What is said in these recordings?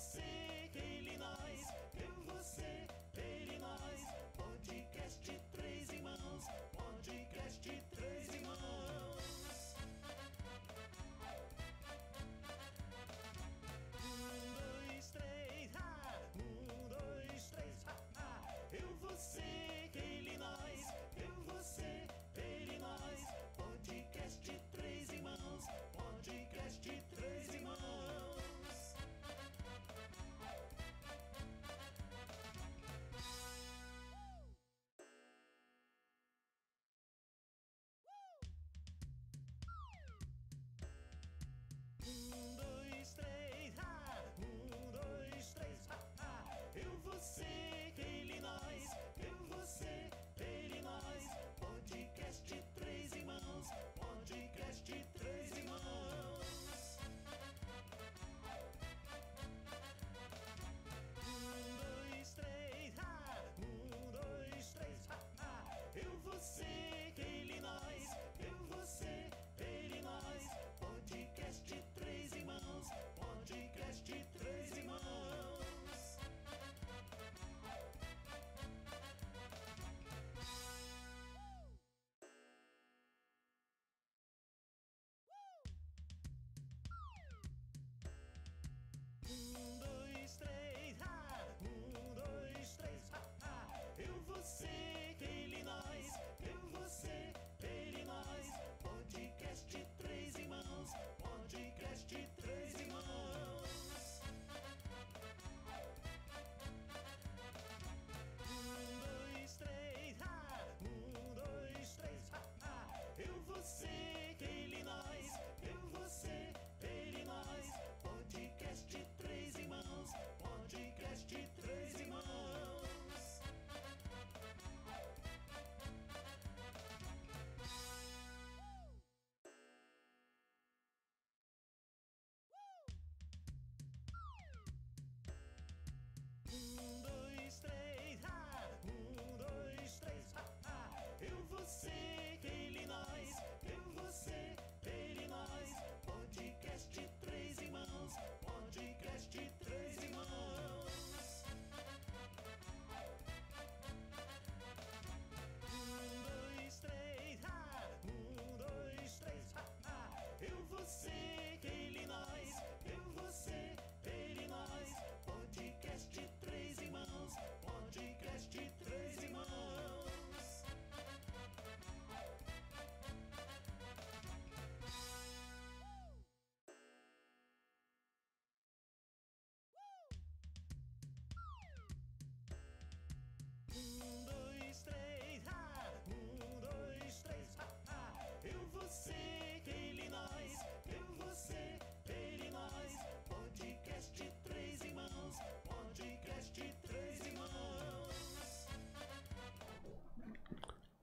see.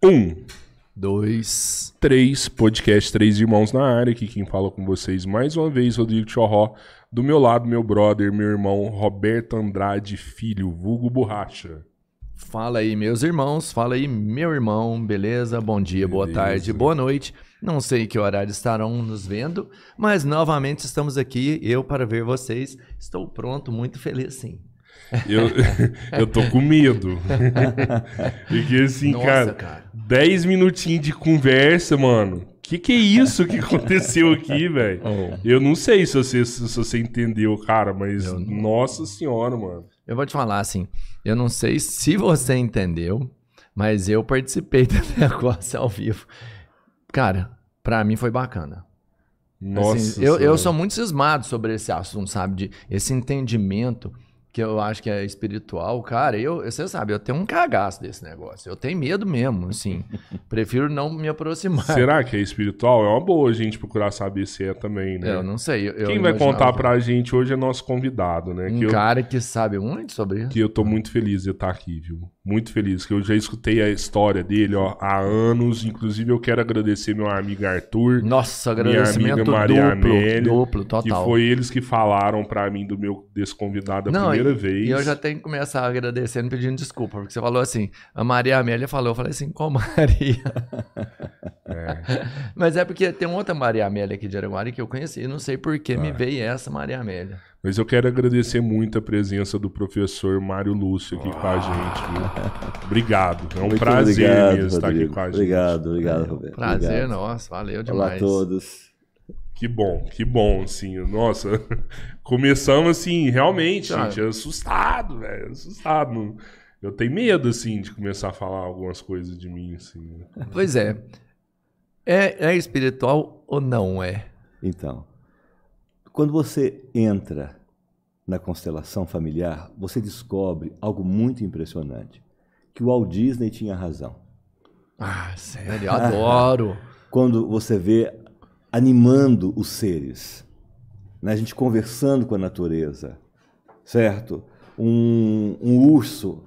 Um, Dois. três, podcast Três Irmãos na área. Aqui quem fala com vocês mais uma vez, Rodrigo Chorró. Do meu lado, meu brother, meu irmão Roberto Andrade Filho, vulgo Borracha. Fala aí, meus irmãos. Fala aí, meu irmão. Beleza? Bom dia, boa Beleza. tarde, boa noite. Não sei que horário estarão nos vendo, mas novamente estamos aqui, eu para ver vocês. Estou pronto, muito feliz sim. Eu, eu tô com medo. Porque assim, Nossa, cara, cara. 10 minutinhos de conversa, mano. Que que é isso que aconteceu aqui, velho? Oh. Eu não sei se você, se você entendeu, cara, mas Eu nossa senhora, mano. Eu vou te falar assim, eu não sei se você entendeu, mas eu participei do negócio ao vivo. Cara, pra mim foi bacana. Nossa Assim, eu, eu sou muito cismado sobre esse assunto, sabe? De esse entendimento que eu acho que é espiritual. Cara, eu, você sabe, eu tenho um cagaço desse negócio. Eu tenho medo mesmo, assim. Prefiro não me aproximar. Será que é espiritual? É uma boa a gente procurar saber se é também, né? Eu não sei. eu- eu Quem vai contar que pra gente hoje é nosso convidado, né? Um que, eu, cara que sabe muito sobre isso. que eu tô muito feliz de estar aqui, viu? Muito feliz, que eu já escutei a história dele, ó, há anos. Inclusive, eu quero agradecer meu amigo Arthur, Nossa, minha agradecimento amiga Maria duplo, Amélia, duplo, que total. foi eles que falaram pra mim do meu desse convidado a Não, primeira e, vez. E eu já tenho que começar agradecendo, pedindo desculpa, porque você falou assim, a Maria Amélia falou, eu falei assim, qual Maria? É. Mas é porque tem outra Maria Amélia aqui de Araguari que eu conheci, e não sei por que Ah. me veio essa Maria Amélia. Mas eu quero agradecer muito a presença do professor Mário Lúcio aqui com a gente, viu? Obrigado. É um Muito prazer obrigado, mesmo estar aqui com a gente. Obrigado, obrigado, Roberto. Prazer, Obrigado. nossa, valeu Olá demais. a todos. Que bom, que bom, assim. Nossa, começamos assim, realmente, Ah. gente, assustado, velho, assustado. Eu tenho medo, assim, de começar a falar algumas coisas de mim, assim. Pois é. é. É espiritual ou não é? Então, quando você entra na constelação familiar, você descobre algo muito impressionante. Que o Walt Disney tinha razão. Ah, sério, eu adoro. Quando você vê animando os seres, né? a gente conversando com a natureza, certo? Um, um urso,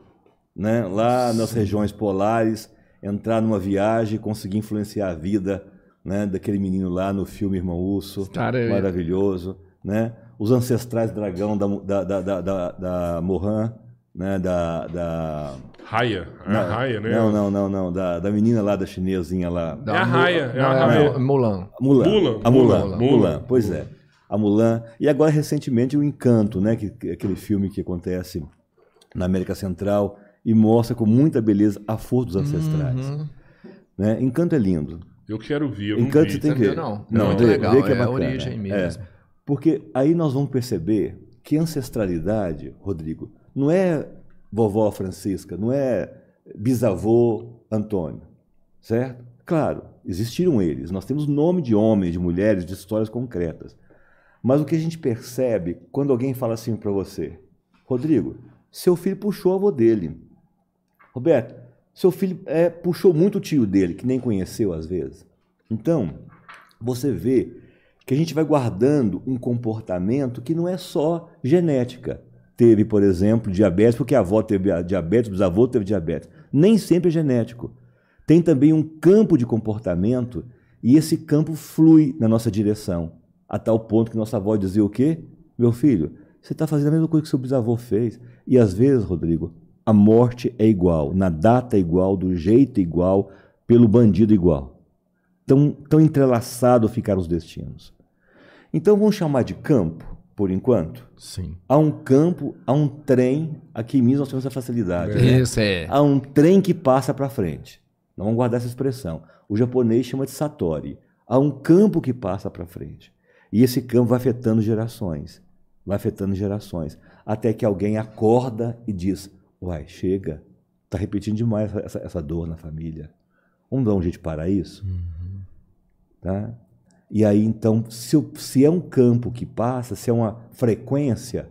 né? lá nas regiões polares, entrar numa viagem e conseguir influenciar a vida né? daquele menino lá no filme Irmão Urso, Cara, maravilhoso, né? Os ancestrais dragão da, da, da, da, da, da Mohan, né? Da, da Raia, é a Raia, né? não, não, não, não, da, da menina lá da chinesinha lá, É a raia, é a Não, raia. Mu- Mulan. Mulan. Mulan, A Mulan. Mulan, Mulan, Mulan. pois é. A Mulan. E agora, recentemente, o Encanto, né? Que, que- aquele filme que acontece na América Central e mostra com muita beleza a força dos ancestrais. Uhum. Né? Encanto é lindo. Eu quero ver, eu não Encanto vi. você tem que ver. não? Não, Muito vê- legal, vê que é é a origem mesmo. Porque aí nós vamos perceber que ancestralidade, Rodrigo, não é vovó Francisca, não é bisavô Antônio, certo? Claro, existiram eles. Nós temos nome de homens, de mulheres, de histórias concretas. Mas o que a gente percebe quando alguém fala assim para você, Rodrigo, seu filho puxou o avô dele. Roberto, seu filho é, puxou muito o tio dele, que nem conheceu às vezes. Então, você vê que a gente vai guardando um comportamento que não é só genética. Teve, por exemplo, diabetes, porque a avó teve diabetes, o bisavô teve diabetes. Nem sempre é genético. Tem também um campo de comportamento e esse campo flui na nossa direção, a tal ponto que nossa avó dizia o quê? Meu filho, você está fazendo a mesma coisa que seu bisavô fez. E às vezes, Rodrigo, a morte é igual, na data é igual, do jeito igual, pelo bandido igual. Tão, tão entrelaçado ficaram os destinos. Então vamos chamar de campo, por enquanto. Sim. Há um campo, há um trem, aqui em Minas nós temos essa facilidade. né? Isso é. Há um trem que passa para frente. Não vamos guardar essa expressão. O japonês chama de satori. Há um campo que passa para frente. E esse campo vai afetando gerações. Vai afetando gerações. Até que alguém acorda e diz: Uai, chega. Está repetindo demais essa, essa dor na família. Vamos dar um jeito para isso? Tá? E aí, então, se, se é um campo que passa, se é uma frequência,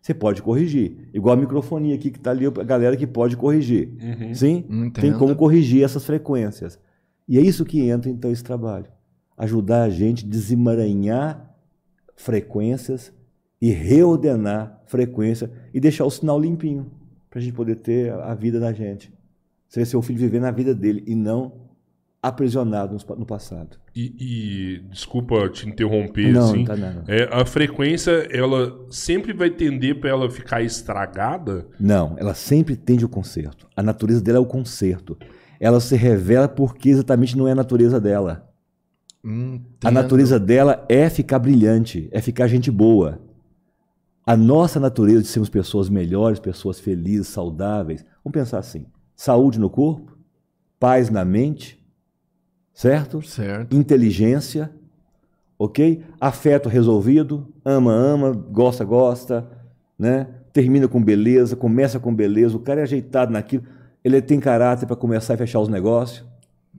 você pode corrigir. Igual a microfonia aqui, que está ali, a galera que pode corrigir. Uhum. Sim? Entendo. Tem como corrigir essas frequências. E é isso que entra, então, esse trabalho. Ajudar a gente a desemaranhar frequências e reordenar frequência e deixar o sinal limpinho para a gente poder ter a a vida da gente. Você vê seu filho viver na vida dele e não aprisionado no, passado. E, e, desculpa te interromper, Não, assim. não tá nada. É, a frequência, ela sempre vai tender para ela ficar estragada? Não, ela sempre tende ao conserto. A natureza dela é o conserto. Ela se revela porque exatamente não é a natureza dela. Hum, A entendo. natureza dela é ficar brilhante, é ficar gente boa. A nossa natureza de sermos pessoas melhores, pessoas felizes, saudáveis. Vamos pensar assim: saúde no corpo, paz na mente, certo? Certo. Inteligência, ok? Afeto resolvido, ama, ama, gosta, gosta, né? Termina com beleza, começa com beleza, o cara é ajeitado naquilo, ele tem caráter para começar e fechar os negócios.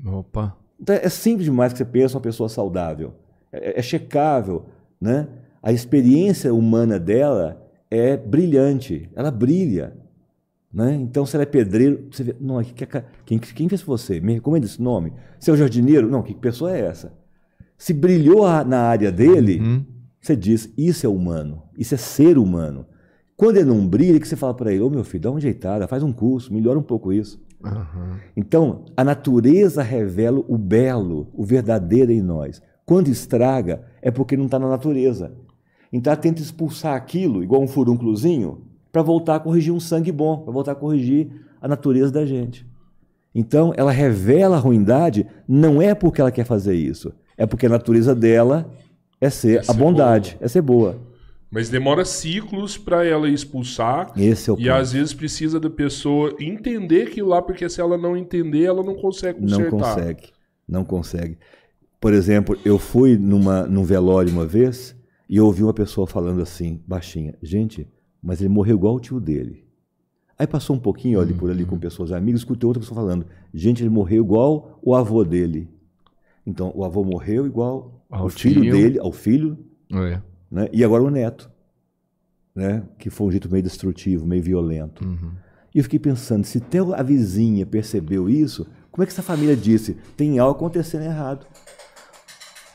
Opa. Então, é simples demais que você pensa uma pessoa saudável. É, é checável, né? A experiência humana dela é brilhante, ela brilha. Né? Então, se ela é pedreiro, você vê, não, que- quem, quem fez você? Me recomenda esse nome. Se é o jardineiro, não, que pessoa é essa? Se brilhou a- na área dele, Hum. você diz, isso é humano, isso é ser humano. Quando ele não brilha, que você fala para ele, ô meu filho, dá uma ajeitada, faz um curso, melhora um pouco isso. Aham. Então, a natureza revela o belo, o verdadeiro em nós. Quando estraga, é porque não está na natureza. Então, ela tenta expulsar aquilo, igual um furúnculozinho, para voltar a corrigir um sangue bom, para voltar a corrigir a natureza da gente. Então, ela revela a ruindade, não é porque ela quer fazer isso, é porque a natureza dela é ser É a ser bondade, é ser boa. Mas demora ciclos para ela expulsar. Esse é o E ponto. às vezes precisa da pessoa entender aquilo lá, porque se ela não entender, ela não consegue Não consertar. consegue. Não consegue. Por exemplo, eu fui numa, num velório uma vez e ouvi uma pessoa falando assim, baixinha, gente, mas ele morreu igual o tio dele. Aí passou um pouquinho ali por ali com pessoas amigas, escutei outra pessoa falando, gente, ele morreu igual o avô dele. Então, o avô morreu igual Ao ao filho, filho. dele, ao filho, É. né? e agora o neto, né? que foi um jeito meio destrutivo, meio violento. Uhum. E eu fiquei pensando, se até a vizinha percebeu isso, como é que essa família disse? Tem algo acontecendo errado.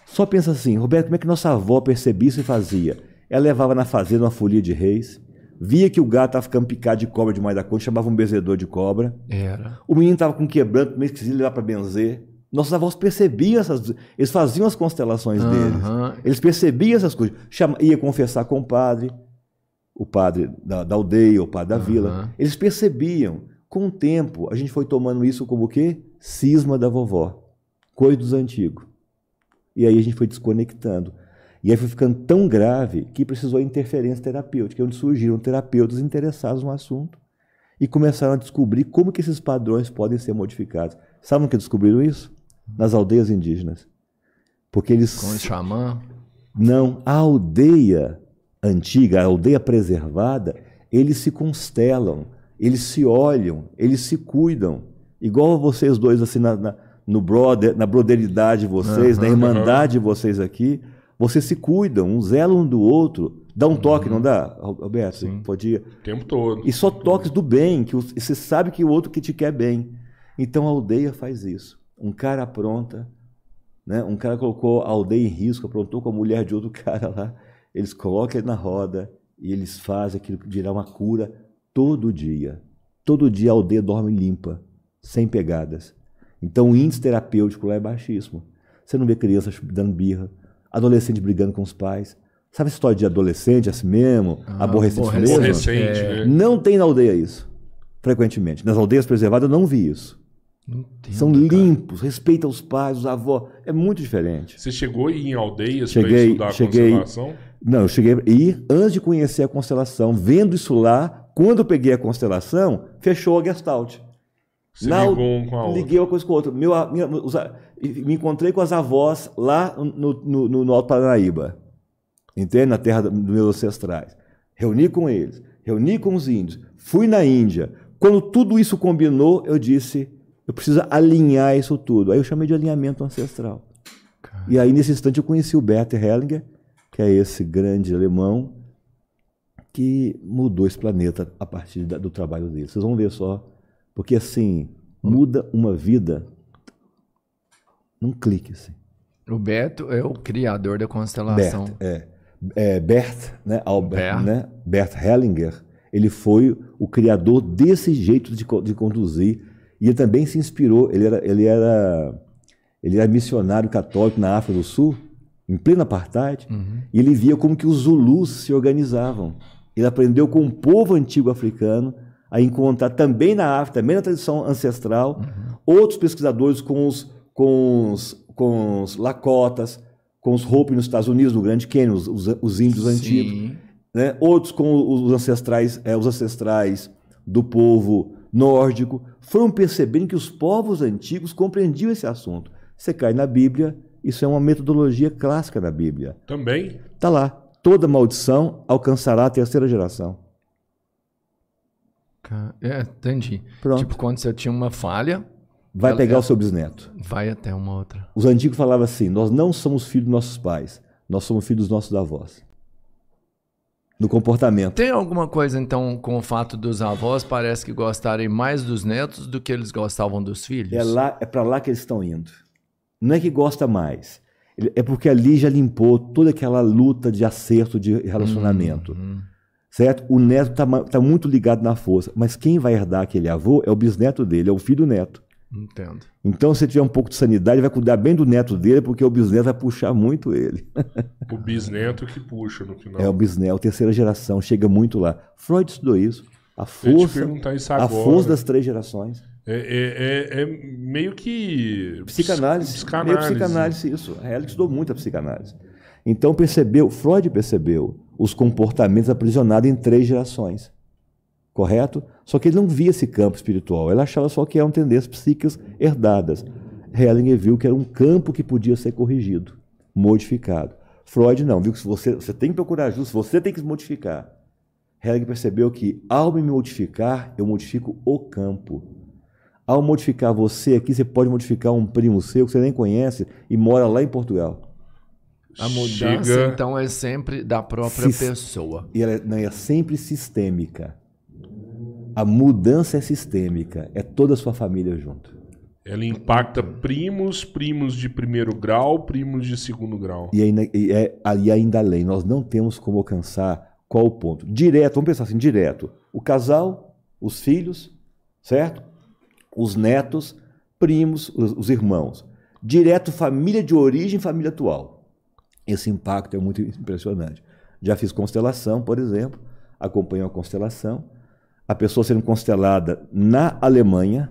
Só pensa assim, Roberto, como é que nossa avó percebia isso e fazia? Ela levava na fazenda uma folia de reis, via que o gato estava ficando picado de cobra demais da conta, chamava um benzedor de cobra. Era. O menino estava com quebranto, meio esquisito, levar para benzer. Nossos avós percebiam essas... Eles faziam as constelações deles. Aham. Eles percebiam essas coisas. Chama, ia confessar com o padre, o padre da, da aldeia, o padre da vila. Aham. Eles percebiam. Com o tempo, a gente foi tomando isso como o quê? Cisma da vovó. Coisa dos antigos. E aí a gente foi desconectando. E aí foi ficando tão grave que precisou de interferência terapêutica, onde surgiram terapeutas interessados no assunto e começaram a descobrir como que esses padrões podem ser modificados. Sabe no que descobriram isso? Nas aldeias indígenas. Porque eles Com o xamã. não, a aldeia antiga, a aldeia preservada, eles se constelam, eles se olham, eles se cuidam. Igual vocês dois, assim, na, na, no brother, na broderidade de vocês, na irmandade de vocês aqui, vocês se cuidam, um zelam um do outro. Dá um toque, não dá, Alberto? Você Podia. O tempo todo. E só toques do bem, que você sabe que o outro que te quer bem. Então a aldeia faz isso. Um cara apronta, né? um cara colocou a aldeia em risco, aprontou com a mulher de outro cara lá. Eles colocam ele na roda e eles fazem aquilo que dirá uma cura todo dia. Todo dia a aldeia dorme limpa, sem pegadas. Então o índice terapêutico lá é baixíssimo. Você não vê crianças dando birra, adolescente brigando com os pais. Sabe essa história de adolescente, assim mesmo, aborrecente aborrecente. mesmo? Recente, É. né? Não tem na aldeia isso, frequentemente. Nas aldeias preservadas eu não vi isso. Entendo, São cara. limpos, respeitam os pais, os avós. É muito diferente. Você chegou a ir em aldeias para Cheguei- estudar a cheguei- conservação? Não, eu cheguei a ir antes de conhecer a constelação, vendo isso lá. Quando eu peguei a constelação, fechou a Gestalt. Você Na- ligou um com a outra. Liguei uma coisa com a outra. Meu, a- minha- os a- e me encontrei com as avós lá no, no, no- Alto Paranaíba, entende? Na terra dos meus ancestrais. Reuni com eles, reuni com os índios, fui na Índia. Quando tudo isso combinou, eu disse, eu preciso alinhar isso tudo. Aí eu chamei de alinhamento ancestral. E aí, nesse instante, eu conheci o Bert Hellinger, que é esse grande alemão que mudou esse planeta a partir da- do trabalho dele. Vocês vão ver só. Porque, assim, muda uma vida num clique, assim. O Beto é o criador da constelação. Bert, é, é, Bert, né, Albert, Bert. né, Bert Hellinger, ele foi o criador desse jeito de, de conduzir. E ele também se inspirou, ele era, ele era, ele era missionário católico na África do Sul, em plena apartheid, Uhum. e ele via como que os Zulus se organizavam. Ele aprendeu com o povo antigo africano a encontrar também na África, também na tradição ancestral, outros pesquisadores com os, com os, com os Lakotas, com os Hopi nos Estados Unidos, no Grande Quênia, os, os, os índios antigos Sim. né? outros com os ancestrais, é, os ancestrais do povo nórdico, foram percebendo que os povos antigos compreendiam esse assunto. Você cai na Bíblia, isso é uma metodologia clássica na Bíblia. Também? Está lá. Toda maldição alcançará a terceira geração. É, entendi. Pronto. Tipo, quando você tinha uma falha, Vai Ela- pegar ela- o seu bisneto. vai até uma outra. Os antigos falavam assim: nós não somos filhos dos nossos pais, nós somos filhos dos nossos avós. No comportamento. Tem alguma coisa, então, com o fato dos avós parece que gostarem mais dos netos do que eles gostavam dos filhos? É, lá, é para lá que eles estão indo. Não é que gosta mais. É porque ali já limpou toda aquela luta de acerto de relacionamento. Uhum. Certo? O neto está muito ligado na força. Mas quem vai herdar aquele avô é o bisneto dele, é o filho do neto. Entendo. Então, se tiver um pouco de sanidade, vai cuidar bem do neto dele, porque o bisneto vai puxar muito ele. O bisneto que puxa no final. É o bisneto, a terceira geração, chega muito lá. Freud estudou isso. A força, isso a agora. força das três gerações. É, é- é- é meio que. Psicanálise. Psicanálise. Meio psicanálise, isso. A Ela estudou muito a psicanálise. Então percebeu, Freud percebeu os comportamentos aprisionados em três gerações. Correto? Só que ele não via esse campo espiritual. Ele achava só que eram tendências psíquicas herdadas. Hellinger viu que era um campo que podia ser corrigido, modificado. Freud não, viu que se você, você tem que procurar ajuda, você tem que se modificar. Hellinger percebeu que ao me modificar, eu modifico o campo. Ao modificar você aqui, você pode modificar um primo seu que você nem conhece e mora lá em Portugal. A mudança, Chega- então, é sempre da própria Sis- pessoa. E ela é- não, é sempre sistêmica. A mudança é sistêmica, é toda a sua família junto. Ela impacta primos, primos de primeiro grau, primos de segundo grau. E ainda, e é ali ainda além, nós não temos como alcançar qual o ponto. Direto, vamos pensar assim, direto. O casal, os filhos, certo? Os netos, primos, os, os irmãos. Direto, família de origem, família atual. Esse impacto é muito impressionante. Já fiz constelação, por exemplo, acompanhei a constelação. A pessoa sendo constelada na Alemanha,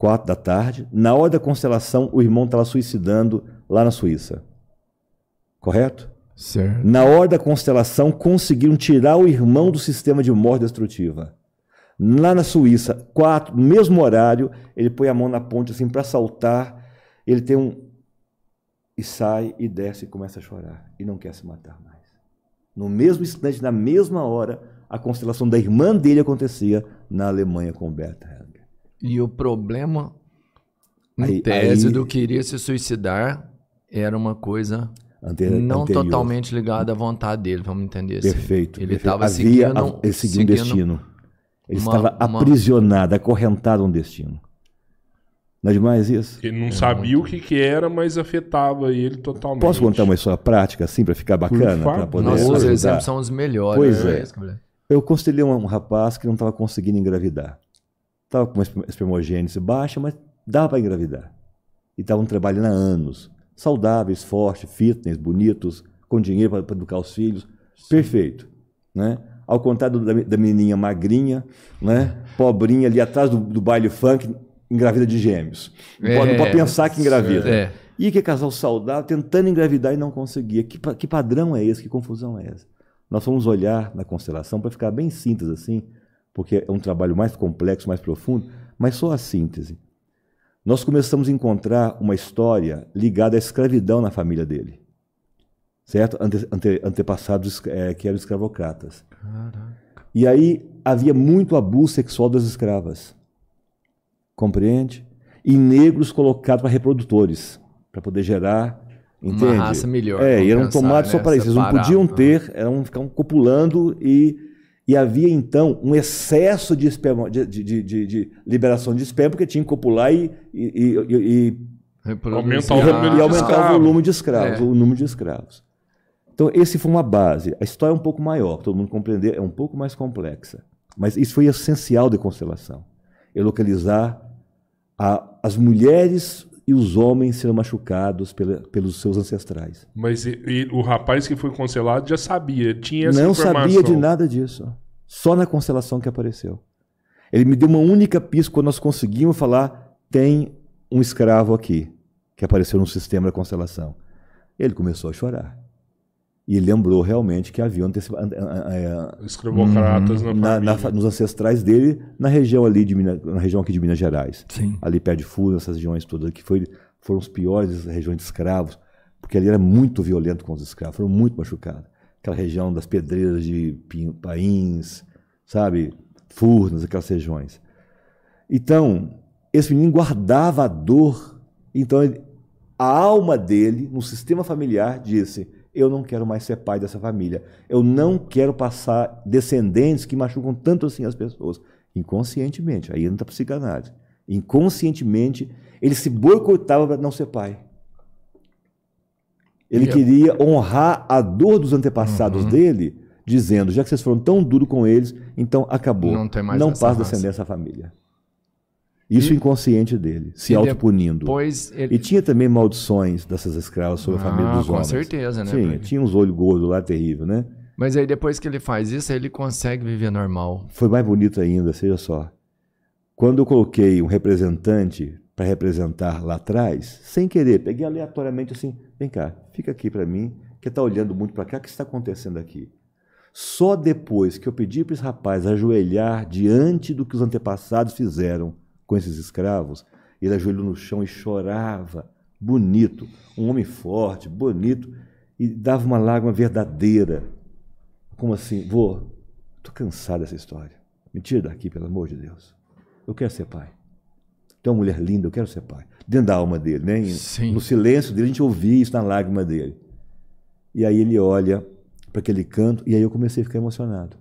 quatro da tarde. Na hora da constelação, o irmão estava suicidando lá na Suíça. Correto? Certo. Na hora da constelação, conseguiram tirar o irmão do sistema de morte destrutiva. Lá na Suíça, quatro, mesmo horário, ele põe a mão na ponte assim para saltar. Ele tem um. E sai e desce e começa a chorar. E não quer se matar mais. No mesmo instante, na mesma hora, a constelação da irmã dele acontecia na Alemanha com Berta Hellinger. E o problema, em Aí- tese, aí- do que iria se suicidar era uma coisa Ante- não anterior. totalmente ligada à vontade dele, vamos entender assim. Perfeito. Ele estava seguindo, a- ele um destino. Ele uma- estava uma- aprisionado, acorrentado a um destino. Não é demais isso? Ele não sabia o que, que era, mas afetava ele totalmente. Posso contar uma história prática assim para ficar bacana? favor. Para poder Nossos ajudar? exemplos são os melhores. Pois né? é. Eu constelei um, um rapaz que não estava conseguindo engravidar. Estava com uma esper- espermogênese baixa, mas dava para engravidar. E estavam trabalhando há anos. Saudáveis, fortes, fitness, bonitos, com dinheiro para educar os filhos. Perfeito. Né? Ao contrário da, da menininha magrinha, né? pobrinha ali atrás do, do baile funk, engravida de gêmeos. Não, pode, não pode É, pensar que engravida. É. E que casal saudável tentando engravidar e não conseguia. Que, que padrão é esse? Que confusão é essa? Nós vamos olhar na constelação para ficar bem síntese assim, porque é um trabalho mais complexo, mais profundo, mas só a síntese. Nós começamos a encontrar uma história ligada à escravidão na família dele. Certo? Ante, ante- antepassados eh, que eram escravocratas. E aí havia muito abuso sexual das escravas. Compreende? E negros colocados para reprodutores, para poder gerar. Entende? raça melhor, É, e eram tomados só né? para isso. Eles não podiam Ah. ter, eram ficavam copulando e, e havia então um excesso de, esperma, de, de, de- de- de liberação de esperma, porque tinha que copular e, e, e- e-. Aumentar o e, número e de aumentar o escravos. volume de escravos, É. o número de escravos. Então, esse foi uma base. A história é um pouco maior, para todo mundo compreender, é um pouco mais complexa. Mas isso foi essencial da constelação. É localizar a- as mulheres e os homens serão machucados pela- pelos seus ancestrais. Mas e- e o rapaz que foi cancelado já sabia, tinha essa Não informação. sabia de nada disso. Só na constelação que apareceu. Ele me deu uma única pista quando nós conseguimos falar: tem um escravo aqui, que apareceu no sistema da constelação. Ele começou a chorar. E lembrou realmente que havia antecipa- an- an- an- Escravocratas na, Uhum. na- na- família. nos ancestrais dele na região ali de Minas, na região aqui de Minas Gerais. Sim. Ali perto de Fura, essas regiões todas que foi, foram os piores regiões de escravos, porque ali era muito violento com os escravos, foram muito machucados. Aquela região das pedreiras de Pains, sabe? Furnas, aquelas regiões. Então, esse menino guardava a dor, então ele- a alma dele, no sistema familiar, disse: Eu não quero mais ser pai dessa família. Eu não quero passar descendentes que machucam tanto assim as pessoas. Inconscientemente, aí entra a psicanálise. Inconscientemente, ele se boicotava para não ser pai. Ele queria honrar a dor dos antepassados Uhum. dele, dizendo: já que vocês foram tão duros com eles, então acabou. Não tem mais não passa raça. descendência à família. Isso E- inconsciente dele, se autopunindo. Depois ele. E tinha também maldições dessas escravas sobre a família Ah, dos com homens. certeza, né, Tinha, tinha uns olhos gordos lá, terrível, né? Mas aí depois que ele faz isso, ele consegue viver normal. Foi mais bonito ainda, seja só. Quando eu coloquei um representante para representar lá atrás, sem querer, peguei aleatoriamente assim, vem cá, fica aqui para mim, que está olhando muito para cá, o que está acontecendo aqui? Só depois que eu pedi para esse rapaz ajoelhar diante do que os antepassados fizeram com esses escravos, ele ajoelhou no chão e chorava, bonito, um homem forte, bonito, e dava uma lágrima verdadeira. Como assim? Vô, tô cansado dessa história. Me tira daqui, pelo amor de Deus. Eu quero ser pai. Tem uma mulher linda, eu quero ser pai. Dentro da alma dele, né? Sim. No silêncio dele, a gente ouvia isso na lágrima dele. E aí ele olha para aquele canto, e aí eu comecei a ficar emocionado.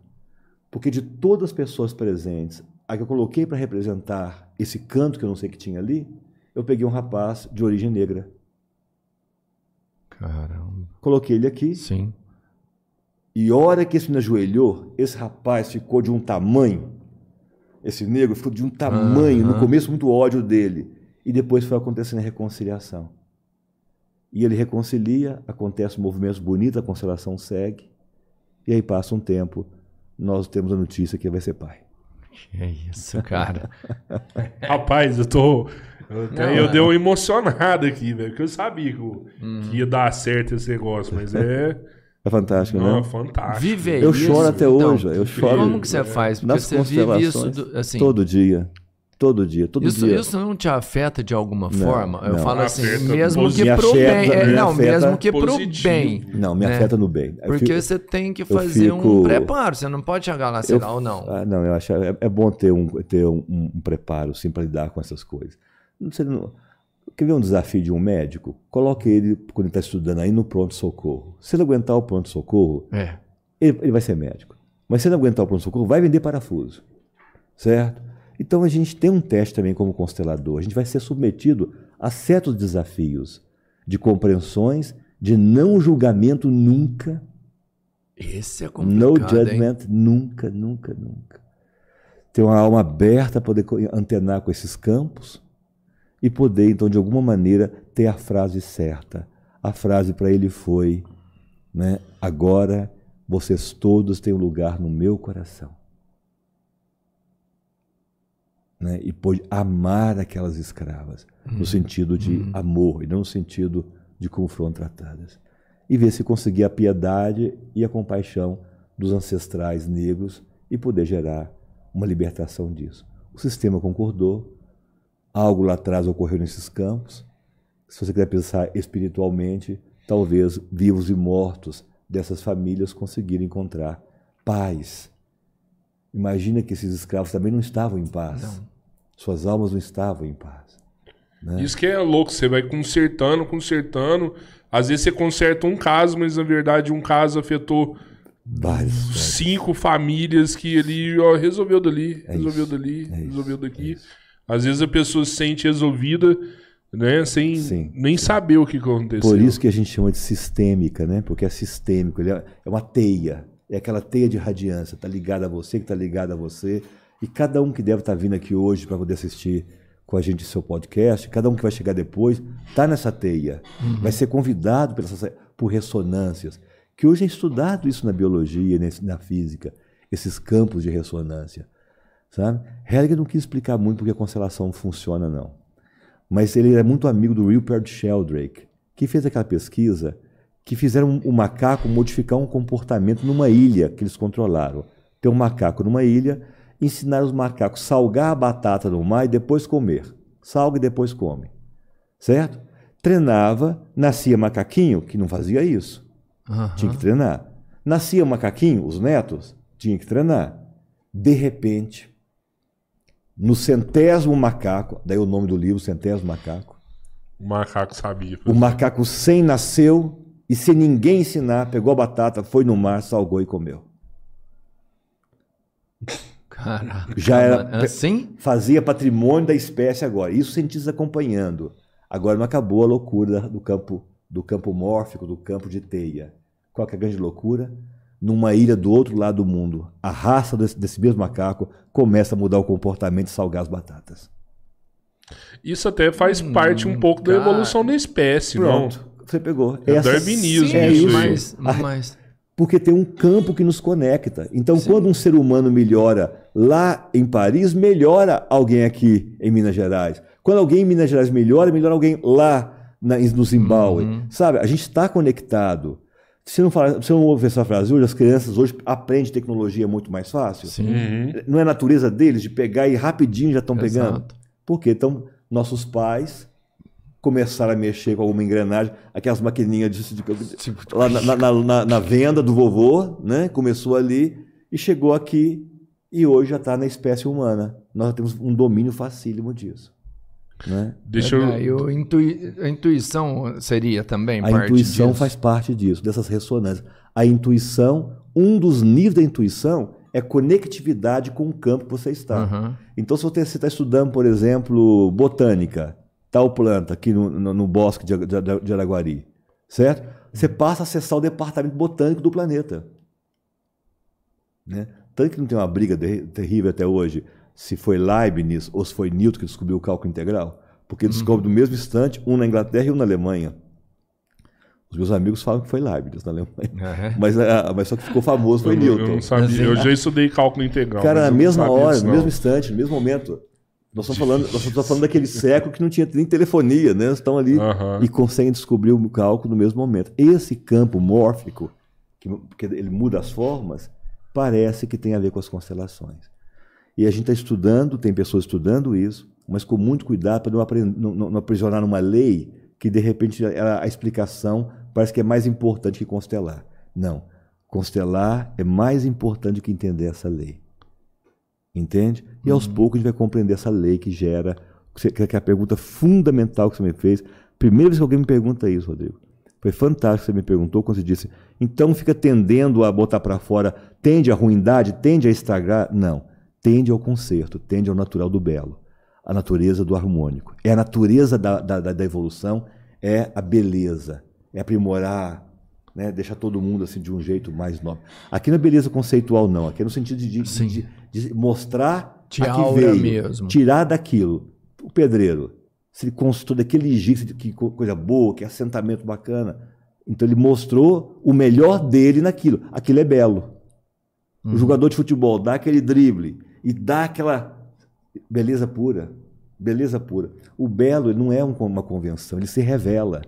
Porque de todas as pessoas presentes, a que eu coloquei para representar esse canto que eu não sei que tinha ali, eu peguei um rapaz de origem negra. Caramba. Coloquei ele aqui, Sim. E a hora que esse menino ajoelhou, esse rapaz ficou de um tamanho, esse negro ficou de um tamanho, no Aham. começo muito ódio dele, e depois foi acontecendo a reconciliação. E ele reconcilia, acontece um movimento bonito, a constelação segue, e aí passa um tempo, nós temos a notícia que ele vai ser pai. Que isso, cara. Rapaz, eu tô. Eu, até- Não, eu é. dei uma emocionada aqui, velho. Porque eu sabia que, Uhum. que ia dar certo esse negócio, mas é. É fantástico, não, né? fantástico. Viver Eu isso. choro até então, hoje, eu choro. Como que você faz? Porque Nas você vive isso do- assim. todo dia, todo dia, todo Isso, dia. isso não te afeta de alguma forma? Eu não. falo assim, Afeta mesmo que pro afeta- bem. É, não, mesmo que pro positivo. bem. Não, me né? afeta no bem. Eu Porque fico- você tem que fazer um fico- preparo. Você não pode chegar lá, sei Eu- lá, ou não. Ah, não, eu acho é, é bom ter um, ter um, um- um preparo sim para lidar com essas coisas. Não sei, não, quer ver um desafio de um médico? Coloque ele, quando ele está estudando aí, no pronto-socorro. Se ele aguentar o pronto-socorro, É. ele, ele vai ser médico. Mas se ele não aguentar o pronto-socorro, vai vender parafuso. Certo? Então a gente tem um teste também como constelador. A gente vai ser submetido a certos desafios de compreensões, de não julgamento nunca. Esse é No complicado, hein? judgment, nunca, nunca, nunca. Ter uma alma aberta, poder co- antenar com esses campos e poder, então, de alguma maneira, ter a frase certa. A frase para ele foi: né, agora vocês todos têm um lugar no meu coração. Né, e pôde amar aquelas escravas, no sentido de amor, e não no sentido de como foram tratadas e ver se conseguir a piedade e a compaixão dos ancestrais negros e poder gerar uma libertação disso. O sistema concordou, algo lá atrás ocorreu nesses campos. Se você quiser pensar espiritualmente, talvez vivos e mortos dessas famílias conseguiram encontrar paz. Imagina que esses escravos também não estavam em paz. Não. Suas almas não estavam em paz. né? Isso que é louco, você vai consertando, consertando. Às vezes você conserta um caso, mas na verdade um caso afetou Vários. cinco famílias que ele ó, resolveu dali, É resolveu isso, dali, é resolveu isso, daqui. é. Às vezes a pessoa se sente resolvida, né, sem Sim, nem saber o que aconteceu. Por isso que a gente chama de sistêmica, né? Porque é sistêmico, ele é é uma teia, é aquela teia de radiância, está ligada a você, que está ligada a você, e cada um que deve estar vindo aqui hoje para poder assistir com a gente seu podcast, cada um que vai chegar depois, está nessa teia. Vai ser convidado por, essas- por ressonâncias. Que hoje é estudado isso na biologia, na física, esses campos de ressonância. Sabe? Hellinger não quis explicar muito porque a constelação funciona, não. Mas ele era muito amigo do Rupert Sheldrake, que fez aquela pesquisa que fizeram o macaco modificar um comportamento numa ilha que eles controlaram. Tem um macaco numa ilha, ensinaram os macacos a salgar a batata no mar e depois comer. Salga e depois come. Certo? Treinava, nascia macaquinho, que não fazia isso. Aham. Tinha que treinar. Nascia macaquinho, os netos, tinha que treinar. De repente, no centésimo macaco, daí o nome do livro, centésimo macaco, O macaco sabia. o macaco sem nasceu e sem ninguém ensinar, pegou a batata, foi no mar, salgou e comeu. Caraca. Já era-. Assim? Fazia patrimônio da espécie agora. Isso cientistas acompanhando. Agora não acabou a loucura do campo, do campo mórfico, do campo de teia. Qual que é a grande loucura? Numa ilha do outro lado do mundo, a raça desse, desse mesmo macaco começa a mudar o comportamento e salgar as batatas. Isso até faz parte um pouco da cara. evolução da espécie, Pronto, você pegou. É Essa- darwinismo Sim, é isso mas, A- mas Porque tem um campo que nos conecta. Então, quando um ser humano melhora lá em Paris, melhora alguém aqui em Minas Gerais. Quando alguém em Minas Gerais melhora, melhora alguém lá na- no Zimbábue. Uhum. Sabe? A gente está conectado. Se não, fala, você não ouve essa frase hoje, as crianças hoje aprendem tecnologia muito mais fácil. sim. Uhum. Não é a natureza deles de pegar e rapidinho já estão pegando? Porque então nossos pais começaram a mexer com alguma engrenagem, aquelas maquininhas de, de- Tipo, lá na, na- na- na venda do vovô, né? Começou ali e chegou aqui e hoje já está na espécie humana. Nós temos um domínio facílimo disso. Né? Deixa eu. Aí o intui- a intuição seria também A parte intuição disso. faz parte disso, dessas ressonâncias. A intuição, um dos níveis da intuição é conectividade com o campo que você está. Aham. Então, se você está estudando, por exemplo, botânica, tal planta aqui no, no- no bosque de, de- de Araguari, certo? Você passa a acessar o departamento botânico do planeta. Né? Tanto que não tem uma briga de- terrível até hoje se foi Leibniz ou se foi Newton que descobriu o cálculo integral, porque descobre no mesmo instante, um na Inglaterra e um na Alemanha. Os meus amigos falam que foi Leibniz na Alemanha. É. Mas, ah, mas só que ficou famoso foi eu, não- eu Newton. não sabia. Eu já estudei cálculo integral. Cara, na mesma hora, no mesmo instante, no mesmo momento. Nós estamos falando, nós estamos falando daquele século que não tinha nem telefonia, né? Eles Estão ali Aham. e conseguem descobrir o cálculo no mesmo momento. Esse campo mórfico, que, que ele muda as formas, parece que tem a ver com as constelações. E a gente está estudando, tem pessoas estudando isso, mas com muito cuidado para não, não- não- não aprisionar numa lei que, de repente, ela- a explicação parece que é mais importante que constelar. Não. Constelar é mais importante que entender essa lei. Entende? E aos poucos a gente vai compreender essa lei que gera, que é a pergunta fundamental que você me fez. Primeira vez que alguém me pergunta isso, Rodrigo. Foi fantástico que você me perguntou quando você disse, então fica tendendo a botar para fora, tende à ruindade, tende a estragar? Não. Tende ao conserto, tende ao natural do belo, a natureza do harmônico. É a natureza da, da- da evolução, é a beleza, é aprimorar, né, deixar todo mundo assim de um jeito mais nobre. Aqui não é beleza conceitual, não. Aqui é no sentido de, de- de- de mostrar De a que veio, mesmo. tirar daquilo. O pedreiro, se ele construiu daquele jeito, que co- coisa boa, que assentamento bacana. Então ele mostrou o melhor dele naquilo. Aquilo é belo. O jogador de futebol dá aquele drible e dá aquela beleza pura. Beleza pura. O belo não é um- uma convenção, ele se revela.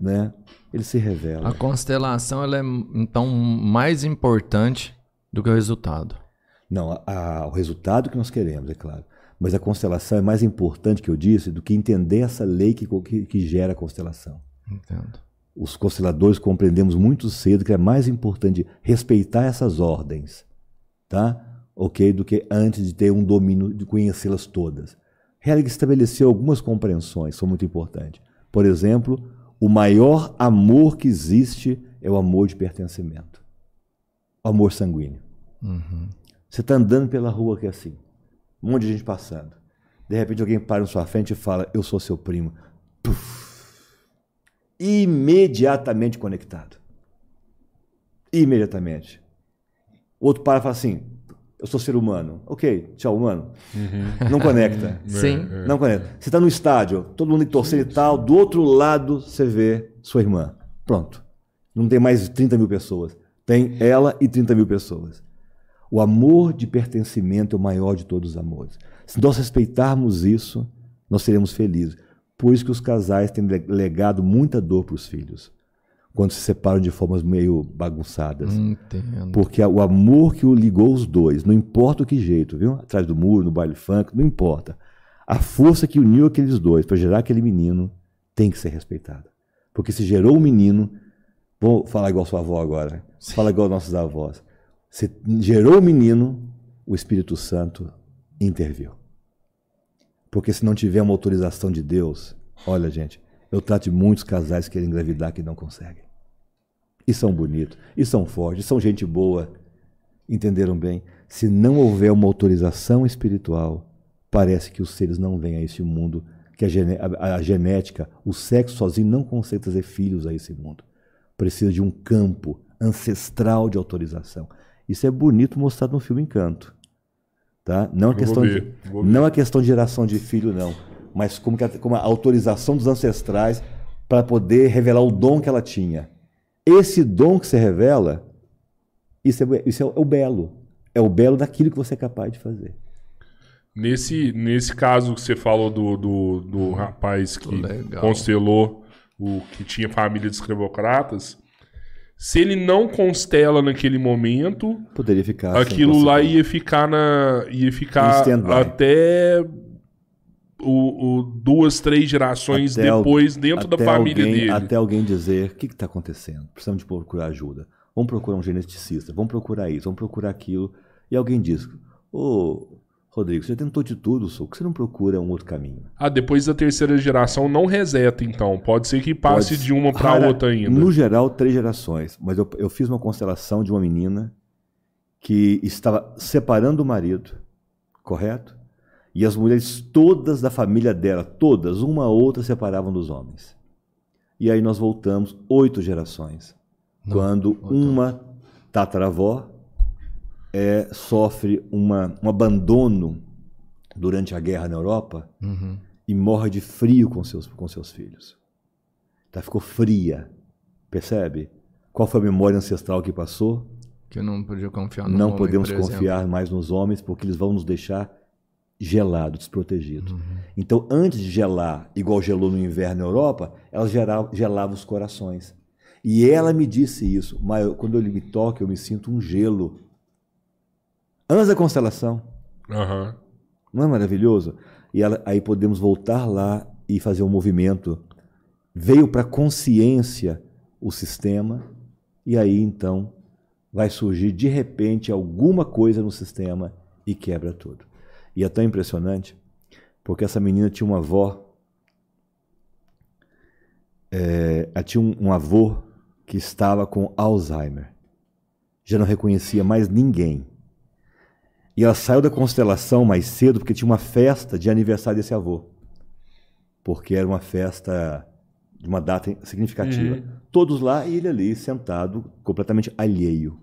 Né? Ele se revela. A constelação ela é então mais importante do que o resultado. Não, a- a- o resultado que nós queremos, é claro. Mas a constelação é mais importante, que eu disse, do que entender essa lei que, que, que gera a constelação. Entendo. Os consteladores compreendemos muito cedo que é mais importante respeitar essas ordens, tá? Ok? Do que antes de ter um domínio, de conhecê-las todas. Hellinger estabeleceu algumas compreensões, são muito importantes. Por exemplo, o maior amor que existe é o amor de pertencimento. O amor sanguíneo. Uhum. Você está andando pela rua aqui assim, um monte de gente passando. De repente alguém para na sua frente e fala, eu sou seu primo. Puf. Imediatamente conectado. Imediatamente. Outro para e fala assim, Eu sou ser humano. Ok, tchau, humano. Não conecta. Sim. Não conecta. Você está no estádio, todo mundo torcendo e tal, do outro lado você vê sua irmã. Pronto. Não tem mais 30 mil pessoas. Tem ela e 30 mil pessoas. O amor de pertencimento é o maior de todos os amores. Se nós respeitarmos isso, nós seremos felizes. Por isso que os casais têm le- legado muita dor para os filhos, quando se separam de formas meio bagunçadas. Entendo. Porque o amor que o ligou os dois, não importa o que jeito, viu? Atrás do muro, no baile funk, não importa. A força que uniu aqueles dois para gerar aquele menino tem que ser respeitada. Porque se gerou um menino, vou falar igual sua avó agora, fala igual nossos avós. Se gerou um menino, o Espírito Santo interviu. Porque se não tiver uma autorização de Deus, olha, gente, eu trato de muitos casais que querem engravidar que não conseguem. E são bonitos, e são fortes, e são gente boa. Entenderam bem? Se não houver uma autorização espiritual, parece que os seres não vêm a este mundo, que a, gene- a- a genética, o sexo sozinho não consegue trazer filhos a esse mundo. Precisa de um campo ancestral de autorização. Isso é bonito mostrado no filme Encanto. Tá? Não vou questão ver, de, não a questão de geração de filho, não. Mas como, que a, como a autorização dos ancestrais para poder revelar o dom que ela tinha. Esse dom que você revela, isso é, isso é o belo. É o belo daquilo que você é capaz de fazer. Nesse, nesse caso que você falou do, do, do rapaz que Legal. constelou o que tinha família de escravocratas, se ele não constela naquele momento, Poderia ficar. aquilo lá ia ficar na. ia ficar até o, o- duas, três gerações Até depois dentro da família alguém, dele. Até alguém dizer: o que está acontecendo? Precisamos de procurar ajuda. Vamos procurar um geneticista, vamos procurar isso, vamos procurar aquilo. E alguém diz: Ô, Rodrigo, você tentou de tudo, só, por que você não procura um outro caminho? Ah, depois da terceira geração não reseta, então. Pode ser que passe Pode- de uma para outra ainda. No geral, três gerações. Mas eu, eu fiz uma constelação de uma menina que estava separando o marido, correto? E as mulheres todas da família dela, todas, uma a outra, separavam dos homens. E aí nós voltamos oito gerações. quando uma tataravó é, sofre uma, um abandono durante a guerra na Europa Uhum. e morre de frio com seus, com seus filhos. Ela ficou fria, percebe? Qual foi a memória ancestral que passou? Que eu não podia confiar no Não homem, podemos exemplo. confiar mais nos homens porque eles vão nos deixar gelados, desprotegidos. Uhum. Então, antes de gelar, igual gelou no inverno na Europa, ela gelava, gelava os corações. E ela me disse isso, mas quando eu me toco, eu me sinto um gelo. Antes da constelação. Aham. Não é maravilhoso? E ela- aí podemos voltar lá e fazer um movimento. Veio para consciência o sistema, e aí então vai surgir de repente alguma coisa no sistema e quebra tudo. E é tão impressionante, porque essa menina tinha uma avó, é, ela tinha um, um avô que estava com Alzheimer. Já não reconhecia mais ninguém. E ela saiu da constelação mais cedo porque tinha uma festa de aniversário desse avô. Porque era uma festa de uma data significativa. Uhum. Todos lá e ele ali sentado, completamente alheio.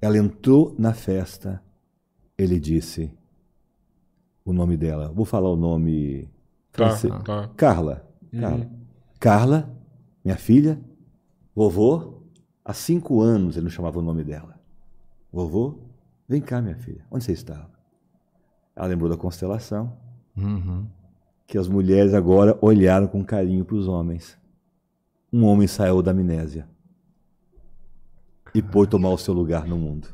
Ela entrou na festa, ele disse o nome dela. Vou falar o nome. Tá, tá. Carla. Carla. Carla, minha filha, vovô, há cinco anos ele não chamava o nome dela. Vovô, vem cá, minha filha, onde você estava? Ela lembrou da constelação, Uhum. que as mulheres agora olharam com carinho para os homens. Um homem saiu da amnésia e pôde tomar o seu lugar no mundo.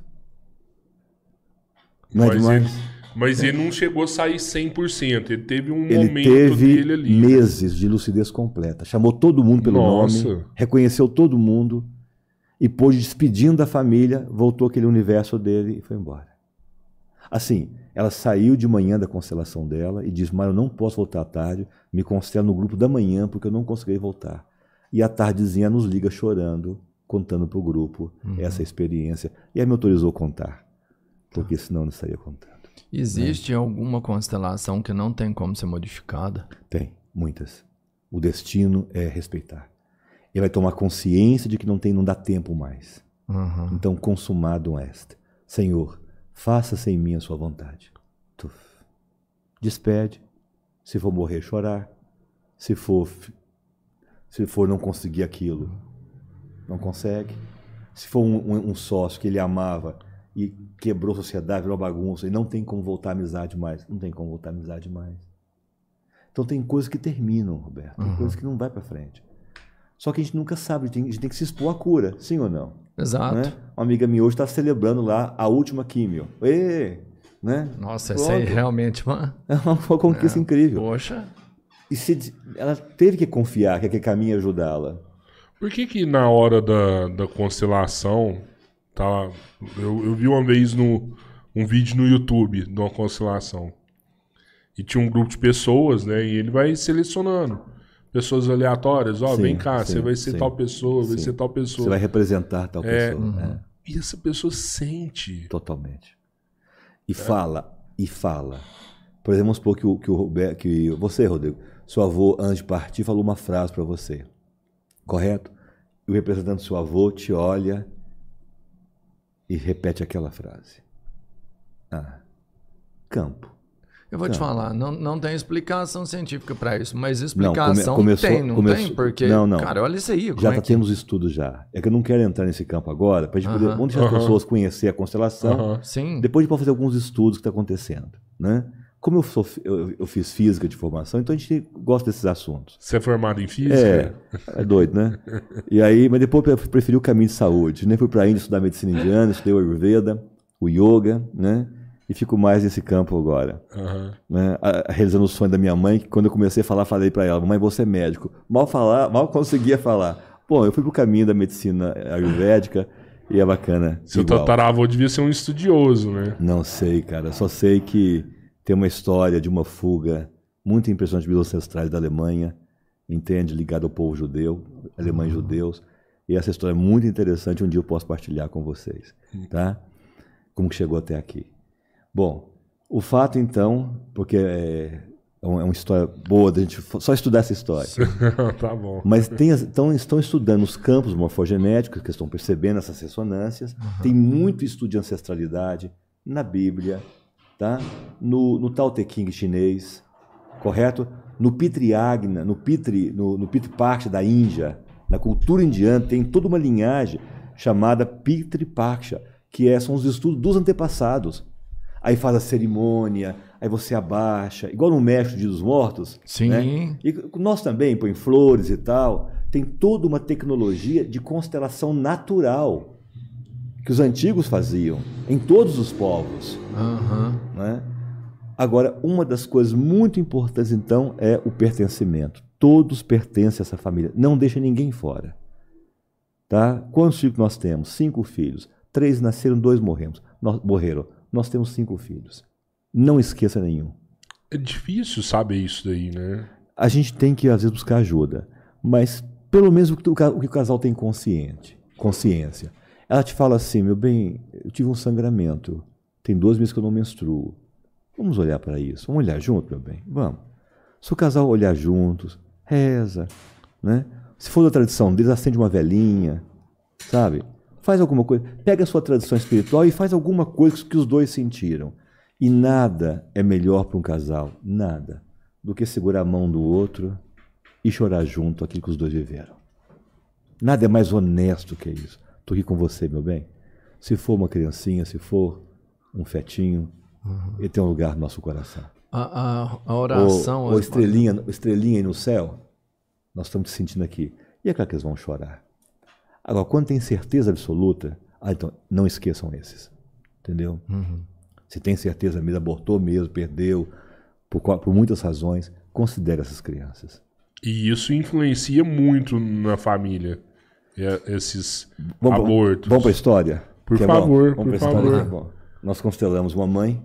Não é demais? Mas ele não chegou a sair 100%. Ele teve um Ele momento teve dele ali. né? meses de lucidez completa. Chamou todo mundo pelo Nossa. nome, reconheceu todo mundo e pôde, despedindo da família, voltou aquele universo dele e foi embora. Assim, ela saiu de manhã da constelação dela e disse: Mas eu não posso voltar à tarde, me constelo no grupo da manhã porque eu não consegui voltar. E à tardezinha nos liga chorando, contando para o grupo essa experiência. E aí me autorizou a contar, porque senão eu não estaria contando. Existe alguma constelação que não tem como ser modificada? Tem, muitas. O destino é respeitar. Ele vai tomar consciência de que não tem, não dá tempo mais. Uhum. Então, consumado est. Senhor, Faça-se em mim a sua vontade. Tuf. Despede. Se for morrer, chorar. Se for, se for não conseguir aquilo, não consegue. Se for um, um, um sócio que ele amava e quebrou a sociedade, virou bagunça, e não tem como voltar à amizade mais. Não tem como voltar à amizade mais. Então tem coisas que terminam, Roberto. Tem Uhum. coisas que não vai para frente. Só que a gente nunca sabe, a gente, tem, a gente tem que se expor à cura, sim ou não? Exato. Né? Uma amiga minha hoje está celebrando lá a última químio. Ê, né? Nossa, essa aí Pronto. realmente, mano. É uma conquista incrível. Poxa. E se, ela teve que confiar que aquele caminho ia ajudá-la. Por que que na hora da, da constelação, tá, eu, eu vi uma vez no, um vídeo no YouTube de uma constelação. E tinha um grupo de pessoas, né? E ele vai selecionando pessoas aleatórias. Ó, Sim, vem cá, sim, você vai ser sim, tal pessoa, vai sim. ser tal pessoa. Você vai representar tal É, pessoa. né? E essa pessoa sente. Totalmente. E fala, e fala. Por exemplo, vamos supor que o, que o Roberto, que você, Rodrigo, seu avô, antes de partir, falou uma frase para você. Correto? E o representante do seu avô te olha e repete aquela frase. Ah, campo. Eu vou te Não. falar, não, não tem explicação científica pra isso, mas come- explicação começou- tem, não começou- tem? Porque, Não, não. cara, olha isso aí. Já é tá, que- temos estudos já. É que eu não quero entrar nesse campo agora, para gente poder. Aham. Vamos deixar as Aham. pessoas conhecer a constelação. Aham. Sim. Depois a gente pode fazer alguns estudos que está acontecendo. Né? Como eu, sou, eu, eu fiz física de formação, então a gente gosta desses assuntos. Você é formado em física? É, é doido, né? E aí, mas depois eu preferi o caminho de saúde. Nem fui para a Índia estudar medicina indiana, estudei o Ayurveda, o yoga, né? E fico mais nesse campo agora. Aham. Né? A- realizando o sonho da minha mãe, que quando eu comecei a falar, falei para ela: Mãe, você é médico. Mal falar, mal conseguia falar. Bom, eu fui pro caminho da medicina ayurvédica e é bacana. Seu igual. tataravô devia ser um estudioso, né? Não sei, cara. Só sei que tem uma história de uma fuga muito impressionante dos ancestrais da Alemanha, entende? Ligada ao povo judeu, alemães judeus. E essa história é muito interessante. Um dia eu posso partilhar com vocês, tá? Como que chegou até aqui. Bom, o fato então, porque é, é uma é uma história boa da gente só estudar essa história. tá bom. Mas tem então, estão estudando os campos morfogenéticos, que estão percebendo essas ressonâncias. Tem muito estudo de ancestralidade na Bíblia, tá? no, no Tao Te Ching chinês, correto? No Pitriagna, no Pitri, no, no Pitpaksha da Índia, na cultura indiana, tem toda uma linhagem chamada Pitripaksha, que é, são os estudos dos antepassados. Aí faz a cerimônia, aí você abaixa, igual no México Dia dos Mortos. Sim. né? E nós também, põe flores e tal. Tem toda uma tecnologia de constelação natural que os antigos faziam em todos os povos. Aham. né? Agora, uma das coisas muito importantes, então, é o pertencimento. Todos pertencem a essa família. Não deixa ninguém fora. Tá? Quantos filhos nós temos? Cinco filhos. Três nasceram, dois morremos. Nós, morreram. Nós temos cinco filhos. Não esqueça nenhum. É difícil saber isso daí, né? a gente tem que, às vezes, buscar ajuda. Mas, pelo menos, o que o ca- o que o casal tem consciente, consciência. Ela te fala assim, meu bem, eu tive um sangramento. Tem dois meses que eu não menstruo. Vamos olhar para isso. Vamos olhar junto, meu bem? Vamos. Se o casal olhar juntos, reza, né? Se for da tradição deles, acende uma velhinha, sabe? Faz alguma coisa. Pega a sua tradição espiritual e faz alguma coisa que os dois sentiram. E nada é melhor para um casal, nada, do que segurar a mão do outro e chorar junto aquilo que os dois viveram. Nada é mais honesto que isso. Estou aqui com você, meu bem. Se for uma criancinha, se for um fetinho, ele tem um lugar no nosso coração. A, a, a oração. Ou, ou estrelinha, estrelinha aí no céu, nós estamos te sentindo aqui. E é claro que eles vão chorar. Agora, quando tem certeza absoluta, ah, então não esqueçam esses. Entendeu? Se tem certeza mesmo, abortou mesmo, perdeu, por, por muitas razões, considere essas crianças. E isso influencia muito na família. É, Esses Vamos, abortos. Vamos para a história? Por Que é favor, bom? por Vamos pra história favor. que é. Nós constelamos uma mãe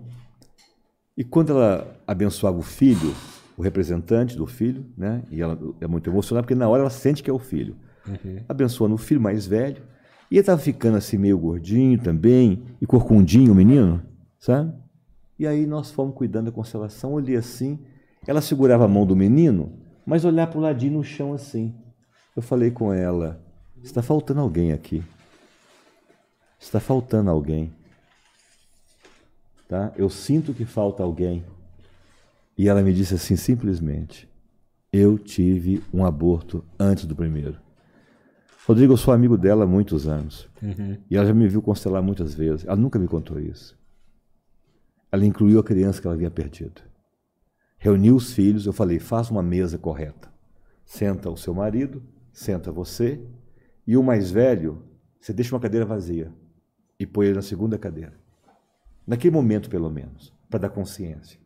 e quando ela abençoava o filho, o representante do filho, né? E ela é muito emocionada porque na hora ela sente que é o filho. Abençoando o filho mais velho. E ele estava ficando assim meio gordinho também e corcundinho o menino, sabe? E aí nós fomos cuidando da constelação, olhei assim, ela segurava a mão do menino, mas olhar para o ladinho no chão assim. Eu falei com ela, está faltando alguém aqui. Está faltando alguém. tá? Eu sinto que falta alguém. E ela me disse assim, simplesmente: Eu tive um aborto antes do primeiro. Rodrigo, eu sou amigo dela há muitos anos. Uhum. E ela já me viu constelar muitas vezes. Ela nunca me contou isso. Ela incluiu a criança que ela havia perdido. Reuniu os filhos, eu falei: faça uma mesa correta. Senta o seu marido, senta você, e o mais velho, você deixa uma cadeira vazia e põe ele na segunda cadeira. Naquele momento, pelo menos, para dar consciência.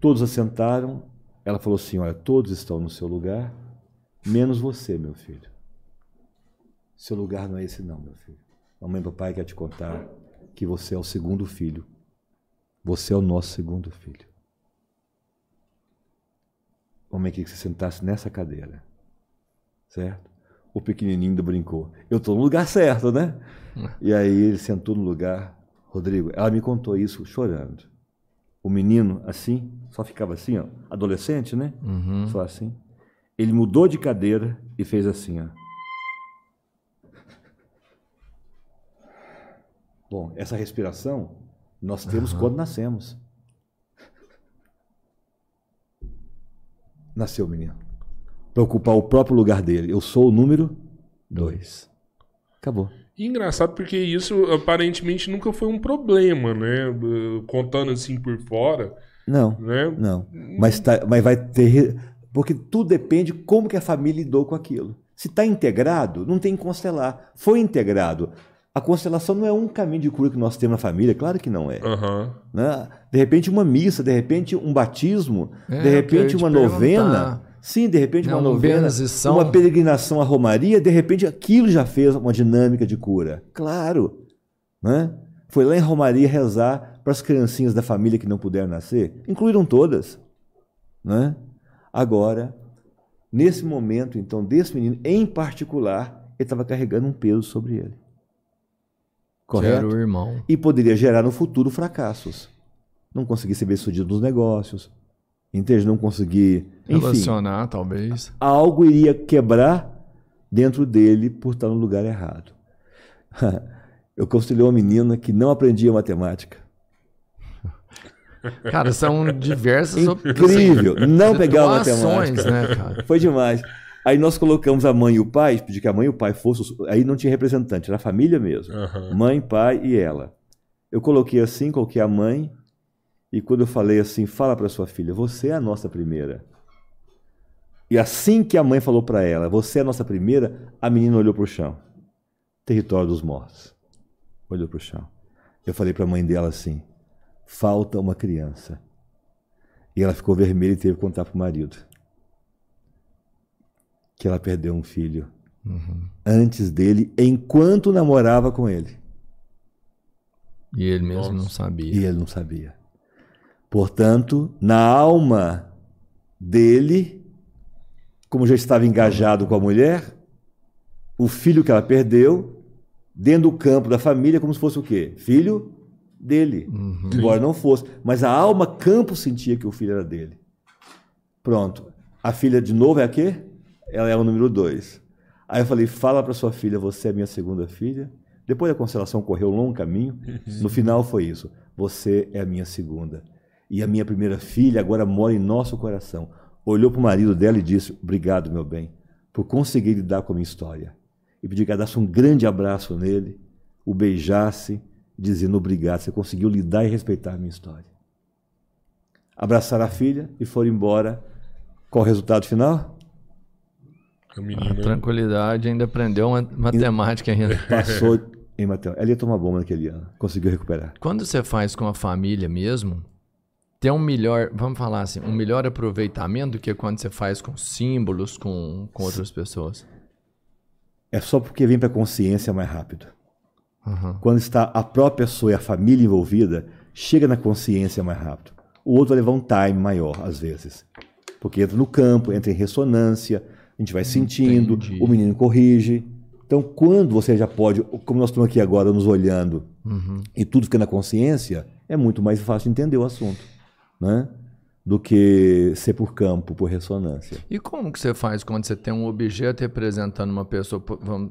Todos assentaram. Ela falou assim: Olha, todos estão no seu lugar, menos você, meu filho. Seu lugar não é esse, não, meu filho. Mamãe e papai quer te contar que você é o segundo filho. Você é o nosso segundo filho. Mamãe queria que você sentasse nessa cadeira. Certo? O pequenininho ainda brincou. Eu estou no lugar certo, né? E aí ele sentou no lugar. Rodrigo, ela me contou isso chorando. O menino, assim, só ficava assim, ó, adolescente, né? Uhum. Só assim. Ele mudou de cadeira e fez assim, ó. Bom, essa respiração nós temos quando nascemos. Nasceu o menino. Para ocupar o próprio lugar dele. Eu sou o número dois. Acabou. E engraçado porque isso aparentemente nunca foi um problema, né? Contando assim por fora, Não, né? não. Mas, tá- mas vai ter. Porque tudo depende como que a família lidou com aquilo. Se está integrado, não tem que constelar. Foi integrado. A constelação não é um caminho de cura que nós temos na família, claro que não é. Aham. né? De repente uma missa, de repente um batismo, É, de repente uma perguntar. novena. Sim, de repente uma Não, novena, benzição. uma peregrinação à Romaria, de repente aquilo já fez uma dinâmica de cura. Claro. Né? Foi lá em Romaria rezar para as criancinhas da família que não puderam nascer. Incluíram todas. Né? Agora, nesse momento, então, desse menino em particular, ele estava carregando um peso sobre ele. Correto? o irmão. e poderia gerar no futuro fracassos. Não conseguir ser bem sucedido nos negócios, entende? Não conseguir. Enfim, Relacionar, talvez. algo iria quebrar dentro dele por estar no lugar errado. Eu constelei uma menina que não aprendia matemática. Cara, são diversas op- Incrível! Não pegava situações, matemática. né, cara? Foi demais. Aí nós colocamos a mãe e o pai, pedi que a mãe e o pai fossem. os- Aí não tinha representante, era a família mesmo. Aham. Mãe, pai e ela. Eu coloquei assim, coloquei a mãe, e quando eu falei assim, fala para sua filha, você é a nossa primeira. E assim que a mãe falou para ela, você é a nossa primeira, a menina olhou para o chão. Território dos mortos. Olhou para o chão. Eu falei para a mãe dela assim, falta uma criança. E ela ficou vermelha e teve que contar para o marido. Que ela perdeu um filho antes dele, enquanto namorava com ele. E ele mesmo Nossa. não sabia. E ele não sabia. Portanto, na alma dele, como já estava engajado com a mulher, o filho que ela perdeu, dentro do campo da família, como se fosse o quê? Filho dele. Embora não fosse. Mas a alma campo sentia que o filho era dele. Pronto. A filha de novo é a quê? Ela é o número dois. Aí eu falei, fala para sua filha, você é minha segunda filha. Depois da constelação correu um longo caminho. No final foi isso. Você é a minha segunda. E a minha primeira filha agora mora em nosso coração. Olhou para o marido dela e disse: Obrigado, meu bem, por conseguir lidar com a minha história. E pedi que ela desse um grande abraço nele, o beijasse, dizendo obrigado. Você conseguiu lidar e respeitar a minha história. Abraçaram a filha e foram embora. Qual o resultado final? A tranquilidade ainda aprendeu ma- matemática ainda. Passou em matemática. Ela ia tomar bomba naquele ano. Conseguiu recuperar. Quando você faz com a família mesmo, tem um melhor, vamos falar assim, um melhor aproveitamento do que quando você faz com símbolos, com, com outras pessoas. É só porque vem para a consciência mais rápido. Aham. Quando está a própria pessoa e a família envolvida, chega na consciência mais rápido. O outro vai levar um time maior, às vezes. Porque entra no campo, entra em ressonância, a gente vai sentindo, Entendi. o menino corrige. Então, quando você já pode, como nós estamos aqui agora nos olhando, Uhum. e tudo fica na consciência, é muito mais fácil de entender o assunto, né? Do que ser por campo, por ressonância. E como que você faz quando você tem um objeto representando uma pessoa?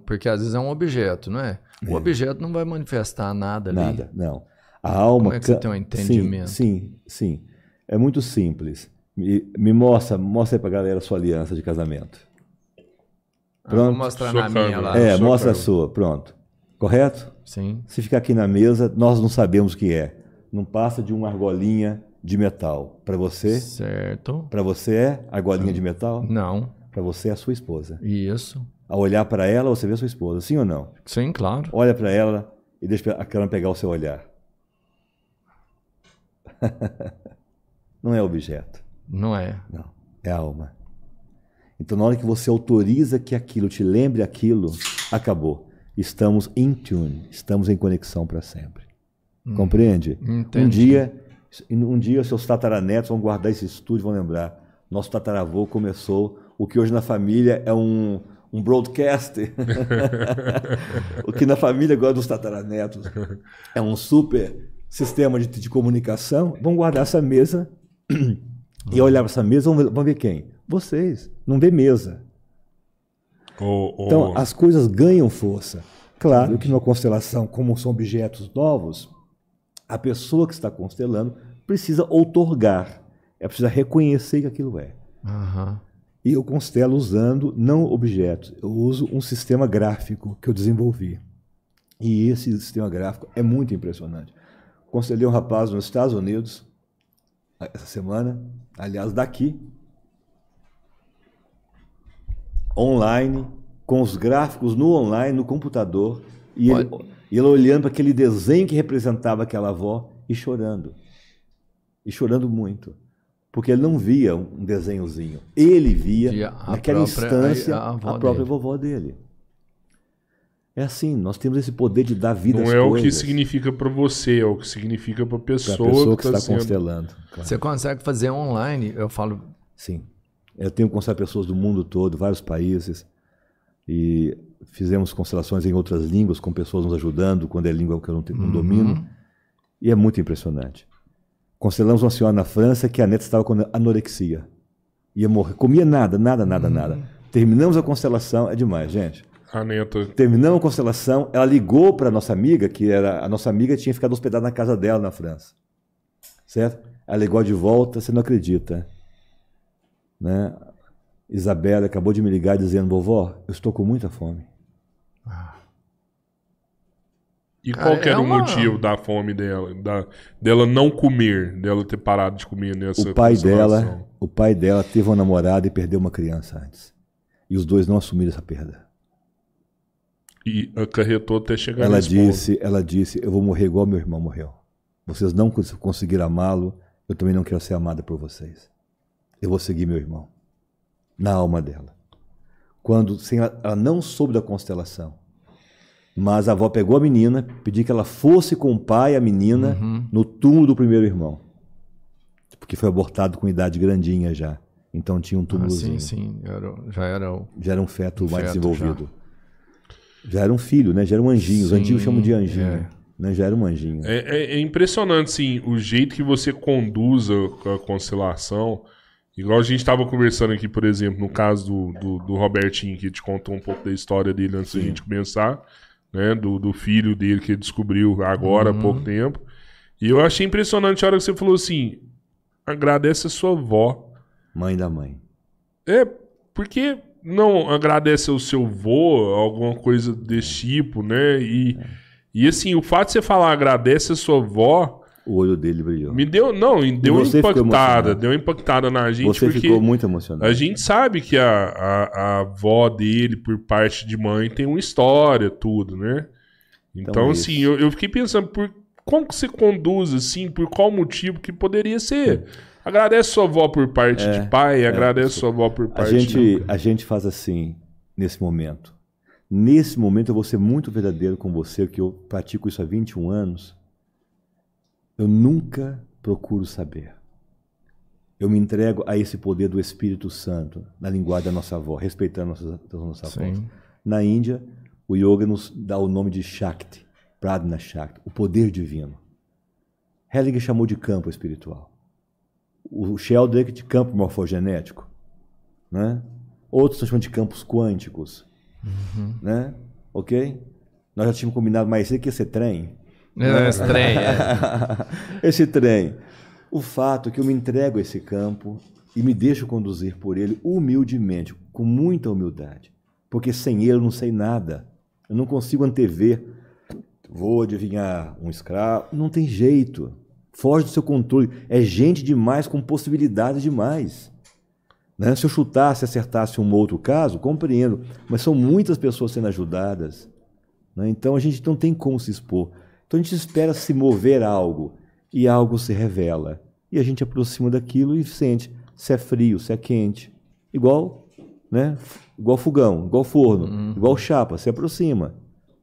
Porque às vezes é um objeto, não é? O objeto não vai manifestar nada ali. Nada, não. A alma. Como é que você tem um entendimento? Sim, sim, sim. É muito simples. Me, me mostra, mostra aí pra galera a sua aliança de casamento. Ah, Vou Pronto. mostrar Sua na minha câmera. lá. é, mostra a sua, pronto. Correto? Sim. Se ficar aqui na mesa, nós não sabemos o que é. Não passa de uma argolinha de metal. Para você, Certo. para você é argolinha de metal? Não. Para você é a sua esposa. Isso. Ao olhar para ela, você vê a sua esposa, sim ou não? Sim, claro. Olha para ela e deixa a câmera pegar o seu olhar. não é objeto, Não é. não. É alma. Então, na hora que você autoriza que aquilo te lembre aquilo, acabou. Estamos in tune, estamos em conexão para sempre. Compreende? Um Entendi. dia, um dia seus tataranetos vão guardar esse estúdio e vão lembrar. Nosso tataravô começou o que hoje na família é um, um broadcast. o que na família agora dos tataranetos é um super sistema de, de comunicação. Vão guardar essa mesa e olhar para essa mesa, vão ver, vão ver quem? Vocês. Não vê mesa. Então, as coisas ganham força. Claro que numa constelação, como são objetos novos, a pessoa que está constelando precisa outorgar, é precisa reconhecer que aquilo é. Aham. E eu constelo usando não objetos, eu uso um sistema gráfico que eu desenvolvi. E esse sistema gráfico é muito impressionante. Constelei um rapaz nos Estados Unidos essa semana, aliás, daqui, online, com os gráficos no online, no computador, e ele, e ele olhando para aquele desenho que representava aquela avó e chorando. E chorando muito. Porque ele não via um desenhozinho. Ele via, naquela própria- instância, a- a a, própria dele. vovó dele. É assim, nós temos esse poder de dar vida não às é o coisas. que significa pra você, é o que significa pra para pessoa, a pessoa que, tá está sendo- constelando. claro. Você consegue fazer online, eu falo. Sim. Eu tenho conselado pessoas do mundo todo, vários países, e fizemos constelações em outras línguas, com pessoas nos ajudando, quando é língua que eu não, tenho- não domino, e é muito impressionante. Constelamos uma senhora na França que a neta estava com anorexia. Ia morrer, comia nada, nada, nada, nada. Terminamos a constelação, é demais, gente. A neta. Terminamos a constelação, ela ligou para a nossa amiga, que era a nossa amiga tinha ficado hospedada na casa dela na França. Certo? Ela ligou de volta, você não acredita. Né? Isabela acabou de me ligar dizendo: "Vovó, eu estou com muita fome". E Cara, qual que era é o uma- motivo da fome dela? Da, dela não comer, dela ter parado de comer nessa O pai dela, o pai dela teve uma namorada e perdeu uma criança antes. E os dois não assumiram essa perda. E acarretou até chegar Ela nesse ponto. disse, ela disse: "Eu vou morrer igual meu irmão morreu. Vocês não cons- conseguiram amá-lo, eu também não quero ser amada por vocês. Eu vou seguir meu irmão." Na alma dela. Quando sem ela, ela não soube da constelação. Mas a avó pegou a menina, pediu que ela fosse com o pai e a menina no túmulo do primeiro irmão. Porque foi abortado com idade grandinha já. Então tinha um Ah, túmulozinho. sim, sim. Era já era o. Já era um feto mais Feto, desenvolvido. Já. era um filho, né? Já era um anjinho. Os antigos chamam de anjinho. é. Né? Já era um anjinho. É, é- é impressionante, sim, o jeito que você conduz a, a constelação. Igual a gente estava conversando aqui, por exemplo, no caso do, do, do Robertinho, que te contou um pouco da história dele antes da gente começar, né? Do, do filho dele que ele descobriu agora há pouco tempo. E eu achei impressionante a hora que você falou assim: agradece a sua avó. Mãe da mãe. É, porque não agradece ao seu vô, alguma coisa desse tipo, né? E, e assim, o fato de você falar agradece a sua avó O olho dele brilhou. me deu, não, deu impactada, deu uma impactada na gente, Você porque ficou muito emocionado. a gente sabe que a, a, a avó dele, por parte de mãe, tem uma história, tudo, né? Então, Então, assim, eu, eu fiquei pensando, por como que você conduz, assim, por qual motivo que poderia ser? Agradece sua avó por parte de pai, agradece sua avó por É, A parte gente, a gente faz assim, nesse momento. Nesse momento eu vou ser muito verdadeiro com você, que eu pratico isso há 21 anos. Eu nunca procuro saber. Eu me entrego a esse poder do Espírito Santo, na linguagem da nossa avó, respeitando a nossa, nossa avó. Na Índia, o yoga nos dá o nome de Shakti, Pradna Shakti, o poder divino. Hellinger chamou de campo espiritual. O Sheldrake de campo morfogenético. Né? Outros estão chamando de campos quânticos. Né? Ok? Nós já tínhamos combinado mais cedo que ia ser trem. É, esse trem, é. esse trem. O fato é que eu me entrego a esse campo e me deixo conduzir por ele humildemente, com muita humildade. Porque sem ele eu não sei nada. Eu não consigo antever. Vou adivinhar um escravo. Não tem jeito. Foge do seu controle. É gente demais com possibilidades demais. Né? Se eu chutasse, acertasse um outro caso, compreendo. Mas são muitas pessoas sendo ajudadas. Né? Então a gente não tem como se expor. Então a gente espera se mover algo e algo se revela. E a gente aproxima daquilo e sente se é frio, se é quente. Igual, né? Igual fogão, igual forno, uhum. igual chapa, se aproxima,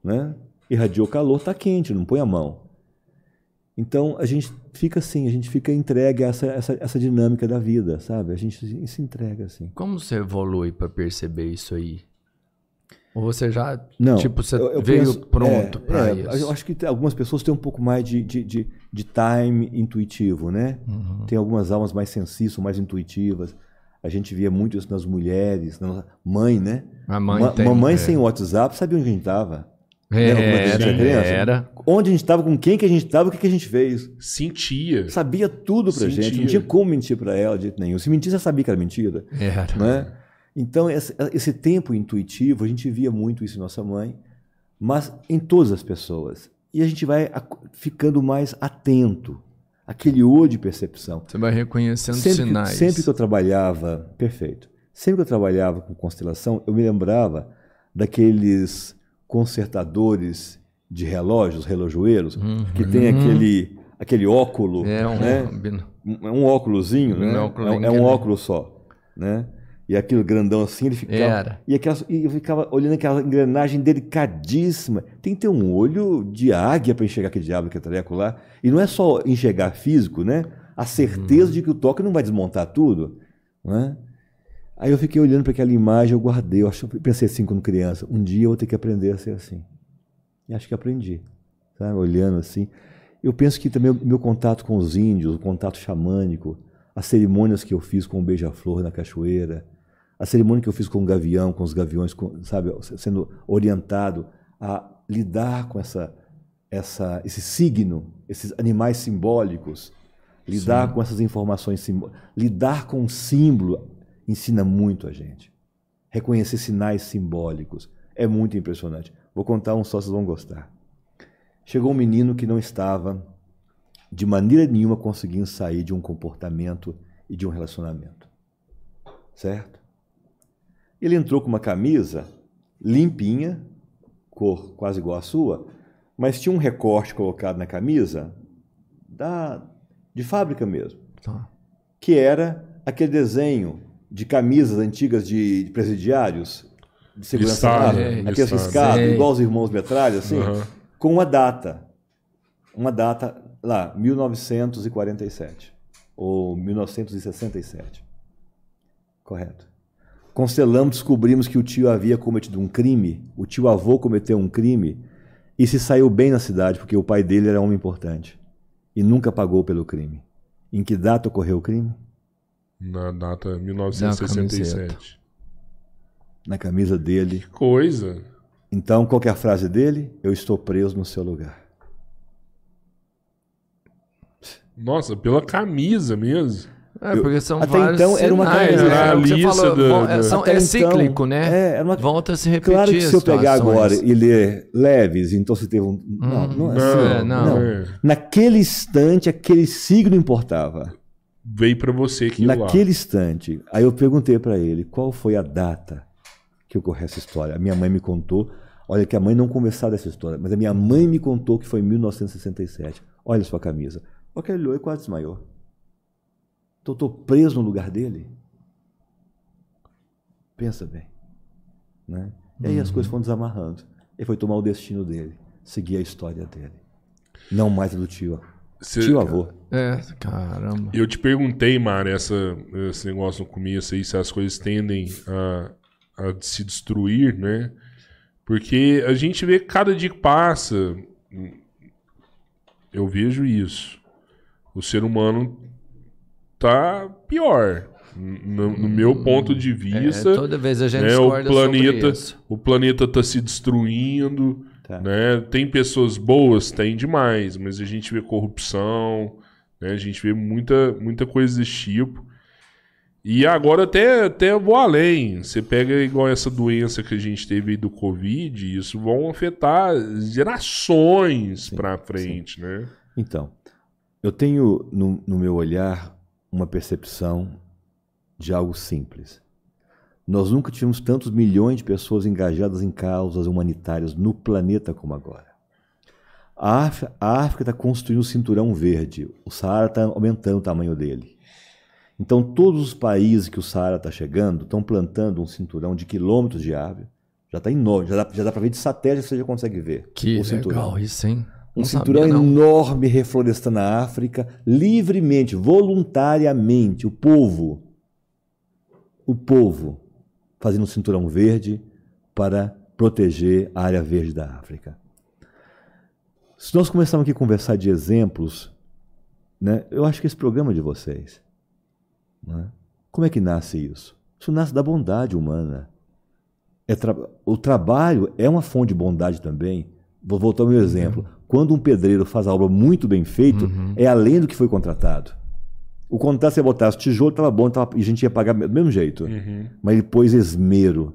né? Irradiou calor, está quente, não põe a mão. Então a gente fica assim, a gente fica entregue a essa, essa, essa dinâmica da vida, sabe? A gente se entrega assim. Como você evolui para perceber isso aí? Ou você já, não, tipo, você eu, eu veio penso, pronto é, para é, isso? Eu acho que algumas pessoas têm um pouco mais de, de, de, de time intuitivo, né? Uhum. Tem algumas almas mais sensíveis, mais intuitivas. A gente via muito isso nas mulheres, na mãe, né? A mãe Ma tem, Mamãe é. sem WhatsApp sabia onde a gente estava. É, era, era. Onde a gente estava, com quem que a gente estava, o que, que a gente fez. Sentia. Sabia tudo pra Sentia. gente. Não tinha como mentir para ela de jeito nenhum. Se mentir, você sabia que era mentira. Era. Né? Então, esse, tempo intuitivo, a gente via muito isso em nossa mãe, mas em todas as pessoas. E a gente vai ficando mais atento, aquele olho de percepção. Você vai reconhecendo sempre sinais. Sempre que eu trabalhava, perfeito. Sempre que eu trabalhava com constelação, eu me lembrava daqueles consertadores de relógios, relojoeiros, uhum. que tem aquele, aquele óculo, é um, né? um, um óculozinho, né? é, é um óculo só, né? E aquilo grandão assim, ele ficava. Era. E, aquela, e eu ficava olhando aquela engrenagem delicadíssima. Tem que ter um olho de águia para enxergar aquele diabo que é treco lá. E não é só enxergar físico, né? A certeza hum. de que o toque não vai desmontar tudo. Né? Aí eu fiquei olhando para aquela imagem, eu guardei. Eu acho, pensei assim quando criança: um dia eu vou ter que aprender a ser assim. E acho que aprendi. Sabe? Olhando assim. Eu penso que também o meu contato com os índios, o contato xamânico, as cerimônias que eu fiz com o beija-flor na cachoeira a cerimônia que eu fiz com o gavião, com os gaviões, com, sabe, sendo orientado a lidar com essa, essa, esse signo, esses animais simbólicos, lidar Sim. com essas informações simbólicas, lidar com o símbolo ensina muito a gente. Reconhecer sinais simbólicos é muito impressionante. Vou contar um só, vocês vão gostar. Chegou um menino que não estava de maneira nenhuma conseguindo sair de um comportamento e de um relacionamento. Certo? Ele entrou com uma camisa limpinha, cor quase igual à sua, mas tinha um recorte colocado na camisa da, de fábrica mesmo, tá. que era aquele desenho de camisas antigas de, de presidiários de segurança armada, é, aqueles riscados, igual os irmãos metralha, assim, uhum. com uma data, uma data lá, 1947 ou 1967, correto? Constelamos, descobrimos que o tio havia cometido um crime, o tio avô cometeu um crime e se saiu bem na cidade porque o pai dele era um homem importante e nunca pagou pelo crime. Em que data ocorreu o crime? Na data 1967. Na camisa dele. Que coisa! Então, qual é a frase dele? Eu estou preso no seu lugar. Nossa, pela camisa mesmo. É, porque são até vários então era uma sinais, né? é, falou, do, é, são, é cíclico, né? É, uma... Volta a se repetir. Claro que se eu pegar agora e ler leves, então você teve um. Não, hum, não é assim. É, não, não. É. Naquele instante, aquele signo importava. Veio para você que Naquele lá. instante. Aí eu perguntei para ele qual foi a data que ocorreu essa história. A minha mãe me contou. Olha, que a mãe não conversava dessa história, mas a minha mãe me contou que foi em 1967. Olha sua camisa. Olha que ele olhou e quase desmaiou. Então estou preso no lugar dele? Pensa bem. Né? E aí as coisas foram desamarrando. Ele foi tomar o destino dele, seguir a história dele. Não mais do tio. Cê, tio avô. É, caramba. Eu te perguntei, Mara, essa, esse negócio no começo aí, se as coisas tendem a, a se destruir, né? Porque a gente vê cada dia que passa, eu vejo isso. O ser humano tá pior. No, no meu ponto de vista. É, toda vez a gente né, o planeta O planeta tá se destruindo. Tá. Né? Tem pessoas boas, tem demais, mas a gente vê corrupção, né? a gente vê muita, muita coisa desse tipo. E agora até, até vou além. Você pega igual essa doença que a gente teve aí do Covid, isso vão afetar gerações para frente, né? Então, eu tenho no, no meu olhar uma percepção de algo simples. Nós nunca tivemos tantos milhões de pessoas engajadas em causas humanitárias no planeta como agora. A África está construindo o cinturão verde, o Saara está aumentando o tamanho dele. Então, todos os países que o Saara está chegando estão plantando um cinturão de quilômetros de árvore. Já está enorme, já dá, já dá para ver de satélite, você já consegue ver. Que o cinturão. legal isso, hein? Um cinturão sabia, enorme reflorestando a África, livremente, voluntariamente. O povo, o povo, fazendo um cinturão verde para proteger a área verde da África. Se nós começarmos aqui a conversar de exemplos, né, eu acho que esse programa é de vocês. né? Como é que nasce isso? Isso nasce da bondade humana. É tra- O trabalho é uma fonte de bondade também. Vou voltar ao meu exemplo. Quando um pedreiro faz a obra muito bem feita, é além do que foi contratado. O contrato, se você botasse tijolo, estava bom tava- e a gente ia pagar do mesmo jeito. Uhum. Mas ele pôs esmero.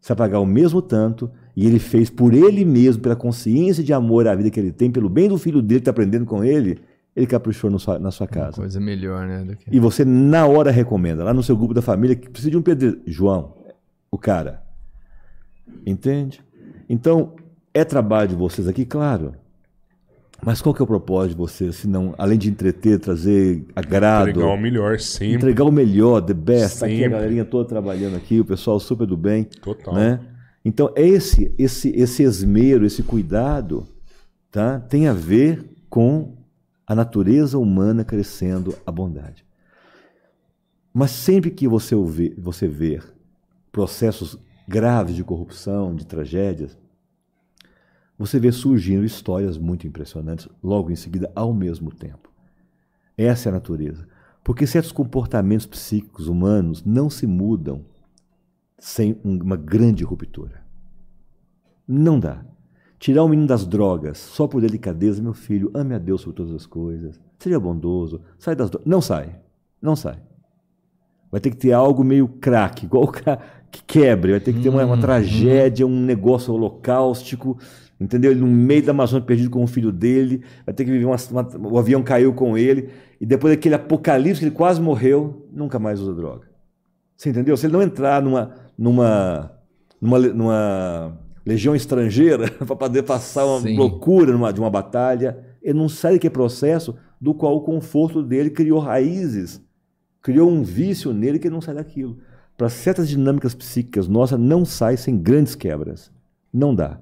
Você vai pagar o mesmo tanto e ele fez por ele mesmo, pela consciência de amor à vida que ele tem, pelo bem do filho dele que está aprendendo com ele, ele caprichou sua- na sua casa. Coisa melhor, né? Que... E você, na hora, recomenda, lá no seu grupo da família, que precisa de um pedreiro. João, o cara. Entende? Então, é trabalho de vocês aqui, claro. Mas qual que é o propósito de vocês, se não, além de entreter, trazer agrado, Entregar o melhor sempre. entregar o melhor, the best, tá aqui a Sempre. galerinha toda trabalhando aqui, o pessoal super do bem, Total. né? Então, esse, esse, esse esmero, esse cuidado, tá? tem a ver com a natureza humana crescendo a bondade. Mas sempre que você, ouve, você ver processos graves de corrupção, de tragédias, você vê surgindo histórias muito impressionantes logo em seguida, ao mesmo tempo. Essa é a natureza. Porque certos comportamentos psíquicos humanos não se mudam sem um- uma grande ruptura. Não dá. Tirar o menino das drogas só por delicadeza, meu filho, ame a Deus sobre todas as coisas, seja bondoso, sai das drogas. Não sai. Não sai. Vai ter que ter algo meio craque, igual o cara que quebre, vai ter que ter uma, uma tragédia, um negócio holocaustico, entendeu? Ele no meio da Amazônia perdido com o filho dele, vai ter que viver uma, uma- o avião caiu com ele, e depois daquele apocalipse que ele quase morreu, nunca mais usa droga. Você entendeu? Se ele não entrar numa, numa, numa, numa legião estrangeira para poder passar uma Sim. loucura numa, de uma batalha, ele não sai daquele processo do qual o conforto dele criou raízes, criou um vício nele que ele não sai daquilo. Para certas dinâmicas psíquicas nossas, não sai sem grandes quebras. Não dá.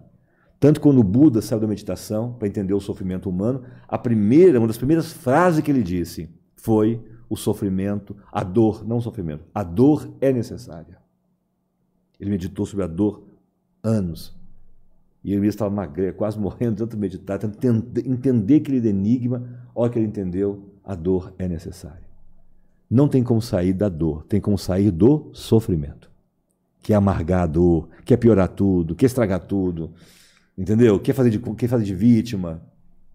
Tanto quando o Buda saiu da meditação para entender o sofrimento humano, a primeira, uma das primeiras frases que ele disse foi o sofrimento, a dor, não o sofrimento, a dor é necessária. Ele meditou sobre a dor anos. E ele estava magrelo, quase morrendo, tanto meditar, tanto entender aquele enigma, a hora que ele entendeu, a dor é necessária. Não tem como sair da dor, tem como sair do sofrimento. Que é amargar a dor, quer piorar tudo, quer estragar tudo, entendeu? Quer fazer de, quer fazer de vítima,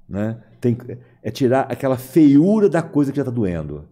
né? Tem, é tirar aquela feiura da coisa que já está doendo.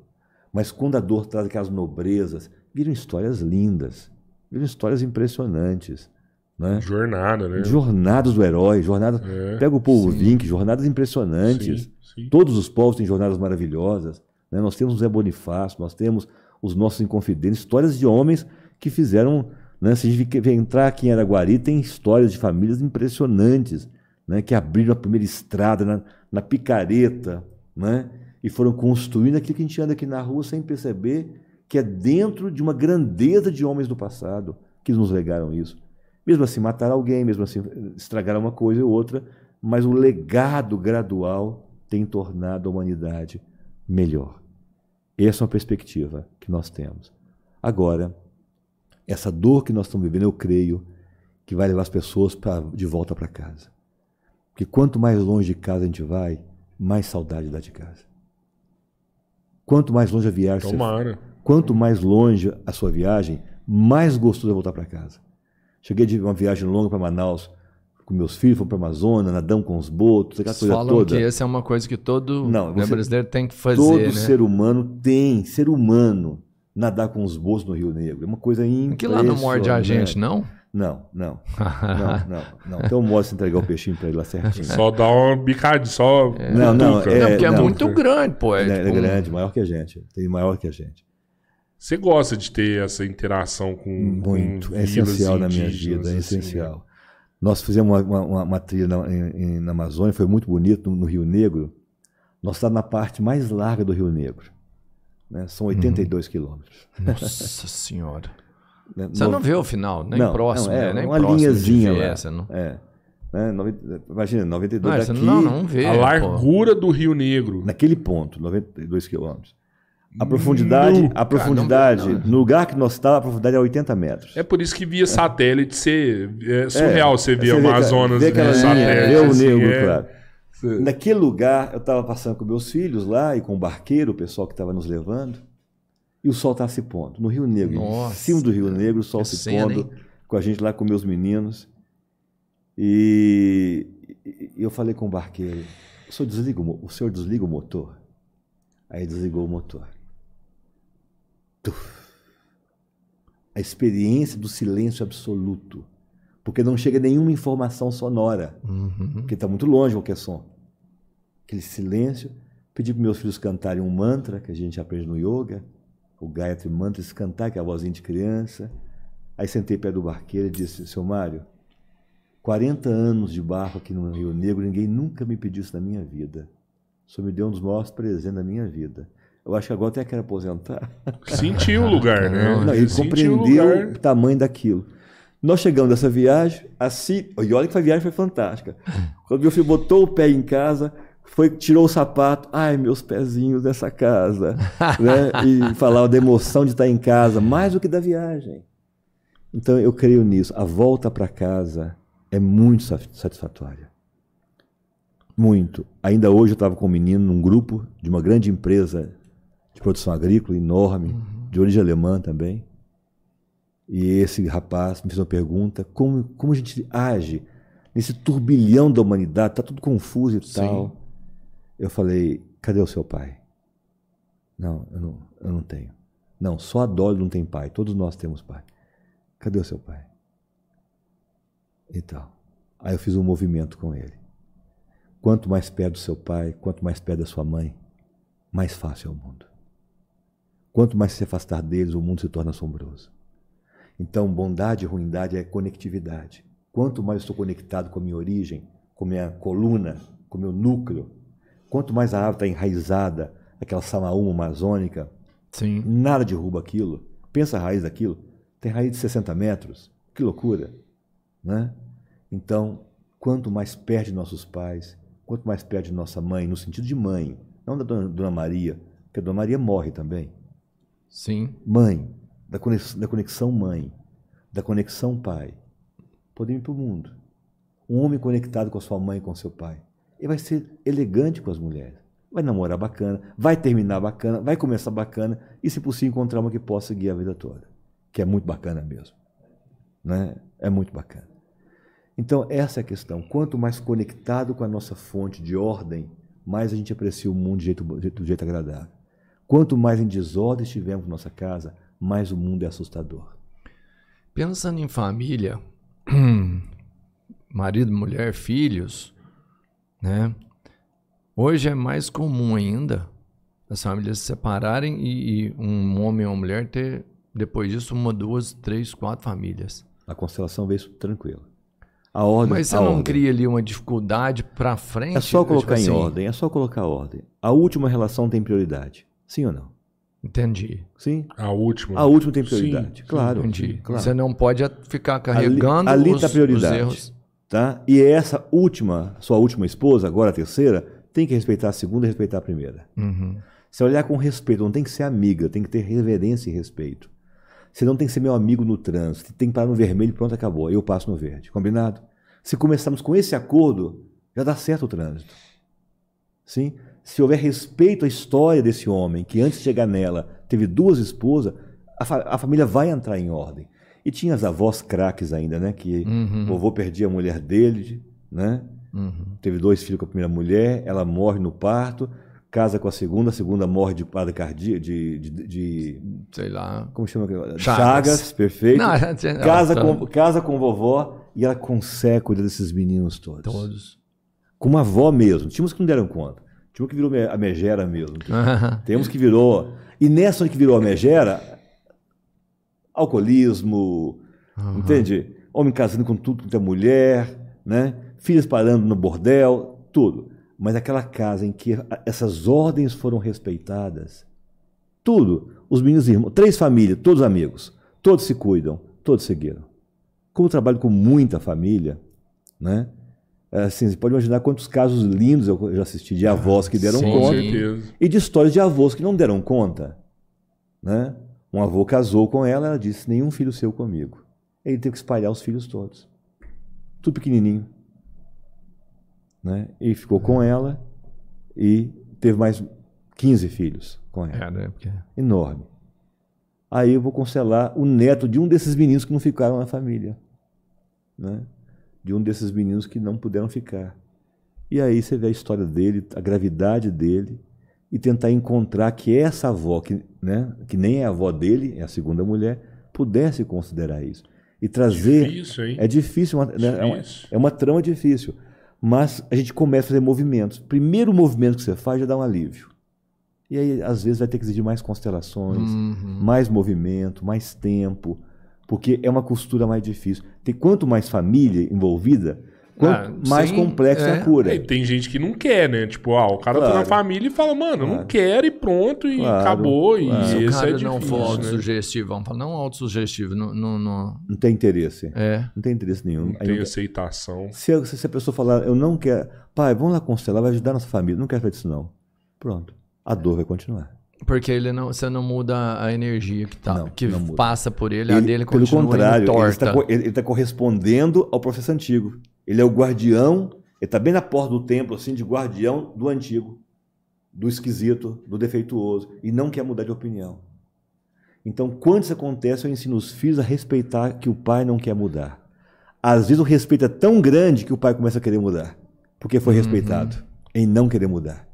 Mas quando a dor traz aquelas nobrezas, viram histórias lindas, viram histórias impressionantes, né? Jornada, né? Jornadas do herói, jornadas. É, Pega o povo sim. Vink, jornadas impressionantes. Sim, sim. Todos os povos têm jornadas maravilhosas. né? Nós temos o Zé Bonifácio, nós temos os nossos inconfidentes, histórias de homens que fizeram. Né? Se a gente vi- entrar aqui em Araguari, tem histórias de famílias impressionantes, né? que abriram a primeira estrada na, na picareta, né? e foram construindo aquilo que a gente anda aqui na rua sem perceber que é dentro de uma grandeza de homens do passado que nos legaram isso. Mesmo assim, mataram alguém, mesmo assim, estragaram uma coisa ou outra, mas o legado gradual tem tornado a humanidade melhor. Essa é uma perspectiva que nós temos. Agora, essa dor que nós estamos vivendo, eu creio que vai levar as pessoas pra, de volta para casa. Porque quanto mais longe de casa a gente vai, mais saudade dá de casa. Quanto mais longe a viagem você Tomara. Quanto mais longe a sua viagem, mais gostoso é voltar para casa. Cheguei de uma viagem longa para Manaus, com meus filhos, fomos para a Amazônia, nadamos com os botos, aquela coisa falam toda. que essa é uma coisa que todo Não, você- brasileiro tem que fazer, Todo né? ser humano tem, ser humano, nadar com os botos no Rio Negro. É uma coisa impressionante. Que lá não morde a gente, não? Não, não, não, não, não. Então mostra entregar o peixinho para ele lá certinho. Só dá uma bicadinha, só. Não, não, cutuca. é- não, porque é, não, muito grande, pô. É, é, tipo é grande, maior que a gente. Tem maior que a gente. Você gosta de ter essa interação com. Muito. com É essencial na minha vida, é assim, essencial. Nós fizemos uma, uma- uma- uma trilha na, em- em- na Amazônia, foi muito bonito, no, no Rio Negro. Nós estamos na parte mais larga do Rio Negro. Né? São 82 quilômetros. Nossa senhora. né? Você No- não vê o final, nem Não, próximo, não, é né? Nem uma próximo linhazinha ver essa, não. É. Né? Nove- Imagina, 92 Não, daqui, não, não vê. A pô. largura do Rio Negro. naquele ponto, 92 quilômetros. A profundidade, Nu, a profundidade não- no lugar que nós estávamos, a profundidade é 80 metros. É por isso que via satélite ser é surreal você ver vê Amazonas via satélite. vê o assim, negro, é. claro. Naquele lugar, eu estava passando com meus filhos lá e com o barqueiro, o pessoal que estava nos levando, e o sol estava se pondo. No Rio Negro, Nossa, em cima do Rio Negro, o sol se cena, pondo, hein? com a gente lá com meus meninos. E, e- eu falei com o barqueiro: o senhor, desliga o, o senhor desliga o motor? Aí desligou o motor. Tuf. A experiência do silêncio absoluto. Porque não chega nenhuma informação sonora Uhum. porque está muito longe qualquer som. Aquele silêncio. Pedi para meus filhos cantarem um mantra que a gente aprende no yoga, o Gayatri Mantra, eles cantar, que é a vozinha de criança. Aí sentei perto do barqueiro e disse, seu Mário, 40 anos de barco aqui no Rio Negro, ninguém nunca me pediu isso na minha vida. O senhor me deu um dos maiores presentes da minha vida. Eu acho que agora até quero aposentar. Sentiu o lugar, né? Não, ele Sentiu o compreendeu lugar. o tamanho daquilo. Nós chegamos dessa viagem, assim, e olha que a viagem foi fantástica. Quando meu filho botou o pé em casa, foi, tirou o sapato, ai, meus pezinhos dessa casa, né? E falava da emoção de estar em casa, mais do que da viagem. Então eu creio nisso. A volta para casa é muito sa- satisfatória. Muito. Ainda hoje eu estava com um menino num grupo de uma grande empresa de produção agrícola enorme, de origem alemã também. E esse rapaz me fez uma pergunta: como, como a gente age nesse turbilhão da humanidade? Está tudo confuso e Sim. tal. Eu falei: cadê o seu pai? Não, eu não, eu não tenho. Não, só a Dolly não tem pai. Todos nós temos pai. Cadê o seu pai? E tal. Aí eu fiz um movimento com ele. Quanto mais perto do seu pai, quanto mais perto da sua mãe, mais fácil é o mundo. Quanto mais se afastar deles, o mundo se torna assombroso. Então, bondade e ruindade é conectividade. Quanto mais estou conectado com a minha origem, com a minha coluna, com o meu núcleo, quanto mais a árvore está enraizada, aquela samaúma amazônica, Sim. nada derruba aquilo. Pensa a raiz daquilo. Tem raiz de 60 metros. Que loucura. Né? Então, quanto mais perto de nossos pais, quanto mais perto de nossa mãe, no sentido de mãe, não da Dona, Dona Maria, porque a Dona Maria morre também. Sim. Mãe, da conexão, da conexão mãe, da conexão pai. Podemos ir para o mundo. Um homem conectado com a sua mãe e com seu pai. Ele vai ser elegante com as mulheres. Vai namorar bacana, vai terminar bacana, vai começar bacana e, se possível, encontrar uma que possa guiar a vida toda. Que é muito bacana mesmo. Né? É muito bacana. Então, essa é a questão. Quanto mais conectado com a nossa fonte de ordem, mais a gente aprecia o mundo de jeito, do jeito agradável. Quanto mais em desordem estivermos na nossa casa, mais o mundo é assustador. Pensando em família, marido, mulher, filhos, né? Hoje é mais comum ainda as famílias se separarem e, e um homem ou uma mulher ter, depois disso, uma, duas, três, quatro famílias. A constelação vê isso tranquilo. A ordem, Mas você a não ordem. cria ali uma dificuldade pra frente? É só Tipo colocar em assim, ordem, é só colocar ordem. A última relação tem prioridade. Sim ou não? Entendi, Sim. A última. A última tem prioridade. sim, claro. entendi. claro. Você não pode ficar carregando ali os, tá prioridade. os erros. Tá? E essa última, sua última esposa, agora a terceira, tem que respeitar a segunda e respeitar a primeira. Uhum. Se olhar com respeito, não tem que ser amiga, tem que ter reverência e respeito. Você não tem que ser meu amigo no trânsito, tem que parar no vermelho e pronto, acabou. Eu passo no verde. Combinado? Se começarmos com esse acordo, já dá certo o trânsito. Sim? Se houver respeito à história desse homem, que antes de chegar nela teve duas esposas, a, fa- a família vai entrar em ordem. E tinha as avós craques ainda, né? Que Uhum. o vovô perdia a mulher dele, né? Uhum. Teve dois filhos com a primeira mulher, ela morre no parto, casa com a segunda, a segunda morre de parada cardíaca, de, de, de- Sei lá. como chama? aquilo? Chagas. Chagas, perfeito. Não, não, casa, tá- com, casa com vovó e ela consegue cuidar desses meninos todos. Todos. Com uma avó mesmo. Tínhamos que não deram conta. Tinha um que virou a megera mesmo. Temos que virou. E nessa que virou a megera, alcoolismo, entende? Homem casando com tudo quanto é mulher, né? Filhos parando no bordel, tudo. Mas aquela casa em que essas ordens foram respeitadas, tudo, os meninos irmãos, três famílias, todos amigos, todos se cuidam, todos seguiram. Como eu trabalho com muita família, né? Assim, você pode imaginar quantos casos lindos eu já assisti de avós que deram Sim. Com conta certeza. e de histórias de avós que não deram conta. Né? Um avô casou com ela, ela disse: nenhum filho seu comigo. Ele teve que espalhar os filhos todos. Tudo pequenininho. Né? E ficou com ela e teve mais 15 filhos com ela. É, né? Porque... Enorme. Aí eu vou cancelar o neto de um desses meninos que não ficaram na família. Né? De um desses meninos que não puderam ficar. E aí você vê a história dele, a gravidade dele, e tentar encontrar que essa avó, que, né, que nem é a avó dele, é a segunda mulher, pudesse considerar isso. E trazer. Difícil, hein? É difícil, uma- né, é, uma, Difícil. é uma trama difícil. Mas a gente começa a fazer movimentos. Primeiro movimento que você faz já dá um alívio. E aí, às vezes, vai ter que exigir mais constelações, Uhum. mais movimento, mais tempo, porque é uma costura mais difícil. Tem quanto mais família envolvida, quanto Ah, mais sim, complexa é é. a cura. É, e tem gente que não quer, né? Tipo, ah, o cara tá na Claro. família e fala, mano, eu não Claro. quero e pronto, e Claro, acabou. E claro. Se o esse cara é não difícil, for né? autossugestivo, vamos falar, não autossugestivo, não, não, não- Não tem interesse. é. Não tem interesse nenhum. Não Aí tem não- aceitação. se, a- se a pessoa falar, eu não quero, pai, vamos lá constelar, vai ajudar a nossa família, não quero fazer isso não. Pronto. A dor vai continuar. Porque ele não, você não muda a energia que, tá, Não, que não passa por ele, a Ele- dele pelo continua contrário, indo ele está, ele está correspondendo ao processo antigo. Ele é o guardião, ele está bem na porta do templo, assim, de guardião do antigo, do esquisito, do defeituoso, e não quer mudar de opinião. Então, quando isso acontece, eu ensino os filhos a respeitar que o pai não quer mudar. Às vezes o respeito é tão grande que o pai começa a querer mudar, porque foi respeitado, em não querer mudar.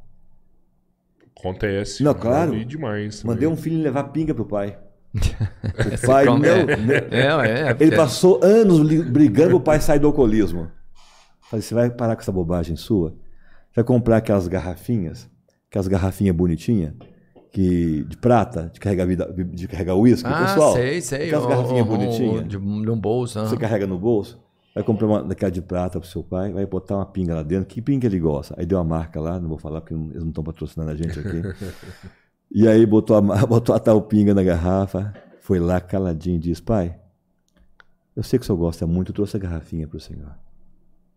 Acontece. Não, claro. vi demais. Mandei um filho levar pinga pro pai. O pai não, é? né? É, é, Ele porque- passou anos brigando o pai sair do alcoolismo. Falei, você vai parar com essa bobagem sua? Vai comprar aquelas garrafinhas, aquelas garrafinhas bonitinhas, que, de prata, de carregar, vida, de carregar uísque, Ah, pessoal. sei, sei. Aquelas garrafinhas o- o- bonitinhas. De, de um bolso. Você carrega no bolso, vai comprar uma daquela de prata pro seu pai, vai botar uma pinga lá dentro. Que pinga ele gosta? Aí deu uma marca lá, não vou falar porque eles não estão patrocinando a gente aqui. e aí botou a, botou a tal pinga na garrafa, foi lá caladinho e disse: Pai, eu sei que o senhor gosta muito, eu trouxe a garrafinha pro senhor.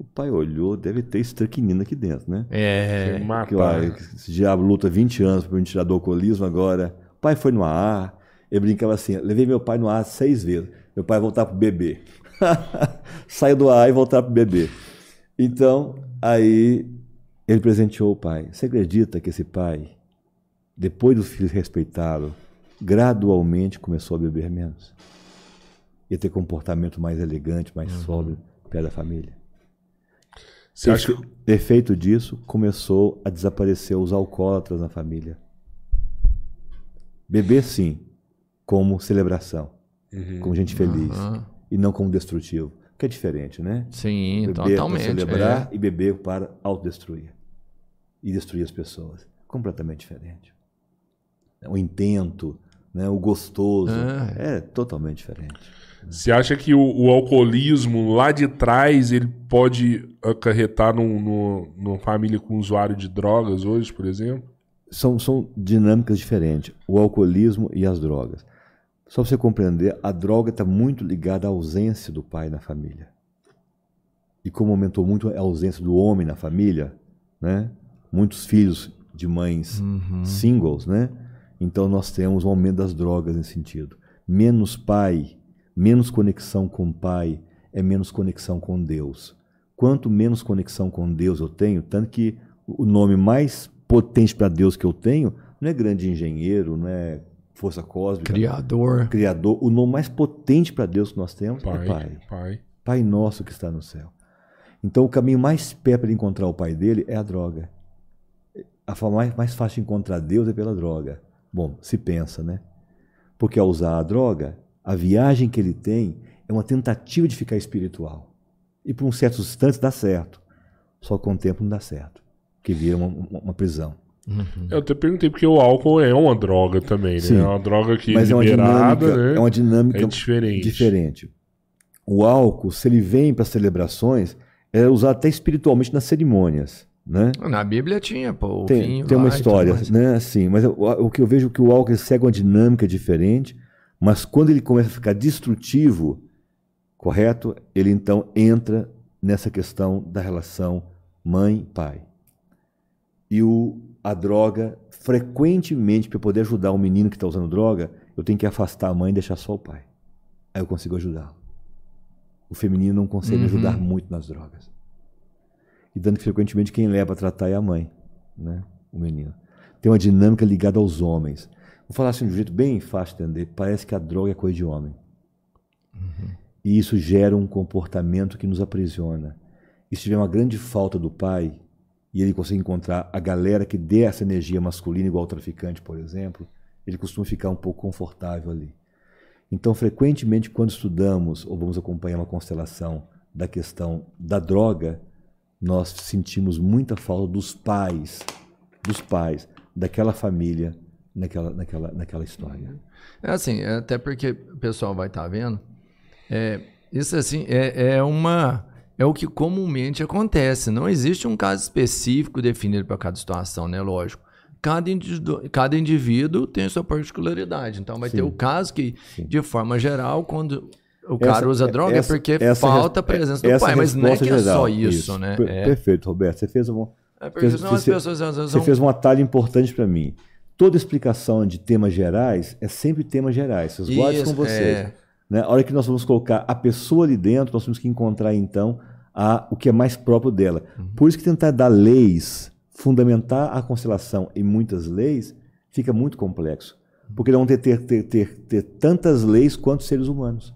O pai olhou, deve ter estracnina aqui dentro, né? É. Que, ó, esse diabo luta 20 anos para me tirar do alcoolismo agora. O pai foi no AA. Eu brincava assim: levei meu pai no AA seis vezes. Meu pai voltar pro bebê. Saiu do AA e voltar pro bebê. Então, aí ele presenteou o pai. Você acredita que esse pai, depois do filho respeitá-lo, gradualmente começou a beber menos? Ia ter comportamento mais elegante, mais sóbrio, perto da família. Você acha Efe- Efeito disso, começou a desaparecer os alcoólatras na família. Beber, sim, como celebração, Uhum. como gente feliz, Aham. e não como destrutivo. Que é diferente, né? Sim, beber para totalmente. celebrar é. e beber para autodestruir. E destruir as pessoas. Completamente diferente. O intento, né? o gostoso, Ah. é totalmente diferente. Você acha que o, o alcoolismo lá de trás ele pode acarretar num, num- numa família com usuário de drogas hoje, por exemplo? são, são dinâmicas diferentes. O alcoolismo e as drogas. Só para você compreender, a droga está muito ligada à ausência do pai na família. E como aumentou muito a ausência do homem na família, né? muitos filhos de mães Uhum. singles, né? então nós temos um aumento das drogas nesse sentido. Menos pai, menos conexão com o pai, é menos conexão com Deus. Quanto menos conexão com Deus eu tenho, tanto que o nome mais potente para Deus que eu tenho não é grande engenheiro, não é força cósmica, Criador. Criador, o nome mais potente para Deus que nós temos Pai, é Pai. pai. Pai nosso que está no céu. Então, o caminho mais perto para encontrar o pai dele é a droga. A forma mais, mais fácil de encontrar Deus é pela droga. Bom, se pensa, né? Porque ao usar a droga, a viagem que ele tem é uma tentativa de ficar espiritual. E por um certo instante dá certo. Só que com o tempo não dá certo. Que vira uma, uma- uma prisão. Eu até perguntei porque o álcool é uma droga também, né? Sim. É uma droga que Mas é uma liberada, dinâmica, né? é uma dinâmica É diferente. diferente. O álcool, se ele vem para celebrações, é usado até espiritualmente nas cerimônias, né? Na Bíblia tinha, pô. o Tem, vinho tem uma história, né? Assim, mas o, o que eu vejo é que o álcool segue uma dinâmica diferente, mas quando ele começa a ficar destrutivo, correto? Ele então entra nessa questão da relação mãe-pai. E o, a droga, frequentemente, para poder ajudar um menino que está usando droga, eu tenho que afastar a mãe e deixar só o pai. Aí eu consigo ajudá-lo. O feminino não consegue Uhum. ajudar muito nas drogas. E dando que frequentemente quem leva a tratar é a mãe, né? o menino. Tem uma dinâmica ligada aos homens. Vou falar assim de um jeito bem fácil de entender. Parece que a droga é coisa de homem. E isso gera um comportamento que nos aprisiona. E se tiver uma grande falta do pai, e ele consegue encontrar a galera que dê essa energia masculina, igual o traficante, por exemplo, ele costuma ficar um pouco confortável ali. Então, frequentemente, quando estudamos ou vamos acompanhar uma constelação da questão da droga, nós sentimos muita falta dos pais, dos pais, daquela família, naquela, naquela, naquela história. É assim, é até porque o pessoal vai estar vendo. É, isso assim é, é uma é o que comumente acontece. Não existe um caso específico definido para cada situação, né? Lógico. Cada indivíduo, cada indivíduo tem sua particularidade. Então vai ter Sim. o caso que, Sim. de forma geral, quando o Essa- cara usa droga essa- é porque essa falta a res- presença do essa pai. Mas não é que é só geral, isso, né? Per- É, Perfeito, Roberto. Você fez um, é porque fez- senão as você- pessoas às vezes você fez um atalho importante para mim. Toda explicação de temas gerais é sempre temas gerais. Vocês isso com vocês. é. Né? A hora que nós vamos colocar a pessoa ali dentro, nós temos que encontrar então a, o que é mais próprio dela. Uhum. Por isso que tentar dar leis, fundamentar a constelação em muitas leis, fica muito complexo. Porque não vão ter, ter, ter, ter, ter tantas leis quanto seres humanos.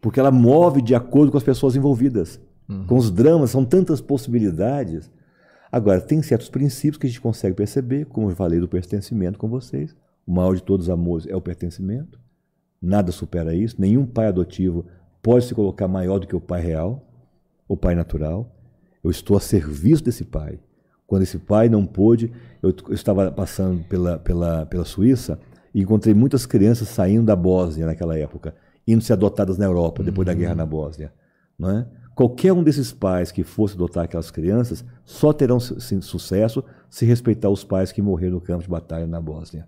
Porque ela move de acordo com as pessoas envolvidas. Com os dramas, são tantas possibilidades. Agora, tem certos princípios que a gente consegue perceber, como eu falei do pertencimento com vocês. O maior de todos os amores é o pertencimento. Nada supera isso. Nenhum pai adotivo pode se colocar maior do que o pai real, o pai natural. Eu estou a serviço desse pai. Quando esse pai não pôde, eu, eu estava passando pela, pela, pela Suíça e encontrei muitas crianças saindo da Bósnia naquela época, indo ser adotadas na Europa, depois da guerra na Bósnia. Não é? Qualquer um desses pais que fosse adotar aquelas crianças só terão sucesso se respeitar os pais que morreram no campo de batalha na Bósnia.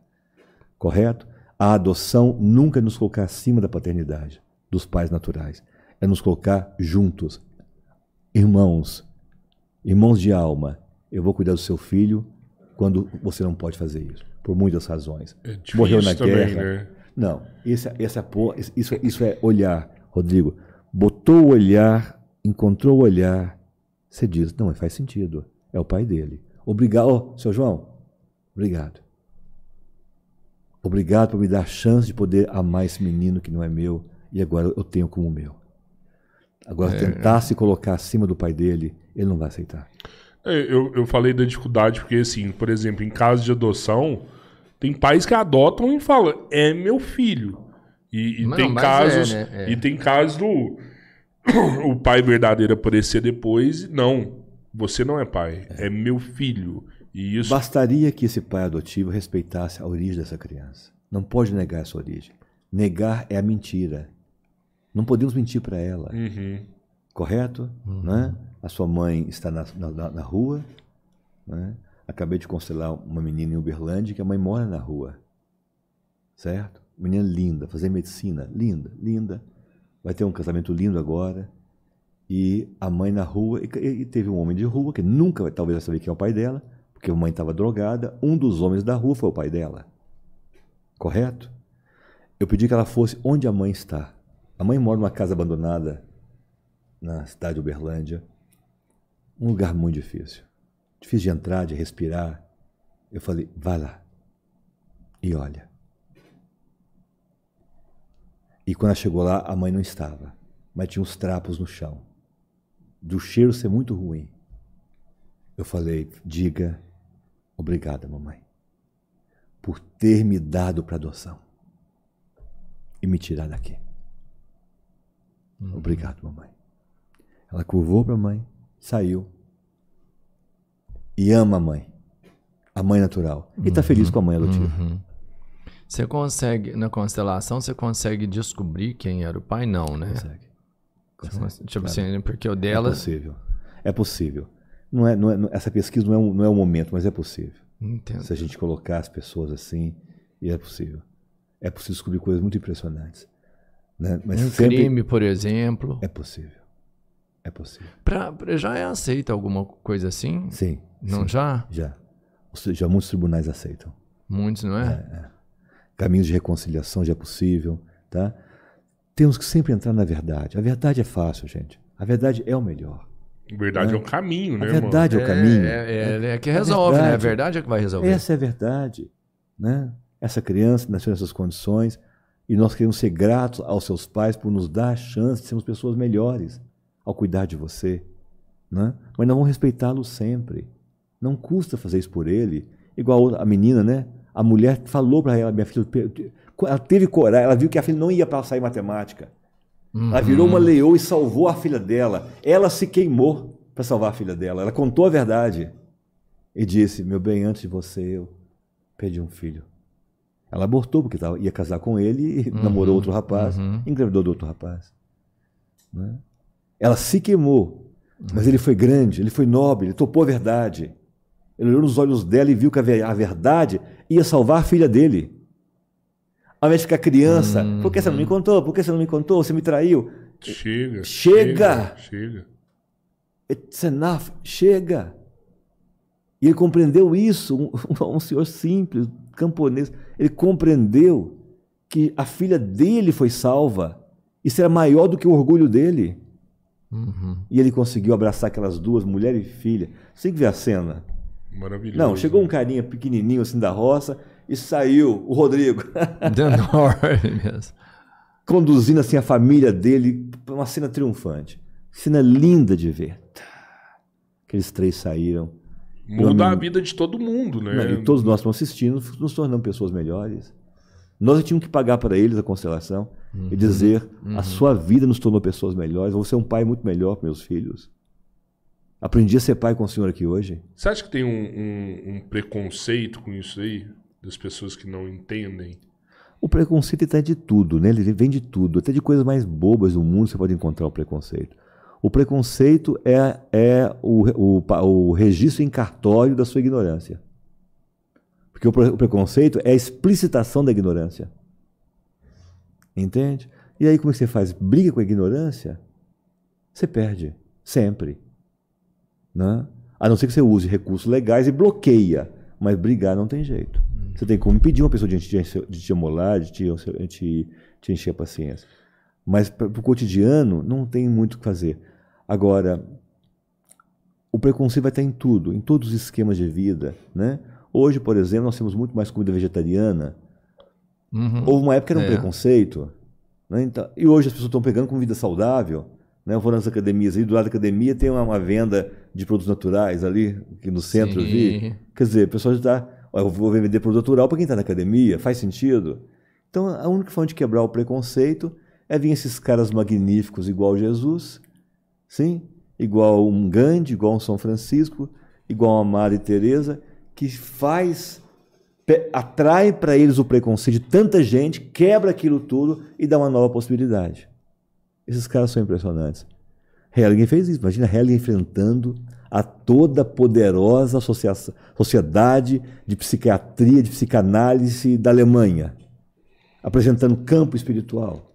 Correto? A adoção nunca é nos colocar acima da paternidade, dos pais naturais. É nos colocar juntos. Irmãos, irmãos de alma, eu vou cuidar do seu filho quando você não pode fazer isso, por muitas razões. É Morreu na também, guerra. né? Não, esse, esse é isso, isso é olhar, Rodrigo. Botou o olhar, encontrou o olhar, você diz, não, faz sentido. É o pai dele. Obrigado, Ô, seu João, obrigado. Obrigado por me dar a chance de poder amar esse menino que não é meu e agora eu tenho como meu. Agora, tentar se colocar acima do pai dele, ele não vai aceitar. É, Eu, eu falei da dificuldade porque, assim, por exemplo, em caso de adoção, tem pais que adotam e falam, é meu filho. E, e Mas tem mas casos. é, né? É. E tem casos do o pai verdadeiro aparecer depois. e Não, você não é pai, é, meu filho. E isso. Bastaria que esse pai adotivo respeitasse a origem dessa criança. Não pode negar essa origem. Negar é a mentira. Não podemos mentir para ela. Uhum. correto? Né? A sua mãe está na, na, na rua. Né? Acabei de constelar uma menina em Uberlândia que a mãe mora na rua. Certo? Menina linda, fazer medicina, linda, linda. Vai ter um casamento lindo agora. E a mãe na rua, e, teve um homem de rua, que nunca talvez vai saber quem é o pai dela, porque a mãe estava drogada. Um dos homens da rua foi o pai dela. Correto? Eu pedi que ela fosse onde a mãe está. A mãe mora numa casa abandonada na cidade de Uberlândia. Um lugar muito difícil. Difícil de entrar, de respirar. Eu falei, vai lá. E olha. E quando ela chegou lá, a mãe não estava, mas tinha uns trapos no chão. Do cheiro ser muito ruim. Eu falei: diga obrigada, mamãe, por ter me dado para adoção e me tirar daqui. Obrigado, mamãe. Ela curvou para a mãe, saiu e ama a mãe, a mãe natural. E está feliz com a mãe adotiva. Uhum. Você consegue, na constelação, você consegue descobrir quem era o pai? Não, né? Consegue. Consegue. cons- tipo Claro. assim, porque o É dela. possível. É possível. Não é, não é, essa pesquisa não é, um, não é um momento, mas é possível. Entendo. Se a gente colocar as pessoas assim, é possível. É possível descobrir coisas muito impressionantes. Né? Mas Um sempre crime, por exemplo. é possível. É possível. Pra, já é aceita alguma coisa assim? Sim. Não sim, já? Já. Já muitos tribunais aceitam. Muitos, não é? Caminhos de reconciliação já é possível, tá? Temos que sempre entrar na verdade. A verdade é fácil, gente. A verdade é o melhor. Verdade é, o caminho, A né, irmão? verdade é, o caminho. É, é, é que É resolve, né? A verdade. verdade é que vai resolver. Essa é a verdade, né? Essa criança nasceu nessas condições e nós queremos ser gratos aos seus pais por nos dar a chance de sermos pessoas melhores ao cuidar de você, né? Mas não vamos respeitá-lo sempre. Não custa fazer isso por ele. Igual a menina, né? A mulher falou para ela, minha filha, ela teve coragem, ela viu que a filha não ia passar em matemática. Ela Uhum. virou uma leoa e salvou a filha dela. Ela se queimou para salvar a filha dela. Ela contou a verdade e disse: Meu bem, antes de você eu perdi um filho. Ela abortou porque tava, ia casar com ele e namorou outro rapaz, uhum. engravidou do outro rapaz. Né? Ela se queimou, mas ele foi grande, ele foi nobre, ele topou a verdade. Ele olhou nos olhos dela e viu que a ve- a verdade ia salvar a filha dele. Ao invés de ficar criança, por que você não me contou? Por que você não me contou? Você me traiu? Chega. Chega! Chega. It's enough, chega. E ele compreendeu isso, um, um senhor simples, camponês, ele compreendeu que a filha dele foi salva. Isso era maior do que o orgulho dele. Uhum. E ele conseguiu abraçar aquelas duas, mulher e filha. Você tem que ver a cena. Maravilhoso. Não, chegou um carinha pequenininho assim da roça e saiu o Rodrigo, Dando ordem mesmo. conduzindo assim a família dele, uma cena triunfante. Cena linda de ver. Aqueles três saíram. Muda a vida de todo mundo, né? Não, e todos nós estamos assistindo, nos tornamos pessoas melhores. Nós tínhamos que pagar para eles a constelação e dizer: a sua vida nos tornou pessoas melhores. Vou ser um pai muito melhor para meus filhos. Aprendi a ser pai com o senhor aqui hoje. Você acha que tem um, um- um preconceito com isso aí? Das pessoas que não entendem? O preconceito está de tudo, né? Ele vem de tudo, até de coisas mais bobas do mundo você pode encontrar o preconceito. O preconceito é, é o, o, o registro em cartório da sua ignorância. Porque o, pre- o preconceito é a explicitação da ignorância. Entende? E aí como é que você faz? Briga com a ignorância? Você perde, sempre. Né? A não ser que você use recursos legais e bloqueia. Mas brigar não tem jeito. Você tem como impedir uma pessoa de te, de te amolar, de te, te, te encher a paciência. Mas para o cotidiano não tem muito o que fazer. Agora, o preconceito vai estar em tudo, em todos os esquemas de vida. Né? Hoje, por exemplo, nós temos muito mais comida vegetariana. Uhum. Houve uma época que era um É. preconceito. né? Então, e hoje as pessoas estão pegando comida saudável. Né? Eu vou nas academias ali, do lado da academia tem uma, uma venda de produtos naturais ali, aqui no centro eu vi. Sim. Quer dizer, o pessoal já está. Eu vou vender produto natural para quem está na academia, faz sentido. Então, a única forma de quebrar o preconceito é vir esses caras magníficos, igual Jesus, sim? igual um Gandhi, igual um São Francisco, igual uma Madre Teresa, que faz, atrai para eles o preconceito de tanta gente, quebra aquilo tudo e dá uma nova possibilidade. Esses caras são impressionantes. Hellinger fez isso. Imagina Hellinger enfrentando a toda poderosa associação- sociedade de psiquiatria, de psicanálise da Alemanha, apresentando campo espiritual.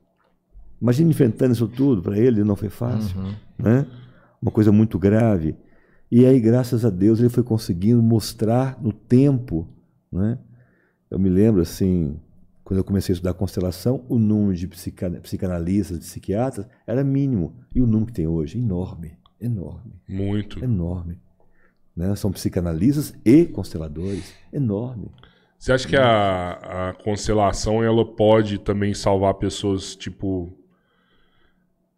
Imagina enfrentando isso tudo, para ele não foi fácil. Né? Uma coisa muito grave. E aí, graças a Deus, ele foi conseguindo mostrar no tempo. Né? Eu me lembro, assim, quando eu comecei a estudar constelação, o número de psica- psicanalistas, de psiquiatras, era mínimo. E o número que tem hoje, enorme, enorme, Muito. enorme. Né? São psicanalistas e consteladores, enorme. Você acha que a, a constelação ela pode também salvar pessoas, tipo.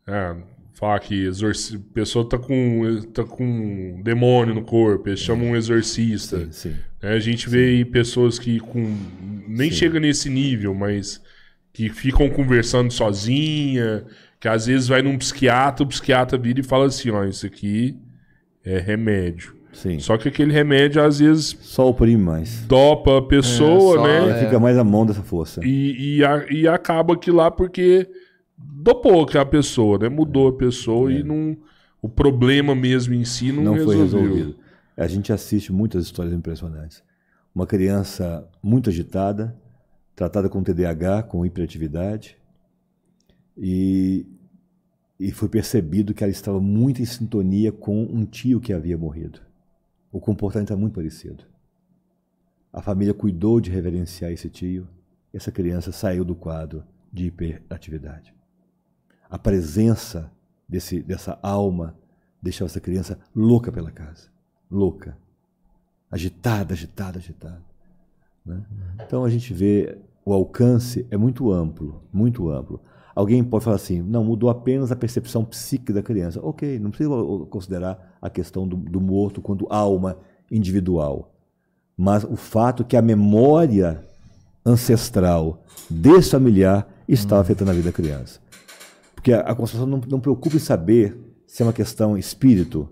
É, falar que exorci... a pessoa tá com, tá com um demônio no corpo, eles chamam um exorcista. Sim, sim. É, a gente vê aí pessoas que com nem Sim. chega nesse nível, mas que ficam conversando sozinha, que às vezes vai num psiquiatra, o psiquiatra vira e fala assim, ó, isso aqui é remédio. Sim. Só que aquele remédio às vezes Só oprime mais. dopa a pessoa, É, só- né? É. fica mais a mão dessa força. E, e, a- e acaba que lá porque dopou a pessoa, né? Mudou a pessoa e não o problema mesmo em si não, não foi resolvido. A gente assiste muitas histórias impressionantes. Uma criança muito agitada, tratada com TDAH, com hiperatividade, e, e foi percebido que ela estava muito em sintonia com um tio que havia morrido. O comportamento era muito parecido. A família cuidou de reverenciar esse tio. Essa criança saiu do quadro de hiperatividade. A presença desse, dessa alma deixava essa criança louca pela casa. Louca. Agitada, agitada, agitada. né? Então a gente vê o alcance é muito amplo, muito amplo. Alguém pode falar assim, não, mudou apenas a percepção psíquica da criança. Ok, não precisa considerar a questão do, do morto quando alma individual. Mas o fato que a memória ancestral desse familiar estava afetando a vida da criança. Porque a, a constelação não, não preocupa em saber se é uma questão espírito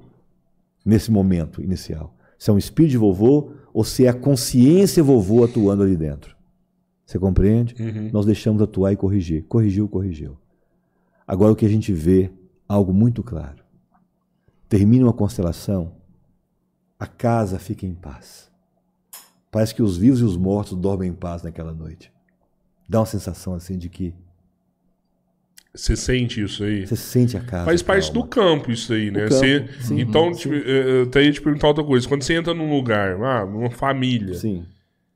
nesse momento inicial. Se é um espírito de vovô ou se é a consciência vovô atuando ali dentro. Você compreende? Uhum. Nós deixamos atuar e corrigir. Corrigiu, corrigiu. Agora o que a gente vê, algo muito claro. Termina uma constelação, a casa fica em paz. Parece que os vivos e os mortos dormem em paz naquela noite. Dá uma sensação assim de que Você sente isso aí? você sente a casa. Faz parte do calma. campo isso aí, né? campo, Você- sim. então, Sim. tipo, eu até ia te perguntar outra coisa. Quando você entra num lugar, ah, numa família, Sim.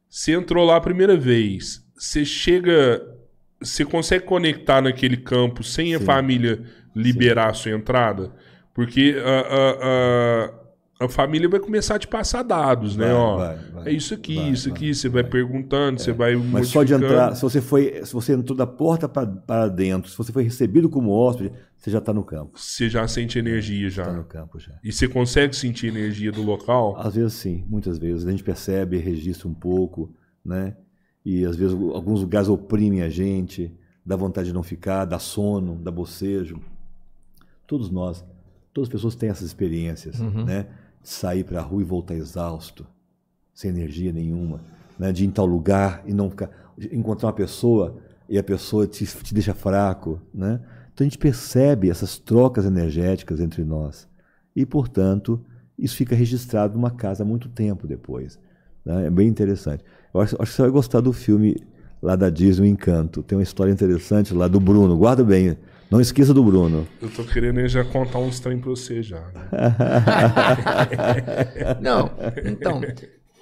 você entrou lá a primeira vez, você chega, você consegue conectar naquele campo sem a Sim. família liberar a sua entrada? Porque a, a, a, a família vai começar a te passar dados, né? Vai, Ó, vai, vai. é isso aqui, Vai, isso vai, aqui, você vai, perguntando, você vai Mas só de entrar, se você foi, se você entrou da porta para dentro, se você foi recebido como hóspede, você já está no campo. Você já sente energia já. Está no campo já. E você consegue sentir energia do local? Às vezes sim, muitas vezes. A gente percebe, registra um pouco, né? E às vezes alguns lugares oprimem a gente, dá vontade de não ficar, dá sono, dá bocejo. Todos nós, todas as pessoas têm essas experiências, né? Sair para a rua e voltar exausto, sem energia nenhuma, né? De ir em tal lugar e não ficar, encontrar uma pessoa e a pessoa te, te deixa fraco, né? Então a gente percebe essas trocas energéticas entre nós e, portanto, isso fica registrado numa casa muito tempo depois. né? É bem interessante. Eu acho, acho que você vai gostar do filme lá da Disney, O Encanto. Tem uma história interessante lá do Bruno. Guarda bem. Não esqueça do Bruno. Eu tô querendo já contar uns trem pra você já. Não, então,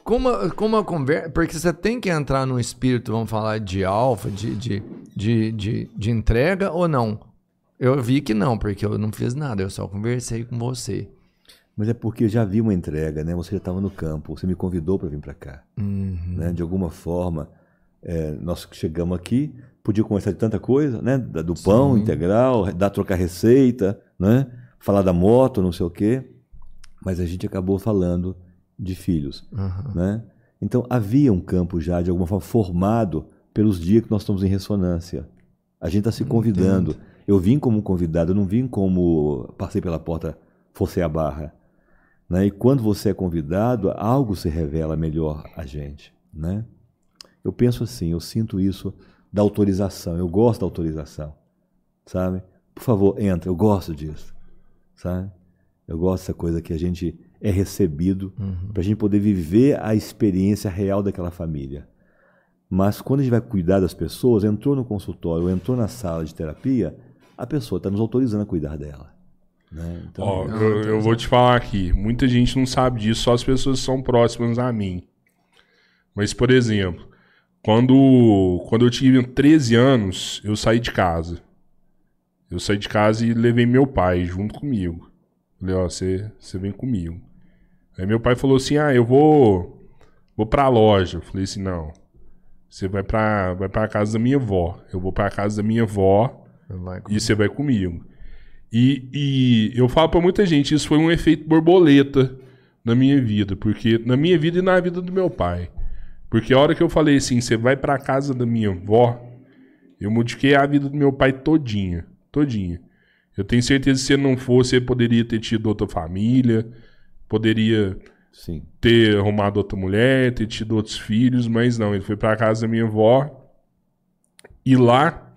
como, a- como a conversa. Porque você tem que entrar num espírito, vamos falar de alfa, de, de, de, de, de entrega ou não? Eu vi que não, porque eu não fiz nada, eu só conversei com você. Mas é porque eu já vi uma entrega, né? Você já estava no campo, você me convidou para vir para cá. Né? De alguma forma, é, nós chegamos aqui, podia conversar de tanta coisa, né? Do pão integral, da trocar receita, né? Falar da moto, não sei o quê. Mas a gente acabou falando de filhos, Aham. né? Então havia um campo já de alguma forma formado pelos dias que nós estamos em ressonância. A gente está se convidando. Eu vim como convidado, eu não vim como passei pela porta, forcei a barra. Né? E quando você é convidado, algo se revela melhor a gente. Né? Eu penso assim, eu sinto isso da autorização, eu gosto da autorização. Sabe? Por favor, entra, eu gosto disso. Sabe? Eu gosto dessa coisa que a gente é recebido para a gente poder viver a experiência real daquela família. Mas quando a gente vai cuidar das pessoas, entrou no consultório, entrou na sala de terapia, a pessoa está nos autorizando a cuidar dela. Né? Então, Ó, eu, eu vou te falar aqui. Muita gente não sabe disso, só as pessoas que são próximas a mim. Mas, por exemplo, quando, quando eu tive 13 anos, eu saí de casa. Eu saí de casa e levei meu pai junto comigo. Falei, ó, você, vem comigo. Aí meu pai falou assim: ah, eu vou. vou pra loja. Eu falei assim, não. Você vai pra, vai pra casa da minha avó. Eu vou pra casa da minha avó e você vai comigo. E, e eu falo pra muita gente, isso foi um efeito borboleta na minha vida. Porque na minha vida e na vida do meu pai. Porque a hora que eu falei assim, você vai pra casa da minha avó, eu modifiquei a vida do meu pai todinha. Todinha. Eu tenho certeza que se ele não fosse, ele poderia ter tido outra família, poderia Sim. ter arrumado outra mulher, ter tido outros filhos, mas não, ele foi pra casa da minha avó e lá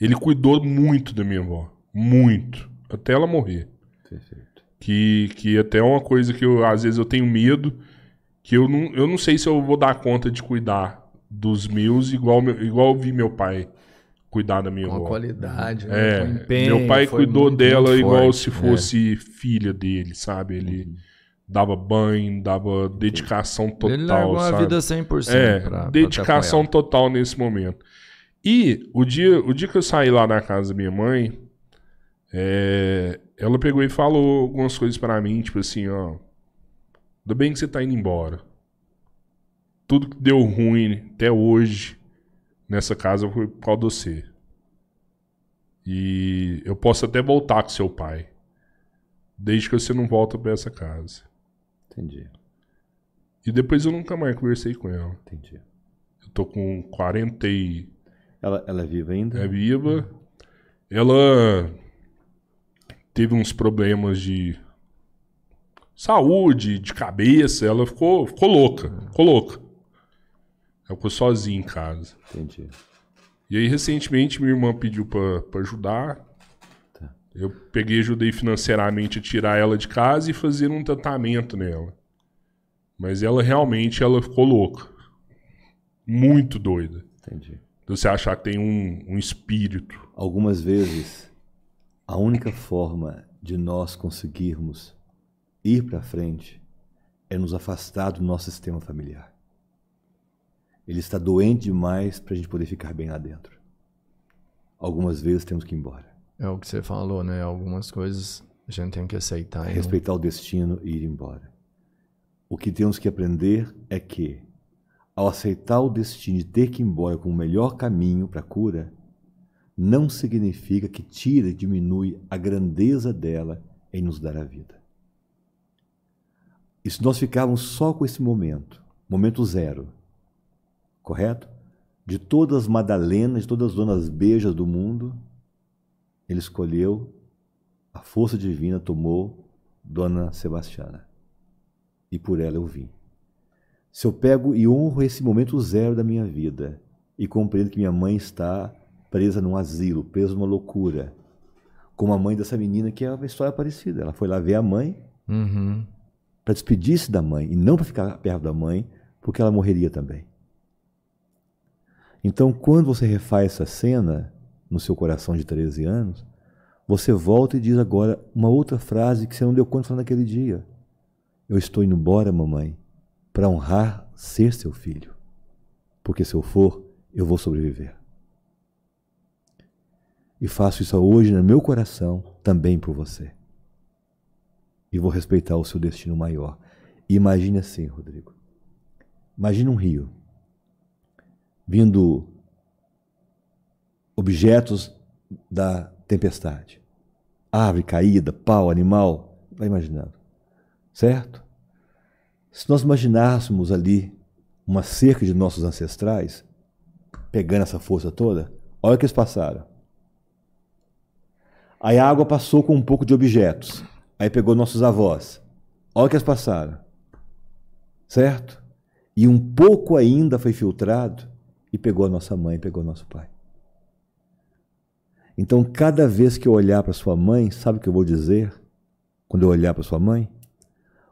ele cuidou muito da minha avó, muito, até ela morrer. Perfeito. Que, que até é uma coisa que eu, às vezes eu tenho medo, que eu não, eu não sei se eu vou dar conta de cuidar dos meus igual, igual eu vi meu pai cuidar da minha Com avó. qualidade, né? É, com empenho, meu pai cuidou muito, dela muito igual forte. se É. fosse filha dele, sabe? Ele dava banho, dava dedicação total, Ele largou a sabe? vida 100% É, pra, pra dedicação com total nesse momento. E o dia, o dia que eu saí lá na casa da minha mãe, é, ela pegou e falou algumas coisas pra mim, tipo assim, ó, ainda bem que você tá indo embora. Tudo que deu ruim até hoje nessa casa foi por causa de você. E eu posso até voltar com seu pai, desde que você não volta pra essa casa. Entendi. E depois eu nunca mais conversei com ela. Entendi. Eu tô com 40 e Ela, ela é viva ainda? é viva. Ela teve uns problemas de saúde, de cabeça. Ela ficou, ficou louca. Ficou louca. Ela ficou sozinha em casa. Entendi. E aí, recentemente, minha irmã pediu pra, pra ajudar. Tá. Eu peguei e ajudei financeiramente a tirar ela de casa e fazer um tratamento nela. Mas ela realmente ela ficou louca. Muito doida. Entendi. Você achar que tem um, um espírito. Algumas vezes, a única forma de nós conseguirmos ir para frente é nos afastar do nosso sistema familiar. Ele está doente demais para a gente poder ficar bem lá dentro. Algumas vezes temos que ir embora. É o que você falou, né? Algumas coisas a gente tem que aceitar. não- Respeitar o destino e ir embora. O que temos que aprender é que, ao aceitar o destino de ter que ir embora com o melhor caminho para a cura, não significa que tira e diminui a grandeza dela em nos dar a vida. E se nós ficarmos só com esse momento, momento zero, correto? De todas as Madalenas, de todas as donas beijas do mundo, ele escolheu, a força divina tomou Dona Sebastiana. E por ela eu vim. Se eu pego e honro esse momento zero da minha vida e compreendo que minha mãe está presa num asilo, presa numa loucura, como a mãe dessa menina que é uma história parecida. Ela foi lá ver a mãe Uhum. Para despedir-se da mãe e não para ficar perto da mãe, porque ela morreria também. Então, quando você refaz essa cena no seu coração de 13 anos, você volta e diz agora uma outra frase que você não deu conta naquele dia. Eu estou indo embora, mamãe, para honrar ser seu filho. Porque se eu for, eu vou sobreviver. E faço isso hoje no meu coração também por você e vou respeitar o seu destino maior. Imagine assim, Rodrigo. Imagine um rio vindo objetos da tempestade. Árvore caída, pau, animal, vai imaginando. Certo? Se nós imaginássemos ali uma cerca de nossos ancestrais, pegando essa força toda, olha o que eles passaram. Aí a água passou com um pouco de objetos. Aí pegou nossos avós. Olha o que eles passaram. Certo? E um pouco ainda foi filtrado e pegou a nossa mãe, pegou nosso pai. Então, cada vez que eu olhar para sua mãe, sabe o que eu vou dizer? Quando eu olhar para sua mãe,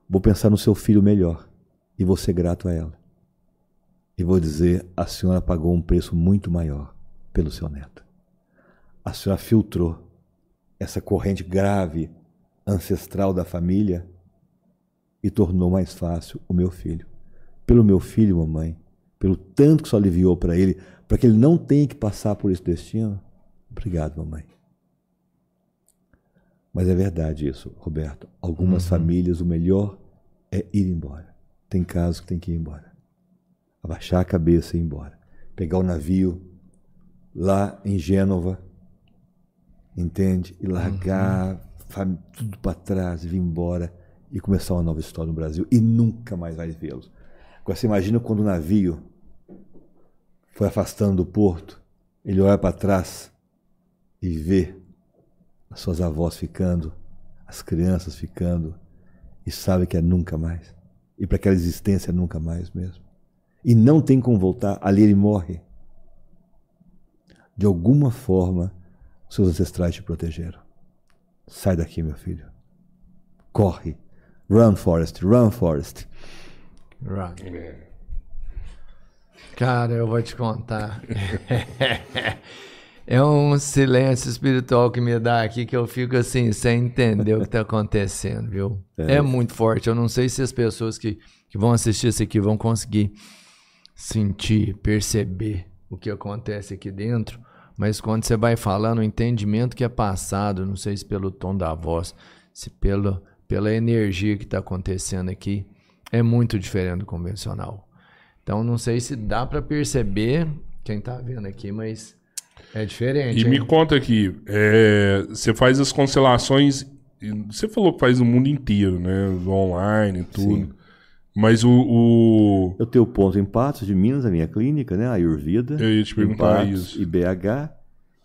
vou pensar no seu filho melhor e vou ser grato a ela. E vou dizer: a senhora pagou um preço muito maior pelo seu neto. A senhora filtrou essa corrente grave ancestral da família e tornou mais fácil o meu filho. Pelo meu filho, mamãe, pelo tanto que isso aliviou para ele, para que ele não tenha que passar por esse destino. Obrigado, mamãe. Mas é verdade isso, Roberto. Algumas famílias o melhor é ir embora. Tem casos que tem que ir embora. abaixar a cabeça e ir embora. Pegar o navio lá em Gênova, entende? E largar fam- tudo para trás, vir embora e começar uma nova história no Brasil e nunca mais vai vê-los. Agora você imagina quando o navio foi afastando do porto, ele olha para trás e vê as suas avós ficando, as crianças ficando, e sabe que é nunca mais. E para aquela existência é nunca mais mesmo. E não tem como voltar, ali ele morre. De alguma forma, seus ancestrais te protegeram. Sai daqui, meu filho. Corre. Run, Forest, run, Forest. Right. É. Cara, eu vou te contar. é um silêncio espiritual que me dá aqui que eu fico assim, sem entender o que tá acontecendo, viu? É, muito forte. Eu não sei se as pessoas que, que vão assistir isso aqui vão conseguir sentir, perceber o que acontece aqui dentro. Mas quando você vai falando, o entendimento que é passado, não sei se pelo tom da voz, se pelo, pela energia que está acontecendo aqui, é muito diferente do convencional. Então não sei se dá para perceber quem tá vendo aqui, mas é diferente. E me hein? conta aqui, é, você faz as constelações, você falou que faz no mundo inteiro, né? Online e tudo. Mas o, o- Eu tenho ponto em Patos de Minas, a minha clínica, né? A Ayurveda. Eu ia te perguntar Patos isso. E BH.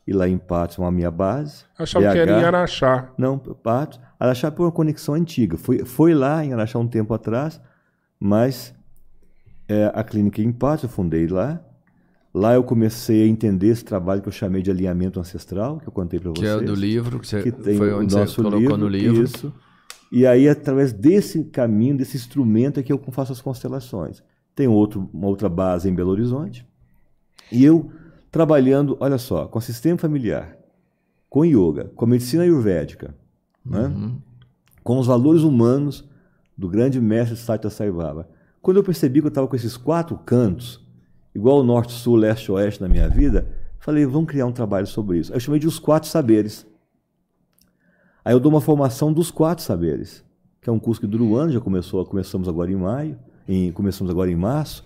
E lá em Patos, uma minha base. Achava que era em Araxá. Não, Patos. Araxá por uma conexão antiga. Foi, foi lá em Araxá um tempo atrás, mas é, a clínica em Patos eu fundei lá. Lá eu comecei a entender esse trabalho que eu chamei de alinhamento ancestral, que eu contei para que vocês. é do livro que você que tem foi o onde nosso você colocou livro, no livro. Isso. E aí, através desse caminho, desse instrumento, é que eu faço as constelações. Tem outro, uma outra base em Belo Horizonte. E eu trabalhando, olha só, com sistema familiar, com yoga, com medicina ayurvédica, né? Uhum. com os valores humanos do grande mestre Satya Sai Baba. Quando eu percebi que eu estava com esses quatro cantos, igual o norte, sul, leste, oeste na minha vida, falei, vamos criar um trabalho sobre isso. Eu chamei de os quatro saberes. Aí eu dou uma formação dos quatro saberes, que é um curso que dura um ano, já começou, começamos agora em maio, em, começamos agora em março,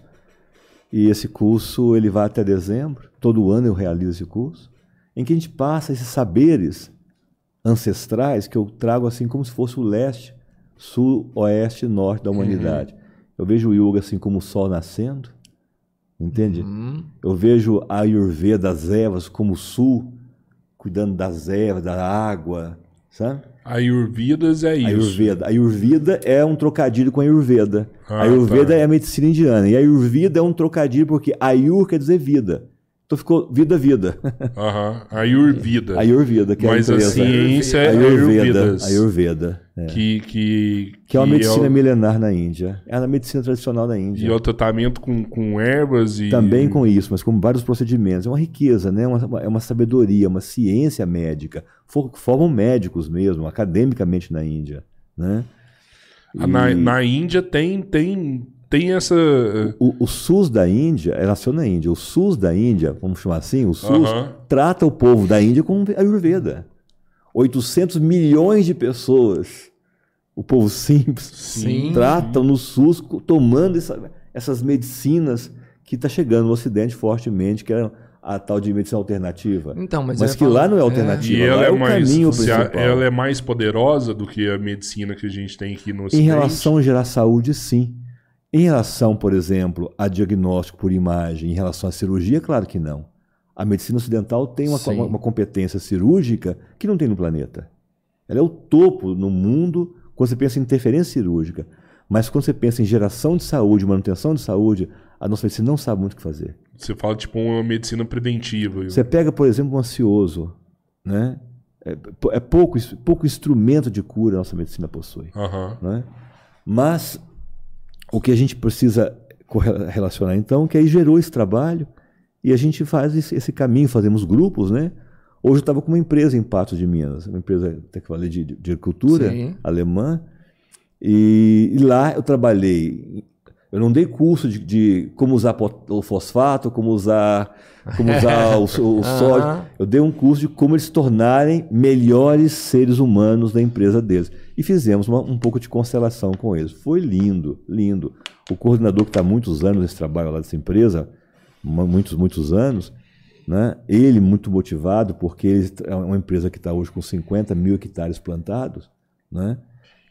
e esse curso ele vai até dezembro. Todo ano eu realizo esse curso, em que a gente passa esses saberes ancestrais que eu trago assim como se fosse o leste, sul, oeste e norte da humanidade. Eu vejo o yoga assim como o sol nascendo, entende? Hum, Eu vejo a Ayurveda, as ervas, como o sul, cuidando das ervas, da água, sabe? Ayurvedas é isso. Ayurveda. Ayurveda é um trocadilho com Ayurveda. Ah, Ayurveda tá. é a medicina indiana. E Ayurveda é um trocadilho porque Ayur quer dizer vida. Então ficou vida, vida. Aham. Ayurveda. Ayurveda, que é a a empresa. ciência é Ayurveda. Ayurveda. é. Que, que, Que é uma medicina é o, milenar na Índia. É a medicina tradicional da e Índia. é o tratamento com, com ervas e. Também com isso, mas com vários procedimentos. É uma riqueza, né? Uma- é uma sabedoria, uma ciência médica. For- Formam médicos mesmo, academicamente na Índia. Né? Ah, Na, E na Índia tem, tem, tem essa. o, o SUS da Índia, ela nasceu na Índia, o SUS da Índia, vamos chamar assim, o SUS, trata o povo da Índia com Ayurveda. 800 milhões de pessoas, o povo simples, Sim. tratam no SUS tomando essa- essas medicinas que está chegando no Ocidente fortemente, que é a tal de medicina alternativa. Então, mas, Mas ia que falar- lá não é E alternativa, ela lá é, é o mais, caminho principal. ela é mais poderosa do que a medicina que a gente tem aqui no Em Ocidente. relação a gerar saúde, sim. Em relação, por exemplo, a diagnóstico por imagem, em relação à cirurgia, claro que não. A medicina ocidental tem uma, uma- uma competência cirúrgica que não tem no planeta. Ela é o topo no mundo quando você pensa em interferência cirúrgica. Mas quando você pensa em geração de saúde, manutenção de saúde, a nossa medicina não sabe muito o que fazer. Você fala tipo uma medicina preventiva. Você pega, por exemplo, um ansioso, né? É, é pouco, pouco instrumento de cura a nossa medicina possui. Aham. né? Mas o que a gente precisa relacionar então, que aí gerou esse trabalho e a gente faz esse, caminho, fazemos grupos, né? Hoje eu estava com uma empresa em Patos de Minas, uma empresa até que falei de, de agricultura Sim. alemã, e, e lá eu trabalhei Eu não dei curso de, de como usar o fosfato, como usar, como usar o, o sódio. Aham. Eu dei um curso de como eles se tornarem melhores seres humanos da empresa deles. E fizemos uma- um pouco de constelação com eles. Foi lindo, lindo. O coordenador que está há muitos anos nesse trabalho lá dessa empresa, mu- muitos, muitos anos, né? ele muito motivado, porque ele é uma empresa que está hoje com 50 mil hectares plantados, né?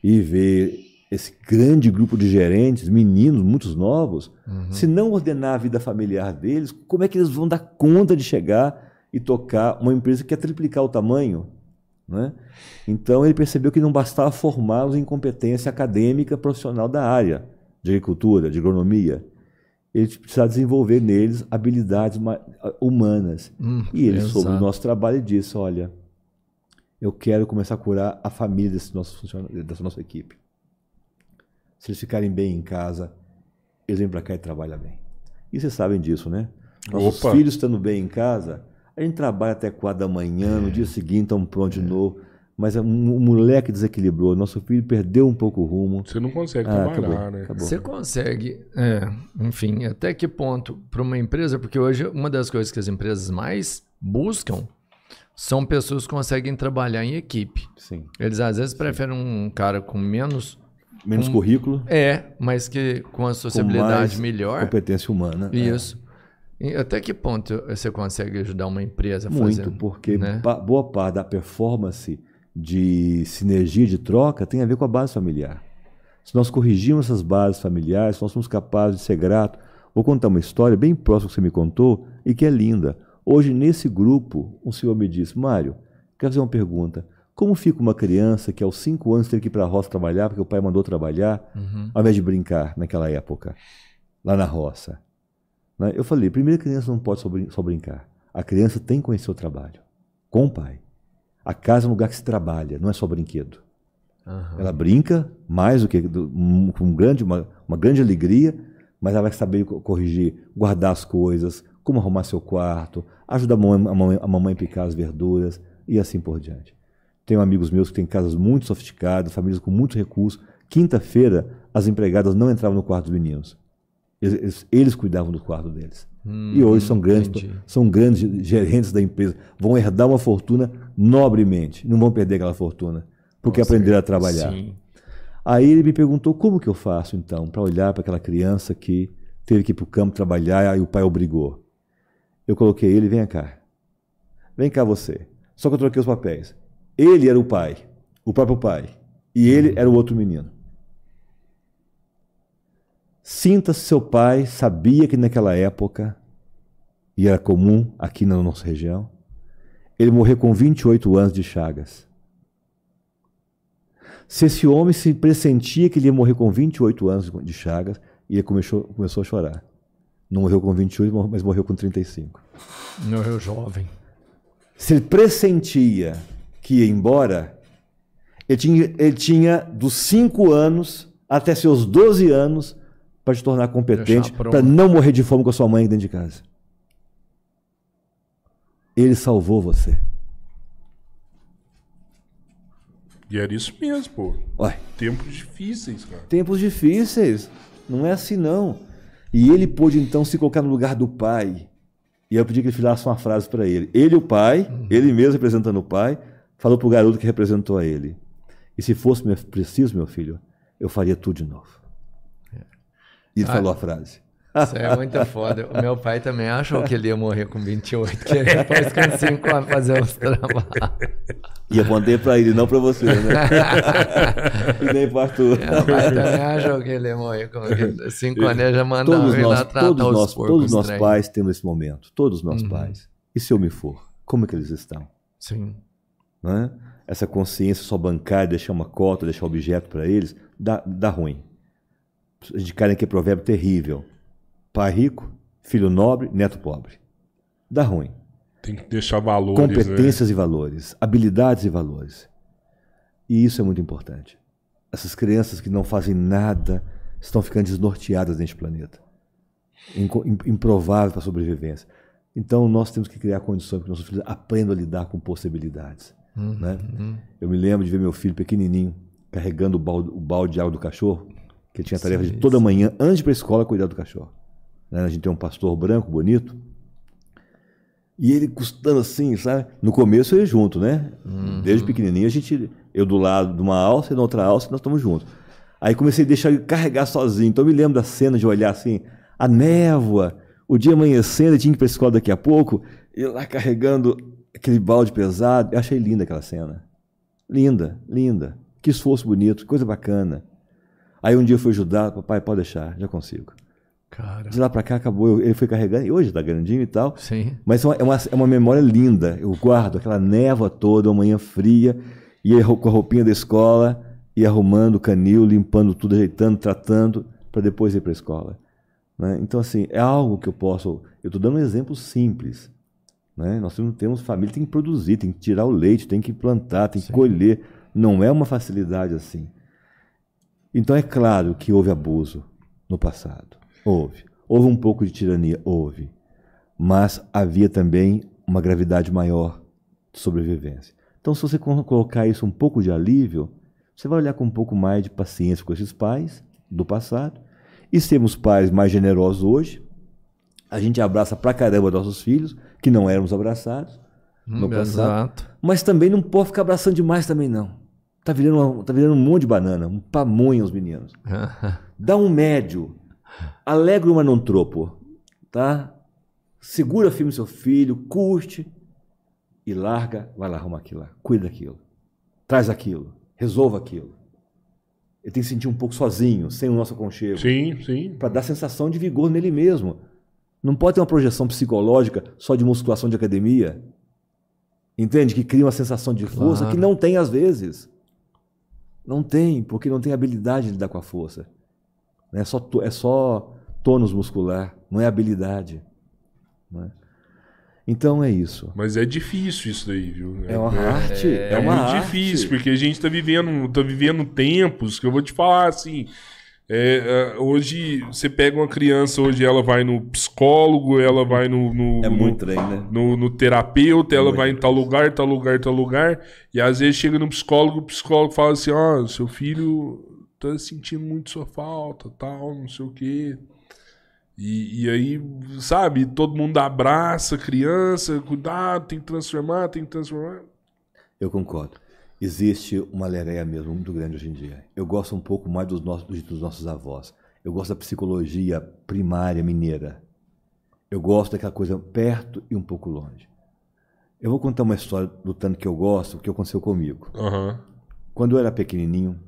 e ver esse grande grupo de gerentes, meninos, muitos novos, se não ordenar a vida familiar deles, como é que eles vão dar conta de chegar e tocar uma empresa que quer triplicar o tamanho? Né? Então ele percebeu que não bastava formá-los em competência acadêmica profissional da área de agricultura, de agronomia. Ele precisava desenvolver neles habilidades ma- humanas. Hum, E ele soube do exato. nosso trabalho e disse: Olha, eu quero começar a curar a família desse nosso dessa nossa equipe. Se eles ficarem bem em casa, eles vêm para cá e trabalham bem. E vocês sabem disso, né? Nossos Opa. filhos estando bem em casa, a gente trabalha até quatro da manhã, no dia seguinte estão prontos de novo. Mas o moleque desequilibrou, nosso filho perdeu um pouco o rumo. Você não consegue Ah, trabalhar, acabou, né? acabou. Você consegue, é, enfim, até que ponto para uma empresa? Porque hoje uma das coisas que as empresas mais buscam são pessoas que conseguem trabalhar em equipe. Sim. Eles às vezes preferem um cara com menos. Menos Um- currículo, É, mas que com a com sociabilidade mais melhor. competência humana. É. Isso. E até que ponto você consegue ajudar uma empresa a Muito, fazer? porque né? boa parte da performance de sinergia de troca tem a ver com a base familiar. Se nós corrigirmos essas bases familiares, se nós somos capazes de ser gratos. Vou contar uma história bem próxima que você me contou e que é linda. Hoje, nesse grupo, um senhor me disse: Mário, quero fazer uma pergunta. Como fica uma criança que aos cinco anos teve que ir para a roça trabalhar, porque o pai mandou trabalhar, Uhum. ao invés de brincar naquela época, lá na roça? Né? Eu falei, primeiro a criança não pode só, brin- só brincar. A criança tem que conhecer o trabalho, com o pai. A casa é um lugar que se trabalha, não é só brinquedo. Aham. Ela brinca mais do que com um grande, uma, uma grande alegria, mas ela vai saber co- corrigir, guardar as coisas, como arrumar seu quarto, ajudar a mamãe, a mamãe- a mamãe a picar as verduras e assim por diante. Tenho amigos meus que têm casas muito sofisticadas, famílias com muitos recursos. Quinta-feira, as empregadas não entravam no quarto dos meninos. Eles, eles- eles cuidavam do quarto deles. e hoje são grandes, entendi. são grandes gerentes da empresa. Vão herdar uma fortuna nobremente. Não vão perder aquela fortuna. Porque aprenderam a trabalhar. Sim. Aí ele me perguntou como que eu faço então para olhar para aquela criança que teve que ir para o campo trabalhar e o pai obrigou. Eu coloquei ele, vem cá. Vem cá você. Só que eu troquei os papéis. Ele era o pai, o próprio pai, e ele era o outro menino. Sinta-se seu pai sabia que naquela época, e era comum aqui na nossa região, ele morreu com 28 anos de chagas. Se esse homem se pressentia que ele ia morrer com 28 anos de chagas, e ele começou, começou a chorar. Não morreu com 28, mas morreu com 35. Morreu jovem. Se ele pressentia que ia embora, ele tinha, ele tinha dos 5 anos até seus 12 anos para te tornar competente, para não morrer de fome com a sua mãe dentro de casa. Ele salvou você. E era isso mesmo, pô. Olha, Tempos difíceis, cara. tempos difíceis. Não é assim, não. E ele pôde então se colocar no lugar do pai. E eu pedi que ele fizesse uma frase para ele. Ele, o pai, ele mesmo representando o pai, falou para o garoto que representou a ele. E se fosse meu- preciso, meu filho, eu faria tudo de novo. E ele Ah. falou a frase. Isso é muito foda. O meu pai também achou que ele ia morrer com 28, que depois com 5 anos fazer os trabalhos. E apontei para ele, não para você, né? e nem para Arthur. Meu pai também achou que ele ia morrer com 5 anos, já mandava Todos nós, tratar todos os nós, todos os nossos pais temos esse momento. Todos os nossos pais. E se eu me for? Como é que eles estão? Sim. Né? Essa consciência só bancária, deixar uma cota, deixar objeto para eles, dá, dá ruim. Cara que é provérbio terrível. Pai rico, filho nobre, neto pobre. Dá ruim. Tem que deixar valores, né? Competências e valores, habilidades e valores. E isso é muito importante. Essas crianças que não fazem nada estão ficando desnorteadas neste planeta. Improvável para a sobrevivência. Então nós temos que criar condições para que nossos filhos aprendam a lidar com possibilidades. Né? Eu me lembro de ver meu filho pequenininho carregando o balde, o balde de água do cachorro, que ele tinha a tarefa Sim, de toda manhã, antes para a escola, cuidar do cachorro. Né? A gente tem um pastor branco, bonito, e ele custando assim, sabe? No começo eu ia junto, né? Desde pequenininho a gente, eu do lado de uma alça e na outra alça, nós estamos juntos. Aí comecei a deixar ele carregar sozinho. Então eu me lembro da cena de olhar assim, a névoa, o dia amanhecendo, ele tinha que ir para a escola daqui a pouco, e lá carregando aquele balde pesado. Eu achei linda aquela cena. Linda, linda. Que esforço bonito, coisa bacana. Aí um dia eu fui ajudar, papai, pode deixar, já consigo. Cara. De lá pra cá acabou, ele foi carregando, e hoje tá grandinho e tal. Sim. Mas é uma, é uma, é memória linda. Eu guardo aquela névoa toda, uma manhã fria, ia ro- com a roupinha da escola, ia arrumando o canil, limpando tudo, ajeitando, tratando, para depois ir para a escola. né? Então, assim, é algo que eu posso. Eu estou dando um exemplo simples. Né? Nós não temos família, tem que produzir, tem que tirar o leite, tem que plantar, tem que colher. Não é uma facilidade assim. Então, é claro que houve abuso no passado. Houve. Houve um pouco de tirania, houve. Mas havia também uma gravidade maior de sobrevivência. Então, se você co- colocar isso um pouco de alívio, você vai olhar com um pouco mais de paciência com esses pais do passado. E sermos pais mais generosos hoje, a gente abraça pra caramba nossos filhos, que não éramos abraçados no Hum, passado. Exato. Mas também não pode ficar abraçando demais também, não. Tá virando, uma- tá virando um monte de banana, um pamonha os meninos. Dá um médio. Alegra uma não tropo, tá? Segura firme seu filho, curte e larga, vai lá arrumar aquilo lá. Cuida daquilo. Traz aquilo. Resolva aquilo. Ele tem que se sentir um pouco sozinho, sem o nosso aconchego. Sim, sim. Para dar sensação de vigor nele mesmo. Não pode ter uma projeção psicológica só de musculação de academia. Entende? Que cria uma sensação de força Claro. que não tem às vezes. Não tem, porque não tem habilidade de lidar com a força. É só, é só tônus muscular, não é habilidade. não é? Então é isso. Mas é difícil isso daí, viu? É uma arte. É, É uma muito arte. difícil, porque a gente tá vivendo, tá vivendo tempos que eu vou te falar assim. É, é, hoje você pega uma criança, hoje ela vai no psicólogo, ela vai no, no- É no- muito trem, né? no, no terapeuta, ela Muito vai em tal lugar, tal lugar, tal lugar, e às vezes chega no psicólogo, o psicólogo fala assim, ó, seu filho tá sentindo muito sua falta, tal, não sei o quê. E, e aí, sabe, todo mundo abraça a criança, cuidado, tem que transformar, tem que transformar. Eu concordo. Existe uma lereia mesmo muito grande hoje em dia. Eu gosto um pouco mais dos nossos, dos nossos avós. Eu gosto da psicologia primária mineira. Eu gosto daquela coisa perto e um pouco longe. Eu vou contar uma história do tanto que eu gosto, que aconteceu comigo. Aham. Quando eu era pequenininho,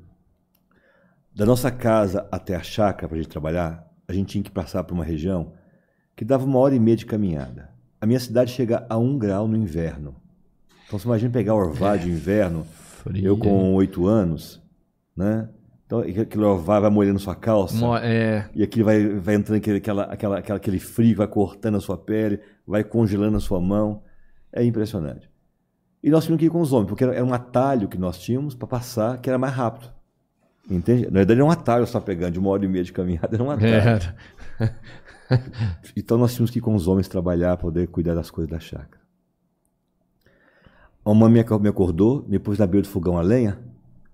da nossa casa até a chácara para a gente trabalhar, a gente tinha que passar por uma região que dava uma hora e meia de caminhada. A minha cidade chega a um grau no inverno. Então você imagina pegar o orvalho de inverno, Eu com oito anos, né? Então aquele orvalho vai molhando sua calça. Mo- É, E aquilo vai, vai entrando aquele, aquela, aquela, aquela- aquele frio, vai cortando a sua pele, vai congelando a sua mão. É impressionante. E nós tínhamos que ir com os homens, porque era, era um atalho que nós tínhamos para passar, que era mais rápido. Entende? Na verdade, era um atalho só pegando, de uma hora e meia de caminhada, era um atalho. era. Então nós tínhamos que ir com os homens trabalhar, poder cuidar das coisas da chácara. A mãe me ac- me acordou, me pôs na beira do fogão a lenha,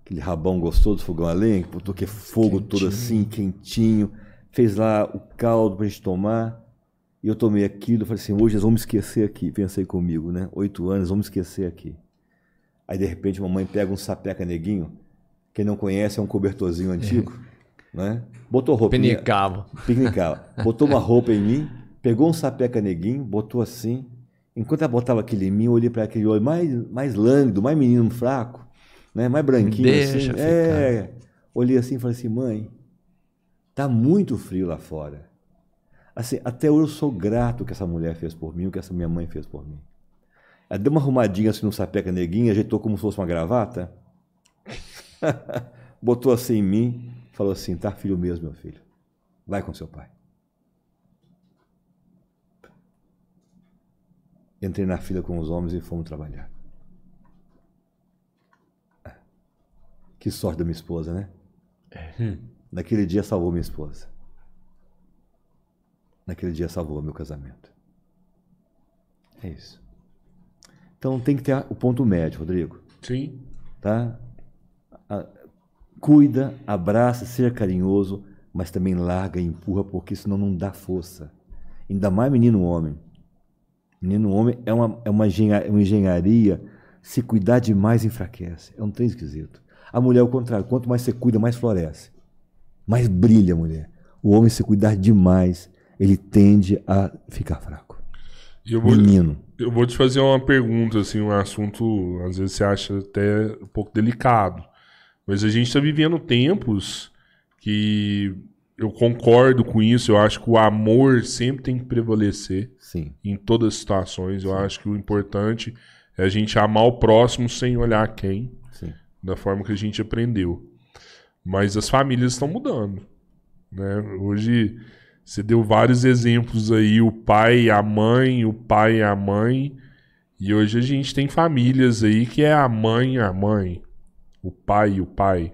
aquele rabão gostoso do fogão a lenha, que botou aquele fogo todo assim, quentinho, fez lá o caldo pra gente tomar, e eu tomei aquilo, falei assim, hoje nós vamos esquecer aqui, pensei comigo, né? Oito anos, vamos esquecer aqui. Aí de repente a mamãe pega um sapeca neguinho, quem não conhece é um cobertorzinho antigo, né? Botou roupa. Pinicava. Piquenicava. Botou uma roupa em mim, pegou um sapeca neguinho, botou assim. Enquanto ela botava aquele em mim, eu olhei para aquele olho mais, mais lânguido, mais menino fraco, né? mais branquinho Deixa assim. ficar. É. Olhei assim e falei assim, mãe, tá muito frio lá fora. Assim, até hoje eu sou grato que essa mulher fez por mim, o que essa minha mãe fez por mim. Ela deu uma arrumadinha assim no sapeca neguinho, ajeitou como se fosse uma gravata. Botou assim em mim, falou assim: tá filho mesmo, meu filho. Vai com seu pai. Entrei na fila com os homens e fomos trabalhar. Que sorte da minha esposa, né? Naquele dia salvou minha esposa. Naquele dia salvou meu casamento. É isso. Então tem que ter o ponto médio, Rodrigo Sim. tá? Cuida, abraça, seja carinhoso, mas também larga e empurra, porque senão não dá força. Ainda mais menino homem. Menino homem é uma, é uma, engenharia, uma engenharia, se cuidar demais enfraquece. É um trem esquisito. A mulher é o contrário, quanto mais você cuida, mais floresce. Mais brilha a mulher. O homem, se cuidar demais, ele tende a ficar fraco. Eu vou, Menino. eu vou te fazer uma pergunta, assim, um assunto, às vezes você acha até um pouco delicado. Mas a gente está vivendo tempos que eu concordo com isso. Eu acho que o amor sempre tem que prevalecer Sim. em todas as situações. Eu acho que o importante é a gente amar o próximo sem olhar quem, Sim. da forma que a gente aprendeu. Mas as famílias estão mudando. Né? Hoje você deu vários exemplos aí, o pai e a mãe, o pai e a mãe. E hoje a gente tem famílias aí que é a mãe e a mãe, o pai e o pai.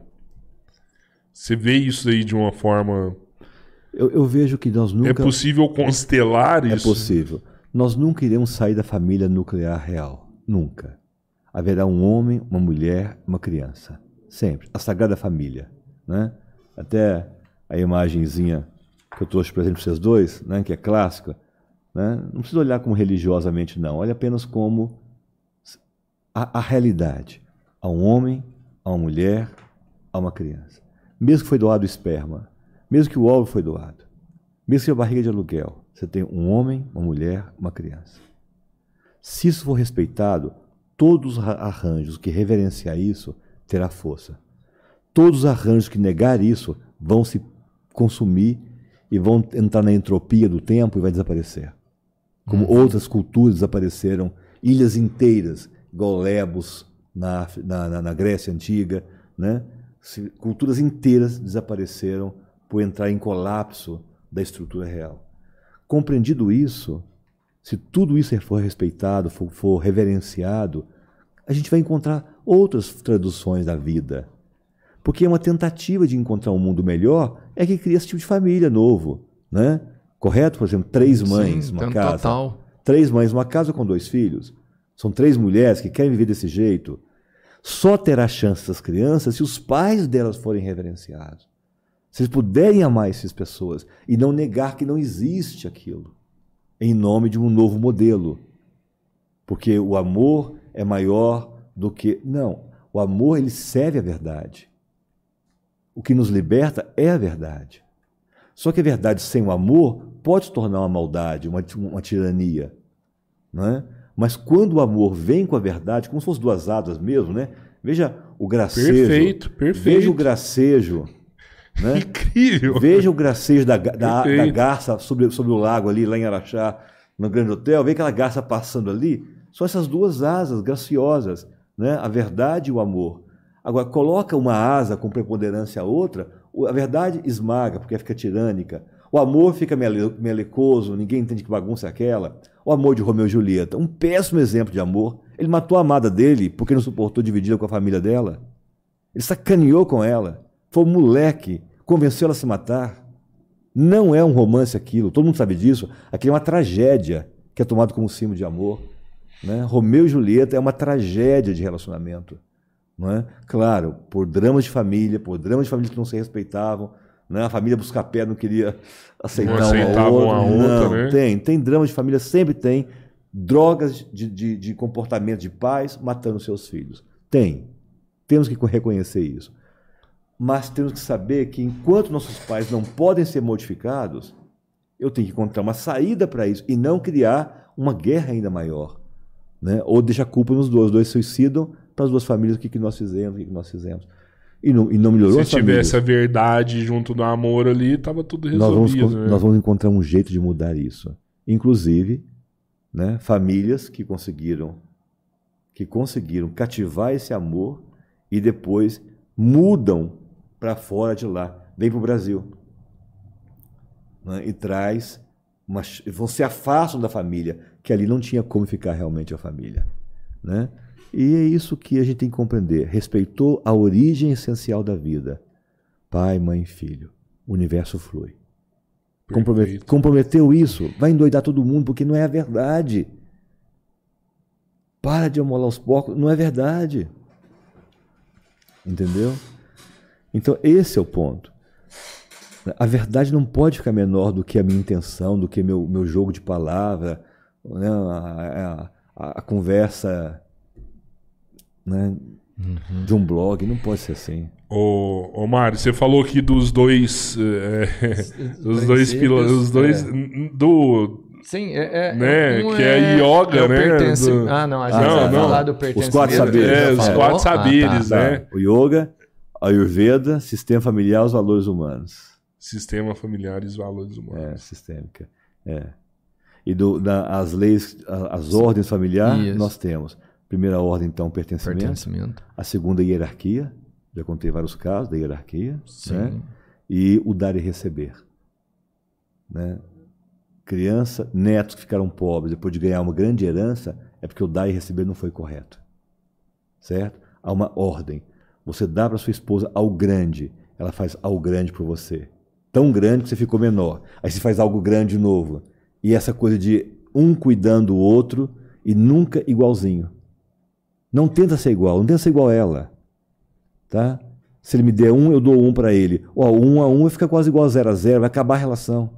Você vê isso aí de uma forma. Eu, eu vejo que nós nunca. É possível constelar É isso? possível. Nós nunca iremos sair da família nuclear real. Nunca. Haverá um homem, uma mulher, uma criança. Sempre. A Sagrada Família. Né? Até a imagenzinha que eu trouxe para vocês dois, né, que é clássica, né? não precisa olhar como religiosamente, não. Olha apenas como a, a realidade. Há um homem, há uma mulher, há uma criança. Mesmo que foi doado o esperma, mesmo que o óvulo foi doado, mesmo que a barriga de aluguel, você tem um homem, uma mulher, uma criança. Se isso for respeitado, todos os arranjos que reverenciar isso terá força. Todos os arranjos que negar isso vão se consumir e vão entrar na entropia do tempo e vai desaparecer. Como uhum. outras culturas desapareceram, ilhas inteiras, igual Lebos na, na, na Grécia Antiga, né? Culturas inteiras desapareceram por entrar em colapso da estrutura real. Compreendido isso, se tudo isso for respeitado, for, for, reverenciado, a gente vai encontrar outras traduções da vida. Porque é uma tentativa de encontrar um mundo melhor é que cria esse tipo de família novo, né? Correto? Por exemplo, três mães, Sim, uma casa. Total. Três mães, uma casa com dois filhos. São três mulheres que querem viver desse jeito. Só terá chance essas crianças se os pais delas forem reverenciados. Se eles puderem amar essas pessoas e não negar que não existe aquilo, em nome de um novo modelo. Porque o amor é maior do que. Não, o amor ele serve à verdade. O que nos liberta é a verdade. Só que a verdade sem o amor pode se tornar uma maldade, uma, uma tirania. Não é? Mas quando o amor vem com a verdade, como se fossem duas asas mesmo, né? Veja o gracejo. Perfeito, perfeito. Veja o gracejo. Né? Incrível. Veja o gracejo da, da, da, garça sobre, sobre o lago ali, lá em Araxá, no Grande Hotel. Veja aquela garça passando ali. São essas duas asas graciosas, né? a verdade e o amor. Agora, coloca uma asa com preponderância a outra, a verdade esmaga, porque fica tirânica. O amor fica melecoso, ninguém entende que bagunça é aquela. O amor de Romeu e Julieta, um péssimo exemplo de amor. Ele matou a amada dele porque não suportou dividir com a família dela. Ele sacaneou com ela. Foi um moleque, convenceu ela a se matar. Não é um romance aquilo, todo mundo sabe disso. Aquilo é uma tragédia que é tomado como símbolo de amor. Né? Romeu e Julieta é uma tragédia de relacionamento. Não é? Claro, por dramas de família, por dramas de família que não se respeitavam, né? a família Buscapé não queria aceitar não uma outra. Uma outra não, né? tem, tem dramas de família, sempre tem drogas de, de, de comportamento de pais matando seus filhos. Tem. Temos que reconhecer isso. Mas temos que saber que enquanto nossos pais não podem ser modificados, eu tenho que encontrar uma saída para isso e não criar uma guerra ainda maior. Né? Ou deixar a culpa nos dois. Os dois suicidam para as duas famílias o que, que nós fizemos, o que, que nós fizemos. E não, e não melhorou Se tivesse a verdade junto do amor ali, estava tudo resolvido. Nós vamos, né? nós vamos encontrar um jeito de mudar isso. Inclusive, né, famílias que conseguiram que conseguiram cativar esse amor e depois mudam para fora de lá, vem para o Brasil né, e traz uma, vão se afastam da família, que ali não tinha como ficar realmente a família, né? E é isso que a gente tem que compreender. Respeitou a origem essencial da vida. Pai, mãe, filho. O universo flui. Comprometeu, comprometeu isso, vai endoidar todo mundo, porque não é a verdade. Para de amolar os porcos, não é verdade. Entendeu? Então, esse é o ponto. A verdade não pode ficar menor do que a minha intenção, do que meu, meu jogo de palavra, né? a, a, a conversa né? Uhum. de um blog. Não pode ser assim. Ô, ô Mário, você falou aqui dos dois. é, os dois pilares. Os dois. é. Do. Sim, é. é Né, um que é yoga, é né, pertence- do- Ah, não, a Ah, gente não, vai não. falar do Os quatro saberes, É, os quatro Ah, tá. saberes, Tá? né? O yoga, a Ayurveda, sistema familiar, os valores humanos. Sistema familiar e os valores humanos. É, sistêmica. É. E do, da, as leis, as ordens familiares, nós temos. Primeira ordem, então, pertencimento. Pertencimento. A segunda, hierarquia. Já contei vários casos da hierarquia. Sim. Né? E o dar e receber. Né? Criança, netos que ficaram pobres depois de ganhar uma grande herança, é porque o dar e receber não foi correto. Certo? Há uma ordem. Você dá para sua esposa ao grande, ela faz ao grande para você. Tão grande que você ficou menor. Aí você faz algo grande novo. E essa coisa de um cuidando do outro e nunca igualzinho. Não tenta ser igual, não tenta ser igual a ela. Tá? Se ele me der um, eu dou um para ele. Ó, um a um vai ficar quase igual a zero a zero, vai acabar a relação.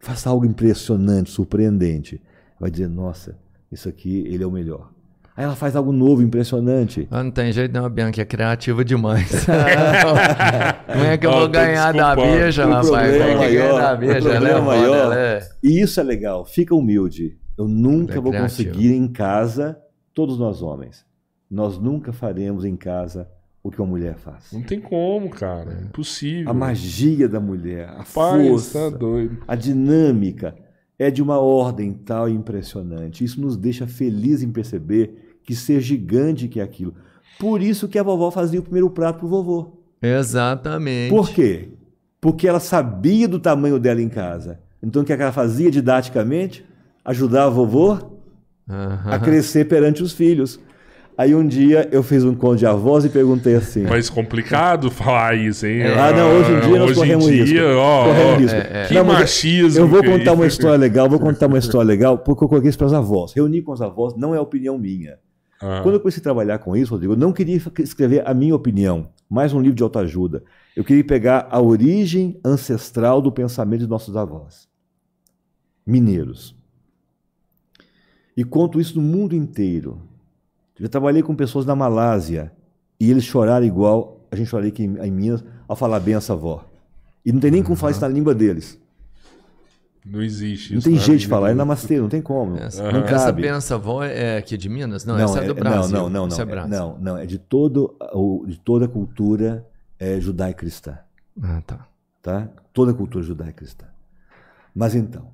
Faça algo impressionante, surpreendente. Vai dizer, nossa, isso aqui, ele é o melhor. Aí ela faz algo novo, impressionante. Ah, não tem jeito não, a Bianca é criativa demais. Como é que eu vou ganhar da O rapaz? Como é que ganha maior- da o bicha? Ela é foda, maior- ela é... E isso é legal, fica humilde. Eu nunca É vou criativo. conseguir em casa, todos nós homens, nós nunca faremos em casa o que uma mulher faz. Não tem como, cara. Impossível. A magia da mulher, a Rapaz, força, tá doido. a dinâmica é de uma ordem tal e impressionante. Isso nos deixa felizes em perceber que ser gigante que é aquilo. Por isso que a vovó fazia o primeiro prato pro vovô. Exatamente. Por quê? Porque ela sabia do tamanho dela em casa. Então o que ela fazia didaticamente? Ajudar a vovô Aham. a crescer perante os filhos. Aí um dia eu fiz um encontro de avós e perguntei assim. Mas complicado falar isso, hein? Ah, não, hoje em dia nós hoje corremos em dia, risco. Ó, Corremos ó, risco. é, é. Que Não, machismo. Eu vou que- contar uma história legal, vou contar uma história legal, porque eu coloquei isso para os avós. Reunir com os avós não é opinião minha. Ah, Quando eu comecei a trabalhar com isso, Rodrigo, eu não queria escrever a minha opinião, mais um livro de autoajuda. Eu queria pegar a origem ancestral do pensamento de nossos avós, mineiros. E conto isso no mundo inteiro. Já trabalhei com pessoas da Malásia e eles choraram igual a gente choraria aqui em, Minas ao falar benção avó. E não tem nem como falar isso na língua deles. Não existe Não tem na jeito de falar, é do- namastê, não tem como. Essa, Não essa cabe. benção avó é aqui de Minas? Não, essa é do é- Brasil. Não, não, não, Essa não. é É, Brasil. não, não, é de, todo, de toda a cultura é, judaico-cristã, Ah, tá. tá? Toda a cultura judaico-cristã. Mas então,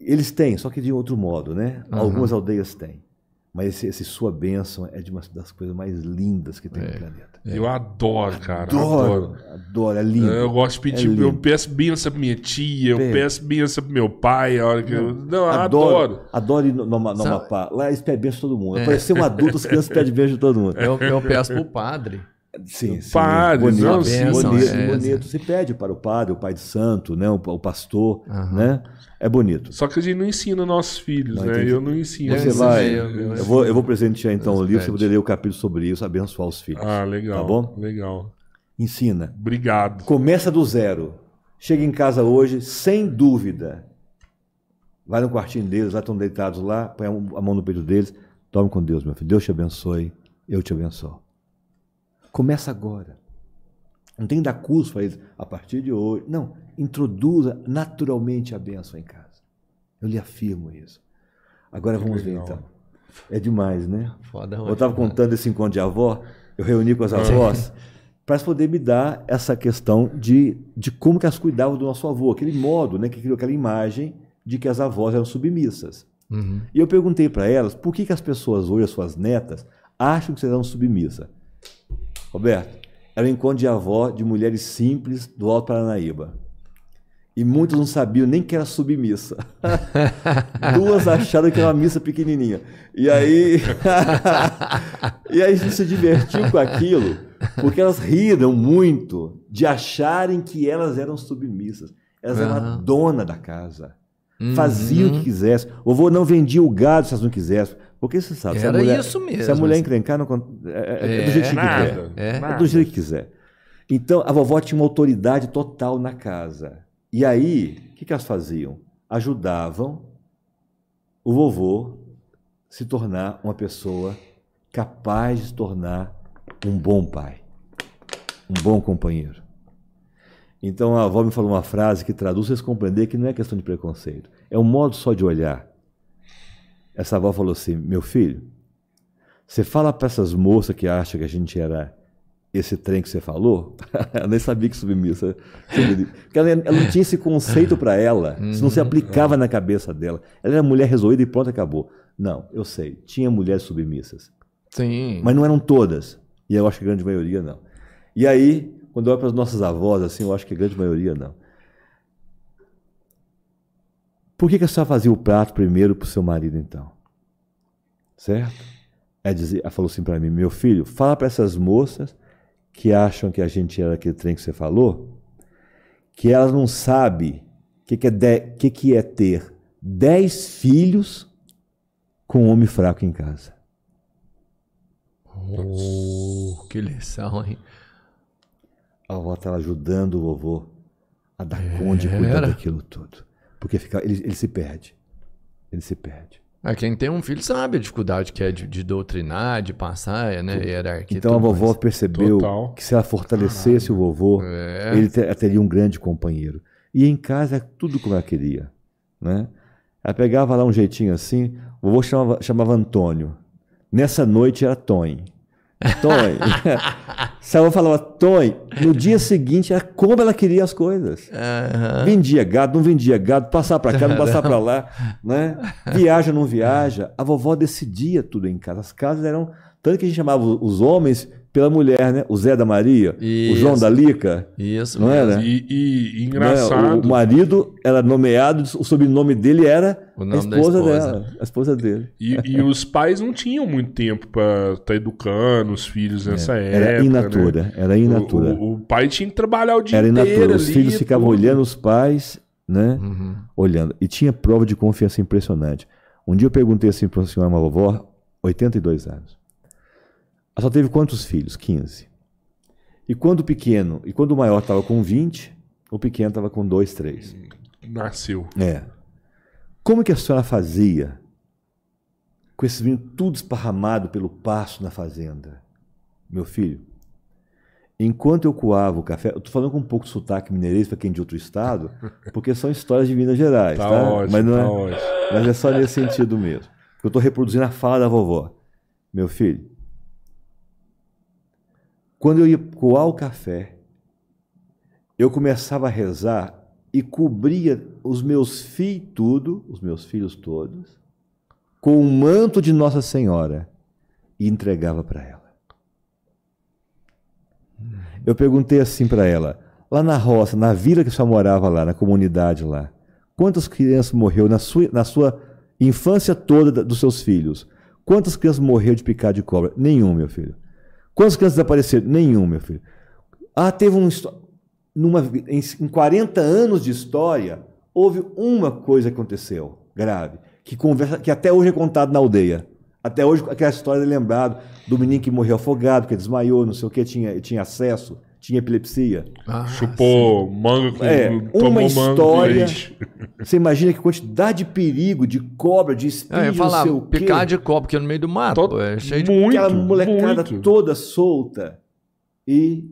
eles têm, só que de outro modo, né? Aham. Algumas aldeias têm. Mas esse, esse sua bênção é de uma das coisas mais lindas que tem no planeta. Eu adoro, cara. Adoro, adoro, é lindo. Eu gosto de pedir, É eu peço benção pra minha tia, eu peço benção pro meu pai, a hora que eu... Não, eu adoro. Adoro, adoro ir no, no, no Sabe- Amapá. Lá eles pedem de todo mundo. É. Aparecer um adulto, as crianças pedem de todo mundo. Eu, eu peço pro padre. Sim, sim. Padre, bonito, não, sim, bonito, bonito. Se pede para o padre, o pai de santo, né? o, o pastor, Aham. né? É bonito. Só que a gente não ensina nossos filhos, Não, né? entendi. Eu não ensino. Você Eu vai. eu- eu Eu vou, eu vou presentear então o livro, você poder ler o capítulo sobre isso, abençoar os filhos. Ah, legal. Tá bom? Legal. Ensina. Obrigado. Começa do zero. Chega em casa hoje, sem dúvida. Vai no quartinho deles, lá estão deitados lá, põe a mão- a mão no peito deles. Tome com Deus, meu filho. Deus te abençoe, eu te abençoo. Começa agora. Não tem que dar curso para eles a partir de hoje. Não, introduza naturalmente a bênção em casa. Eu lhe afirmo isso. Agora vamos ver então. É demais, né? Foda, Eu estava contando esse encontro de avó, eu reuni com as avós, para poder me dar essa questão de, de como que elas cuidavam do nosso avô, aquele modo, né, que criou aquela imagem de que as avós eram submissas. Uhum. E eu perguntei para elas por que, que as pessoas hoje, as suas netas, acham que vocês eram submissas. Roberto, era um encontro de avó de mulheres simples do Alto Paranaíba. E muitos não sabiam nem que era submissa. Duas acharam que era uma missa pequenininha. E aí, e aí a gente se divertiu com aquilo, porque elas riram muito de acharem que elas eram submissas. Elas eram a dona da casa. Uhum. Faziam o que quisessem. O avô não vendia o gado se elas não quisessem. Porque você sabe, se a Era mulher, isso mesmo, se a mulher assim. encrencar, não, é, é- é É, do jeito que nada. quiser. É. É do jeito que quiser. Então, a vovó tinha uma autoridade total na casa. E aí, o que, que elas faziam? Ajudavam o vovô se tornar uma pessoa capaz de se tornar um bom pai, um bom companheiro. Então a avó me falou uma frase que traduz vocês compreender que não é questão de preconceito, é um modo só de olhar. Essa avó falou assim: meu filho, você fala para essas moças que acham que a gente era esse trem que você falou, ela nem sabia que submissa. Porque ela, ela não tinha esse conceito para ela, isso não se aplicava na cabeça dela. Ela era mulher resolvida e pronto, acabou. Não, eu sei, tinha mulheres submissas. Sim. Mas não eram todas. E eu acho que a grande maioria não. E aí, quando eu olho para as nossas avós, assim, eu acho que a grande maioria não. Por que, que a senhora fazia o prato primeiro para o seu marido, então? Certo? É dizer, ela falou assim para mim, meu filho, fala para essas moças que acham que a gente era aquele trem que você falou, que elas não sabem o que, que, é de, que, que é ter dez filhos com um homem fraco em casa. Oh, que lição, hein? A avó estava ajudando o vovô a dar conta de cuidar Era. daquilo tudo. Porque fica, ele, ele se perde. Ele se perde. Ah, quem tem um filho sabe a dificuldade que é de, de doutrinar, de passar, né? Hierarquia. Então a vovó mais. percebeu Total. que se ela fortalecesse o vovô, É. ele te- ela teria um grande companheiro. E em casa é tudo como ela queria. Né? Ela pegava lá um jeitinho assim, o vovô chamava, chamava Antônio. Nessa noite era Tony. Tony. Avó falava Tony, no dia seguinte era como ela queria as coisas. Aham. Vendia gado, não vendia gado, passar para cá, não passar para lá, né? Viaja, não viaja. A vovó decidia tudo em casa. As casas eram tanto que a gente chamava os homens pela mulher, né? O Zé da Maria, o João Isso. da Lica, Isso não mesmo. era? E, e né? engraçado. O marido era nomeado, o sobrenome dele era O a esposa, esposa. dela, a esposa dele. E, e os pais não tinham muito tempo pra estar educando os filhos nessa época. É, Era né? inatura, era inatura. O, o- o pai tinha que trabalhar o dia Era inteiro. inatura. Os ali, filhos ficavam tudo. olhando os pais, né? Uhum. olhando. E tinha prova de confiança impressionante. Um dia eu perguntei assim para uma senhora, uma vovó, 82 anos. Ela só teve quantos filhos? 15. E quando o pequeno, e quando o maior estava com 20, o pequeno estava com 2, 3. Nasceu. É. Como que a senhora fazia com esses meninos tudo esparramado pelo pasto na fazenda? Meu filho, enquanto eu coava o café, eu estou falando com um pouco de sotaque mineirês para quem é de outro estado, porque são histórias de Minas Gerais, Tá, tá? ótimo, Mas não tá é, ótimo. mas é só nesse sentido mesmo. Eu estou reproduzindo a fala da vovó. Meu filho, quando eu ia coar o café, eu começava a rezar e cobria os meus filhos tudo, os meus filhos todos, com o manto de Nossa Senhora e entregava para ela. Eu perguntei assim para ela, lá na roça, na vila que só morava lá, na comunidade lá, quantas crianças morreu na sua, na sua infância toda da- dos seus filhos? Quantas crianças morreram de picada de cobra? Nenhum, meu filho. Quantas crianças desapareceram? Nenhum, meu filho. Ah, teve um. Numa, em, em 40 anos de história, houve uma coisa que aconteceu grave, que, conversa, que até hoje é contado na aldeia. Até hoje, aquela história é lembrado do menino que morreu afogado, que desmaiou, não sei o que, tinha, tinha acesso, tinha epilepsia. Ah, Chupou manga com. É, tomou uma história-. Você imagina que quantidade de perigo, de cobra, de É, espinho, eu ia falar, não sei o quê. picar de copo que é no meio do mato, pô, é cheio de... muito, aquela molecada muito. toda solta e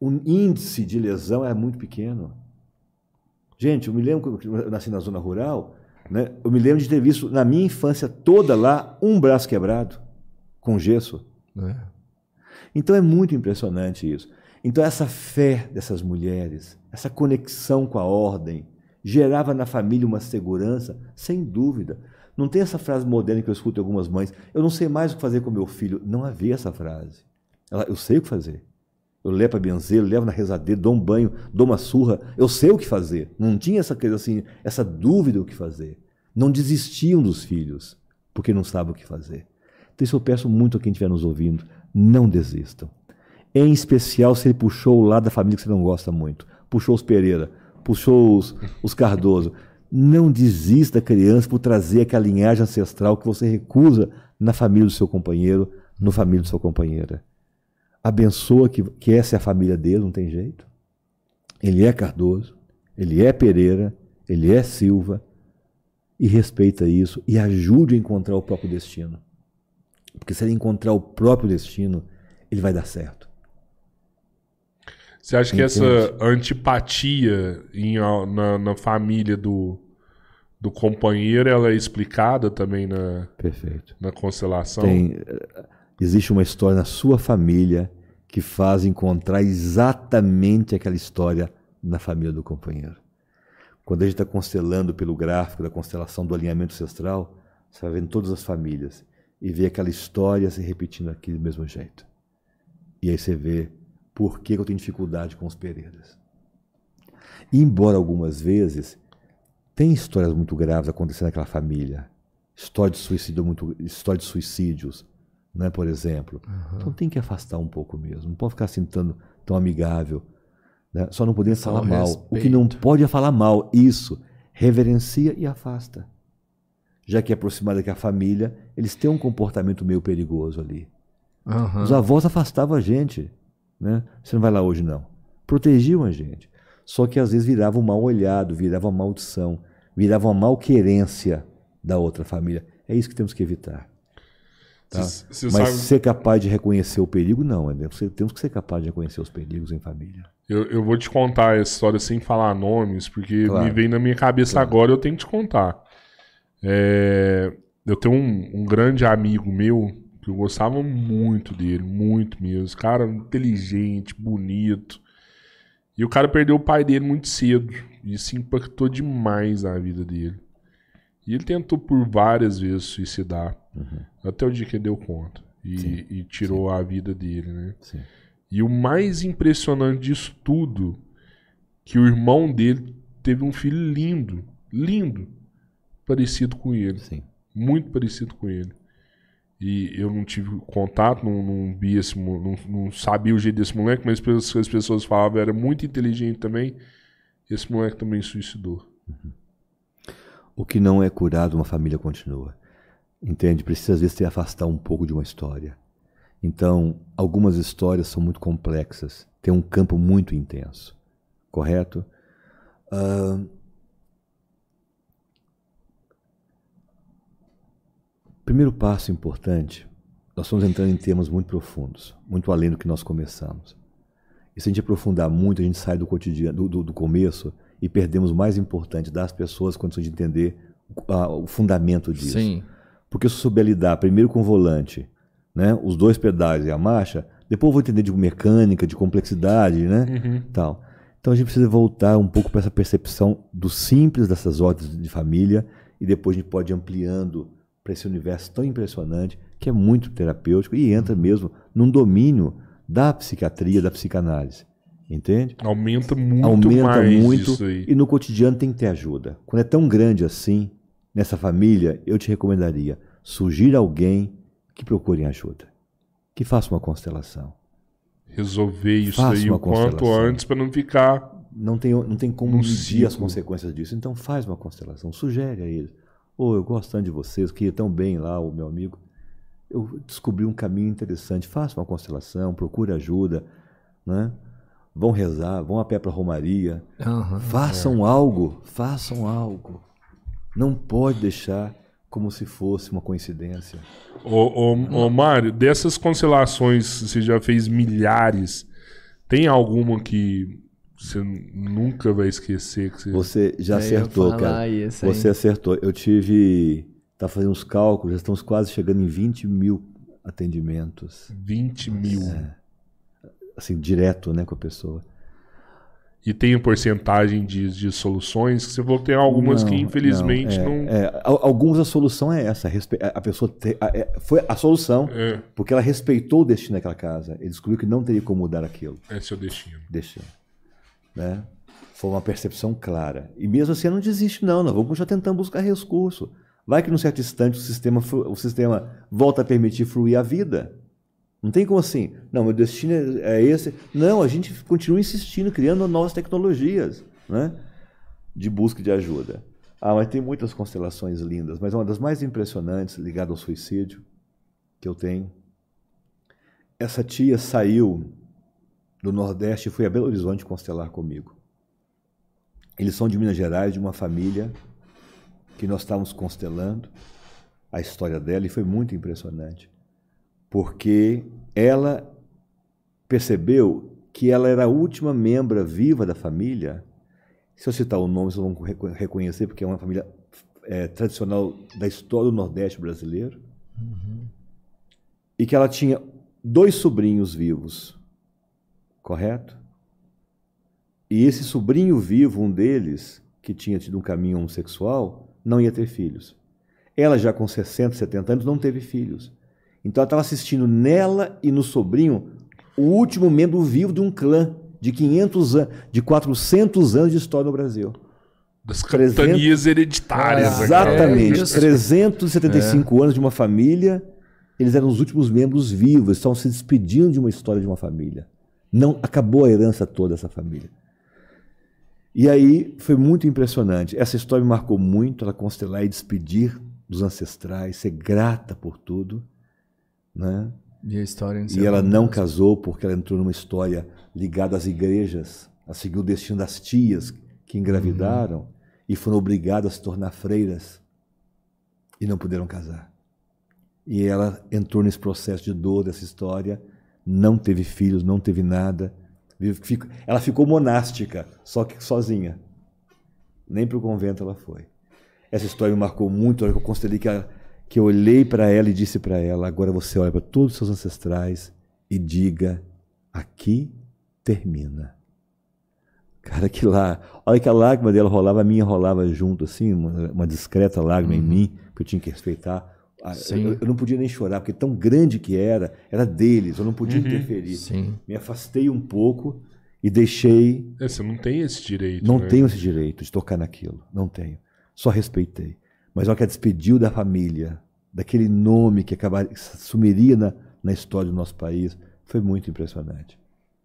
o índice de lesão é muito pequeno. Gente, eu me lembro quando eu nasci na zona rural, né? Eu me lembro de ter visto na minha infância toda lá um braço quebrado com gesso. É. Então é muito impressionante isso. Então essa fé dessas mulheres, essa conexão com a ordem, gerava na família uma segurança, sem dúvida. Não tem essa frase moderna que eu escuto em algumas mães, eu não sei mais o que fazer com meu filho. Não havia essa frase. Ela, eu sei o que fazer. Eu levo para benzer, levo na rezadeira, dou um banho, dou uma surra, eu sei o que fazer. Não tinha essa coisa assim, essa dúvida o que fazer. Não desistiam dos filhos, porque não sabem o que fazer. Então isso eu peço muito a quem estiver nos ouvindo, não desistam. Em especial se ele puxou o lado da família que você não gosta muito. Puxou os Pereira, puxou os, os Cardoso. Não desista criança por trazer aquela linhagem ancestral que você recusa na família do seu companheiro, no família da sua companheira. abençoa que, que essa é a família dele, não tem jeito. Ele é Cardoso, ele é Pereira, ele é Silva, e respeita isso e ajude a encontrar o próprio destino. Porque se ele encontrar o próprio destino, ele vai dar certo. Você acha que essa antipatia em, na, na, família do, do companheiro ela é explicada também na, Perfeito. na constelação? Tem, existe uma história na sua família que faz encontrar exatamente aquela história na família do companheiro. Quando a gente está constelando pelo gráfico da constelação do alinhamento ancestral, você vai vendo todas as famílias e vê aquela história se repetindo aqui do mesmo jeito. E aí você vê por que eu tenho dificuldade com os Pereiras. E embora algumas vezes tem histórias muito graves acontecendo naquela família, história de suicídio muito, história de suicídios, né, por exemplo. Uhum. Então tem que afastar um pouco mesmo. Não pode ficar assim tão, tão amigável. Né? Só não podemos falar mal. Respeito. O que não pode é falar mal. Isso. Reverencia e afasta. Já que é aproximada que a família, eles têm um comportamento meio perigoso ali. Uhum. Os avós afastavam a gente. Né? Você não vai lá hoje, não. Protegiam a gente. Só que às vezes virava um mal olhado, virava uma maldição, virava uma malquerência da outra família. É isso que temos que evitar. Tá? Mas sabe... ser capaz de reconhecer o perigo, não. Né? Temos que ser capaz de reconhecer os perigos em família. Eu, eu vou te contar essa história sem falar nomes, porque claro. me vem na minha cabeça claro. agora eu tenho que te contar. É, eu tenho um, um, grande amigo meu que eu gostava muito dele, muito mesmo. Cara inteligente, bonito. E o cara perdeu o pai dele muito cedo. E isso impactou demais a vida dele. E ele tentou por várias vezes suicidar. Uhum. Até o dia que ele deu conta. E, e tirou Sim. a vida dele, né? Sim. E o mais impressionante disso tudo, que o irmão dele teve um filho lindo, lindo, parecido com ele. Sim. Muito parecido com ele. E eu não tive contato, não, não vi esse não, não sabia o jeito desse moleque, mas as pessoas falavam era muito inteligente também. Esse moleque também suicidou. Uhum. O que não é curado, uma família continua. Entende? Precisa às vezes se afastar um pouco de uma história. Então, algumas histórias são muito complexas, têm um campo muito intenso, correto? Uh... Primeiro passo importante, nós estamos entrando em temas muito profundos, muito além do que nós começamos. E se a gente aprofundar muito, a gente sai do cotidiano, do, do, do começo e perdemos o mais importante, das pessoas condições de entender o, o fundamento disso. Sim. Porque se eu souber lidar primeiro com o volante, né, os dois pedais e a marcha, depois eu vou entender de mecânica, de complexidade, né, uhum. tal. Então a gente precisa voltar um pouco para essa percepção do simples dessas ordens de família e depois a gente pode ir ampliando para esse universo tão impressionante que é muito terapêutico e entra mesmo num domínio da psiquiatria, da psicanálise. Entende? Aumenta muito Aumenta mais muito isso aí. e no cotidiano tem que ter ajuda. Quando é tão grande assim, nessa família, eu te recomendaria surgir alguém que procure ajuda, que faça uma constelação. Resolver isso faça aí o quanto antes para não ficar. Não tem, não tem como medir as consequências disso. Então faz uma constelação, sugere a eles. Ou oh, eu gosto tanto de vocês, que tão bem lá, o meu amigo. Eu descobri um caminho interessante. Faça uma constelação, procure ajuda, né? Vão rezar, vão a pé para a Romaria. Uhum, façam é. algo, façam algo. Não pode deixar como se fosse uma coincidência. Ô, ô, ô Mário, dessas constelações, você já fez milhares. Tem alguma que você nunca vai esquecer? Que você... você já acertou, cara. Isso, você acertou. Eu tive. Tá fazendo uns cálculos, já estamos quase chegando em 20 mil atendimentos. 20 mil. É. Assim, direto né, com a pessoa e tem porcentagem de, de soluções. Você falou que tem algumas não, que infelizmente não. É, não... É, algumas a solução é essa. A pessoa te, a, é, foi a solução é. porque ela respeitou o destino daquela casa. Ele descobriu que não teria como mudar aquilo. É o destino. Destino. Né? Foi uma percepção clara. E mesmo assim, não desiste, não. Nós vamos continuar tentando buscar recurso. Vai que num certo instante o sistema, o sistema volta a permitir fluir a vida. Não tem como assim, não, meu destino é, é esse. Não, a gente continua insistindo, criando novas tecnologias né, de busca de ajuda. Ah, mas tem muitas constelações lindas, mas uma das mais impressionantes ligada ao suicídio que eu tenho essa tia saiu do Nordeste e foi a Belo Horizonte constelar comigo. Eles são de Minas Gerais, de uma família que nós estávamos constelando a história dela e foi muito impressionante, porque ela percebeu que ela era a última membra viva da família. Se eu citar o nome, vocês vão reconhecer, porque é uma família é, tradicional da história do Nordeste brasileiro. Uhum. E que ela tinha dois sobrinhos vivos, correto? E esse sobrinho vivo, um deles, que tinha tido um caminho homossexual, não ia ter filhos. Ela, já com 60, 70 anos, não teve filhos. Então ela estava assistindo nela e no sobrinho o último membro vivo de um clã de 500 anos, de 400 anos de história no Brasil. Das capitanias 300... hereditárias. Ah, exatamente. É 375 é. anos de uma família, eles eram os últimos membros vivos, estavam se despedindo de uma história de uma família. Não acabou a herança toda dessa família. E aí foi muito impressionante. Essa história me marcou muito, ela constelar e despedir dos ancestrais, ser grata por tudo, né? E a história E ela não casou porque ela entrou numa história ligada às igrejas, a seguir o destino das tias que engravidaram uhum. e foram obrigadas a se tornar freiras e não puderam casar. E ela entrou nesse processo de dor dessa história, não teve filhos, não teve nada. Ela ficou monástica, só que sozinha. Nem para o convento ela foi. Essa história me marcou muito, a hora que eu considerei que, ela, que eu olhei para ela e disse para ela: agora você olha para todos os seus ancestrais e diga: aqui termina. Cara, que lá. Olha que a lágrima dela rolava, a minha rolava junto, assim, uma, uma discreta lágrima uhum. em mim, que eu tinha que respeitar. Eu, eu, não podia nem chorar, porque tão grande que era, era deles, eu não podia uhum. interferir. Sim. Me afastei um pouco e deixei. É, você não tem esse direito. Não né? tenho esse direito de tocar naquilo. Não tenho. Só respeitei. Mas olha que despediu da família, daquele nome que acabaria, sumiria na, na história do nosso país, foi muito impressionante.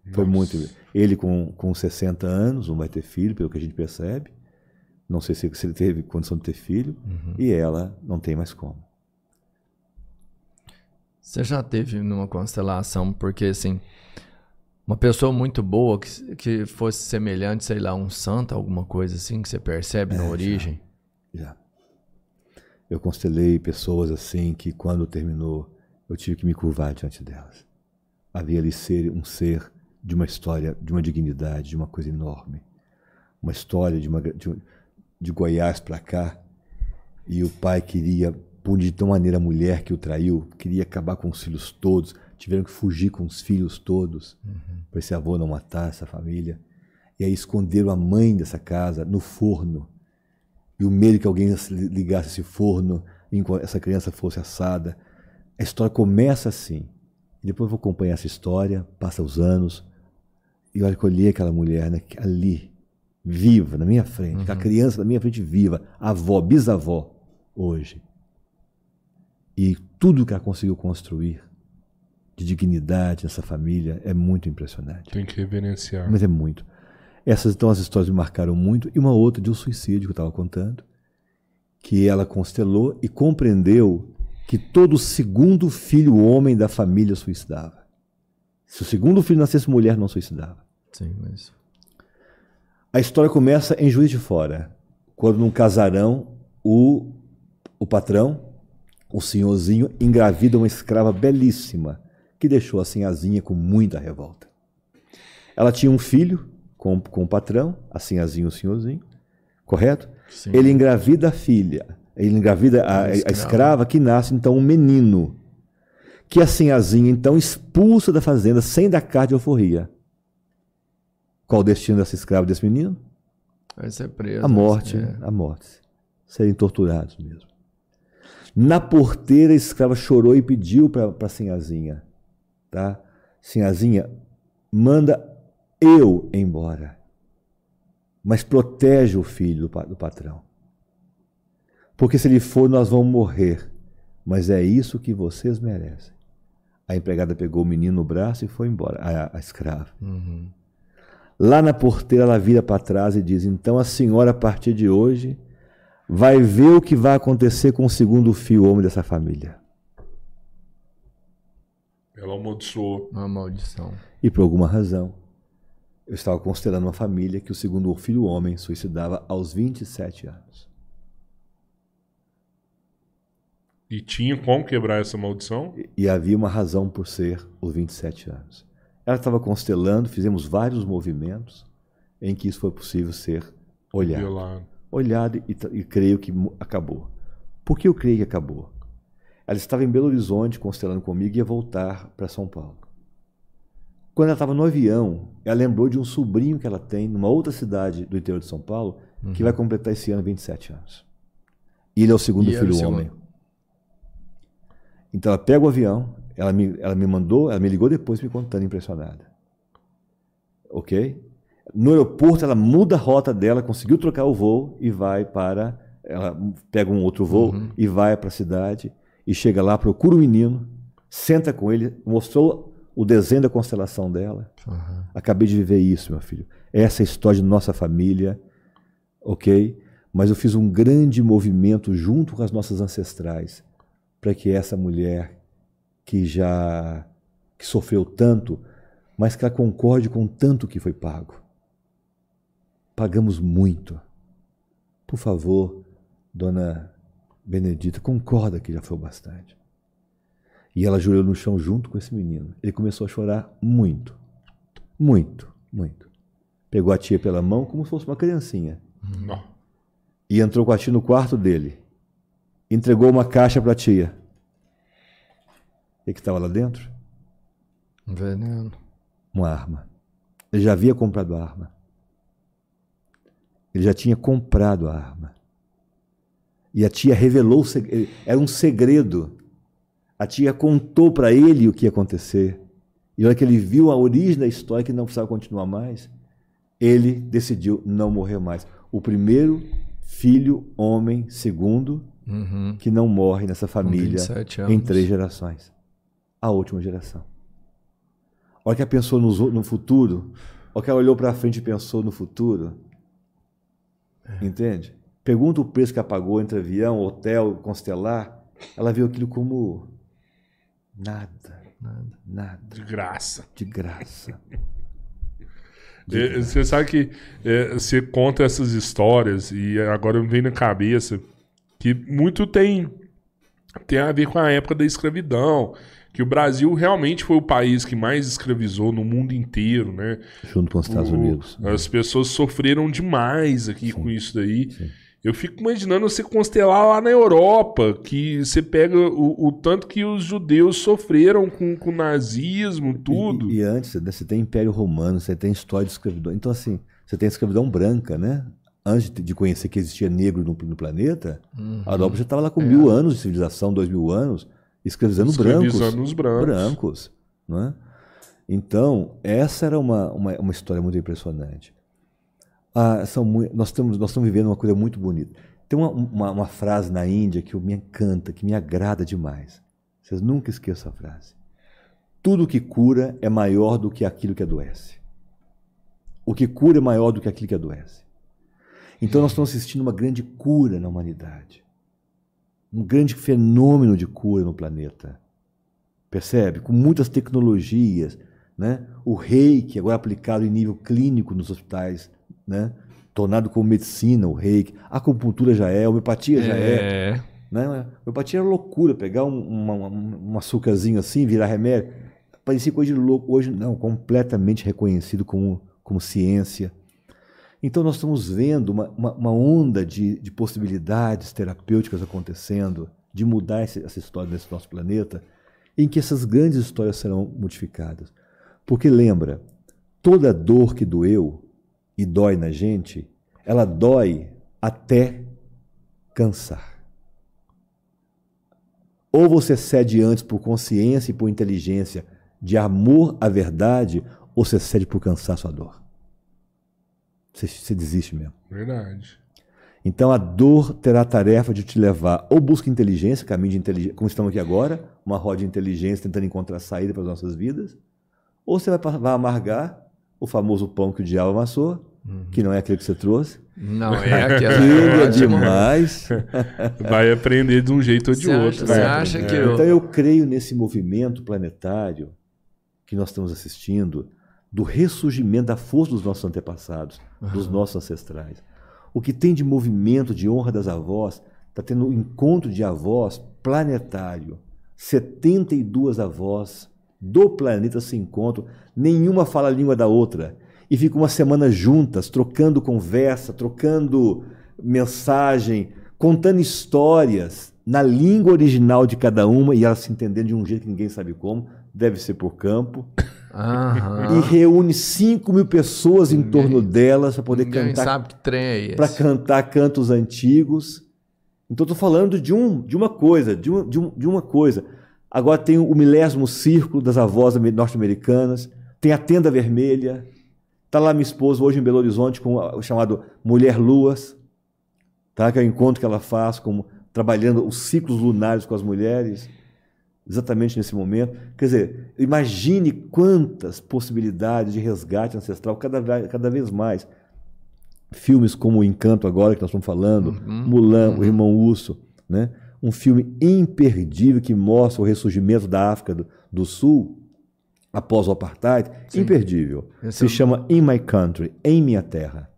Nossa. Foi muito. Ele com, com 60 anos, não vai ter filho, pelo que a gente percebe. Não sei se, se ele teve condição de ter filho. Uhum. E ela não tem mais como. Você já teve numa constelação, porque assim, uma pessoa muito boa que, que fosse semelhante, sei lá, um santo, alguma coisa assim, que você percebe é, na origem? Já. Eu constelei pessoas assim que quando terminou, eu tive que me curvar diante delas. Havia ali ser um ser de uma história, de uma dignidade, de uma coisa enorme. Uma história de, uma, de, de Goiás para cá, e o pai queria punir de tal maneira a mulher que o traiu, queria acabar com os filhos todos, tiveram que fugir com os filhos todos, uhum. para esse avô não matar essa família. E aí esconderam a mãe dessa casa no forno e o medo que alguém ligasse esse forno e essa criança fosse assada. A história começa assim. E depois eu vou acompanhar essa história, passa os anos, e olha que eu olhei aquela mulher né, ali, viva, na minha frente, uhum. a criança na minha frente viva, avó, bisavó, hoje. E tudo que ela conseguiu construir de dignidade nessa família é muito impressionante. Tem que reverenciar. Mas é muito. Essas então as histórias me marcaram muito. E uma outra de um suicídio que eu estava contando, que ela constelou e compreendeu que todo segundo filho homem da família suicidava. Se o segundo filho nascesse mulher, não suicidava. Sim, mas. A história começa em Juiz de Fora, quando num casarão o, o patrão, o senhorzinho, engravida uma escrava belíssima, que deixou a senhazinha com muita revolta. Ela tinha um filho, com, com o patrão, a sinhazinha o senhorzinho, correto? Sim. Ele engravida a filha, ele engravida a, a, escrava, que nasce então um menino, que a sinhazinha então expulsa da fazenda sem dar carta de alforria. Qual o destino dessa escrava desse menino? Vai ser preso. A morte, é. a morte. Serem torturados mesmo. Na porteira, a escrava chorou e pediu para a sinhazinha, tá? Sinhazinha, manda eu embora. Mas protege o filho do patrão. Porque se ele for, nós vamos morrer. Mas é isso que vocês merecem. A empregada pegou o menino no braço e foi embora, a, a escrava. Uhum. Lá na porteira, ela vira para trás e diz: Então a senhora, a partir de hoje, vai ver o que vai acontecer com o segundo filho homem dessa família. Ela amaldiçoou. Uma maldição. E por alguma razão, eu estava considerando uma família que o segundo filho homem suicidava aos 27 anos. E tinha como quebrar essa maldição? E- E havia uma razão por ser os 27 anos. Ela estava constelando, fizemos vários movimentos em que isso foi possível ser olhado. Violado. Olhado e, e creio que acabou. Por que eu creio que acabou? Ela estava em Belo Horizonte constelando comigo e ia voltar para São Paulo. Quando ela estava no avião, ela lembrou de um sobrinho que ela tem numa outra cidade do interior de São Paulo, que vai completar esse ano 27 anos. E ele é o segundo E o filho segundo. homem. Então ela pega o avião, ela me, ela me mandou, ela me ligou depois me contando impressionada. Ok? No aeroporto ela muda a rota dela, conseguiu trocar o voo e vai para. Ela pega um outro voo e vai para a cidade e chega lá, procura o menino, senta com ele, mostrou o desenho da constelação dela. Aham. Acabei de viver isso, meu filho. Essa é a história de nossa família, ok? Mas eu fiz um grande movimento junto com as nossas ancestrais para que essa mulher que já que sofreu tanto, mas que ela concorde com tanto que foi pago. Pagamos muito. Por favor, dona Benedita, concorda que já foi bastante. E ela ajoelhou no chão junto com esse menino. Ele começou a chorar muito. Muito, muito. Pegou a tia pela mão como se fosse uma criancinha. Não. E entrou com a tia no quarto dele. Entregou uma caixa para a tia. O que estava lá dentro? Veneno. Uma arma. Ele já havia comprado a arma. Ele já tinha comprado a arma. E a tia revelou, era um segredo. A tia contou para ele o que ia acontecer. E na hora que ele viu a origem da história, que não precisava continuar mais, ele decidiu não morrer mais. O primeiro filho, homem, segundo, Uhum. que não morre nessa família 27 em três gerações. A última geração. A hora que ela pensou nos o- no futuro, a hora que ela olhou para frente e pensou no futuro, É. entende? Pergunta o preço que ela pagou entre avião, hotel, constelar, ela viu aquilo como nada, Nada. nada, De graça. de graça. É, Você sabe que é, você conta essas histórias e agora me vem na cabeça que muito tem, tem a ver com a época da escravidão. Que o Brasil realmente foi o país que mais escravizou no mundo inteiro, né? Junto com os Estados O- Unidos. As pessoas sofreram demais aqui com isso daí. sim. Eu fico imaginando você constelar lá na Europa, que você pega o, o tanto que os judeus sofreram com, com o nazismo, tudo. E, e antes, né, você tem Império Romano, você tem história de escravidão. Então, assim, você tem escravidão branca, né? Antes de de conhecer que existia negro no, no planeta, Uhum. a Europa já estava lá com É. mil anos de civilização, dois mil anos, escravizando, Escravizando brancos. os brancos. brancos, né? Então, essa era uma, uma, uma história muito impressionante. Ah, são mui- nós, estamos, nós estamos vivendo uma coisa muito bonita. Tem uma, uma, uma frase na Índia que me encanta, que me agrada demais. Vocês nunca esqueçam a frase. Tudo que cura é maior do que aquilo que adoece. O que cura é maior do que aquilo que adoece. Então nós estamos assistindo uma grande cura na humanidade. Um grande fenômeno de cura no planeta. Percebe? Com muitas tecnologias, né? O reiki agora aplicado em nível clínico nos hospitais, né? Tornado como medicina, o reiki. A acupuntura já é, a homeopatia já é. É. Né? A homeopatia era loucura, pegar um, uma, um, um açúcarzinho assim, virar remédio. Parecia coisa de louco. Hoje não, completamente reconhecido como, como ciência. Então nós estamos vendo uma, uma, uma onda de, de possibilidades terapêuticas acontecendo, de mudar esse, essa história nesse nosso planeta, em que essas grandes histórias serão modificadas. Porque lembra, toda dor que doeu e dói na gente, ela dói até cansar. Ou você cede antes por consciência e por inteligência de amor à verdade, ou você cede por cansaço à dor. Você, você desiste mesmo. Verdade. Então a dor terá a tarefa de te levar ou busca inteligência, caminho de inteligência, como estamos aqui agora, uma roda de inteligência tentando encontrar saída para as nossas vidas, ou você vai, vai amargar o famoso pão que o diabo amassou, que não é aquele que você trouxe, Não, é aquela. Aquilo é demais. Vai aprender de um jeito ou de Você acha- outro. você né? acha que É. eu- Então eu creio nesse movimento planetário que nós estamos assistindo do ressurgimento da força dos nossos antepassados, dos nossos ancestrais. O que tem de movimento de honra das avós, está tendo um encontro de avós planetário. 72 avós do planeta se encontram, nenhuma fala a língua da outra. E ficam uma semana juntas, trocando conversa, trocando mensagem, contando histórias na língua original de cada uma e elas se entendendo de um jeito que ninguém sabe como, deve ser por campo. Aham. E reúne 5 mil pessoas em torno delas para poder Ninguém cantar sabe que trem é esse. para cantar cantos antigos. Então estou falando de, um, de uma coisa, de, um, de, um, de uma coisa. Agora tem o milésimo círculo das avós ame- norte-americanas, tem a tenda vermelha. Está lá minha esposa hoje em Belo Horizonte com o chamado Mulher Luas, tá? que é o encontro que ela faz, como, trabalhando os ciclos lunares com as mulheres, exatamente nesse momento. Quer dizer, imagine quantas possibilidades de resgate ancestral cada, cada vez mais filmes como O Encanto agora que nós estamos falando, Mulan, O Irmão Urso, né? Um filme imperdível que mostra o ressurgimento da África do, do Sul após o apartheid, imperdível. Esse Se é chama In My Country, em minha terra.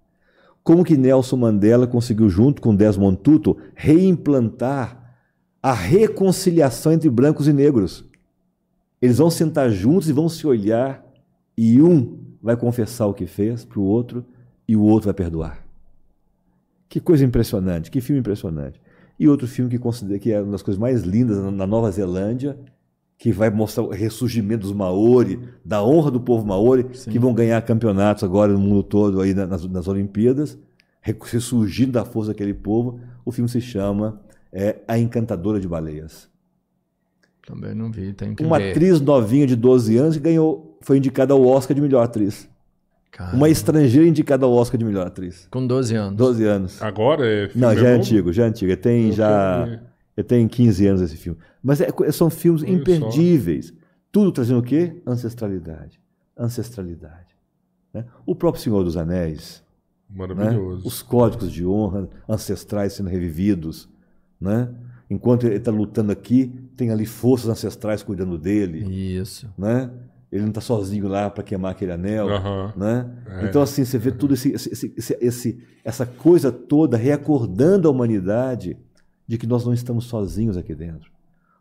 Como que Nelson Mandela conseguiu junto com Desmond Tutu reimplantar a reconciliação entre brancos e negros? Eles vão sentar juntos e vão se olhar e um vai confessar o que fez para o outro e o outro vai perdoar. Que coisa impressionante, que filme impressionante. E outro filme que considero que é uma das coisas mais lindas na- Nova Zelândia, que vai mostrar o ressurgimento dos Maori, da honra do povo Maori, que vão ganhar campeonatos agora no mundo todo aí na- nas, nas Olimpíadas, re- ressurgindo da força daquele povo. O filme se chama é, A Encantadora de Baleias. Também não vi, tem que Uma ver. atriz novinha de 12 anos que ganhou, foi indicada ao Oscar de melhor atriz. Cara, Uma estrangeira indicada ao Oscar de melhor atriz. Com 12 anos. 12 anos. Agora é filme Não, já é novo? antigo, já é antigo. Ele tem Eu já. Ele tem 15 anos esse filme. Mas é- são filmes Olha só. imperdíveis. Tudo trazendo o quê? Ancestralidade. Ancestralidade. né? O próprio Senhor dos Anéis, né? Maravilhoso. os códigos de honra ancestrais sendo revividos. Né? Enquanto ele está lutando aqui, tem ali forças ancestrais cuidando dele. Isso. Né? Ele não está sozinho lá para queimar aquele anel. Aham. né? É. Então, assim, você vê tudo esse, esse- esse- esse- essa coisa toda reacordando a humanidade de que nós não estamos sozinhos aqui dentro.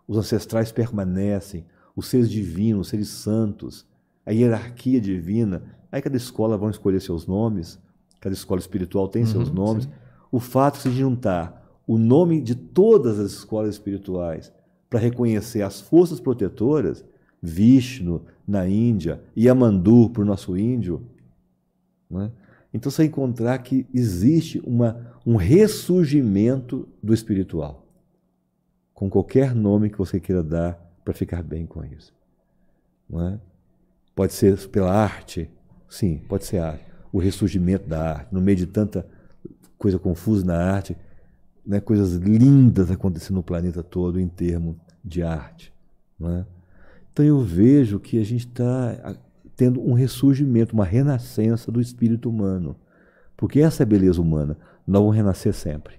Os ancestrais permanecem, os seres divinos, os seres santos, a hierarquia divina. Aí cada escola vai escolher seus nomes, cada escola espiritual tem seus Uhum, nomes. sim. O fato de se juntar o nome de todas as escolas espirituais para reconhecer as forças protetoras, Vishnu na Índia, Yamandu para o nosso índio, né? então você encontrar que existe uma, um ressurgimento do espiritual, com qualquer nome que você queira dar para ficar bem com isso. É? Pode ser pela arte, sim, pode ser arte. O ressurgimento da arte, no meio de tanta coisa confusa na arte, né, coisas lindas acontecendo no planeta todo em termos de arte. Não é? Então eu vejo que a gente está tendo um ressurgimento, uma renascença do espírito humano. Porque essa é a beleza humana. Nós vamos renascer sempre.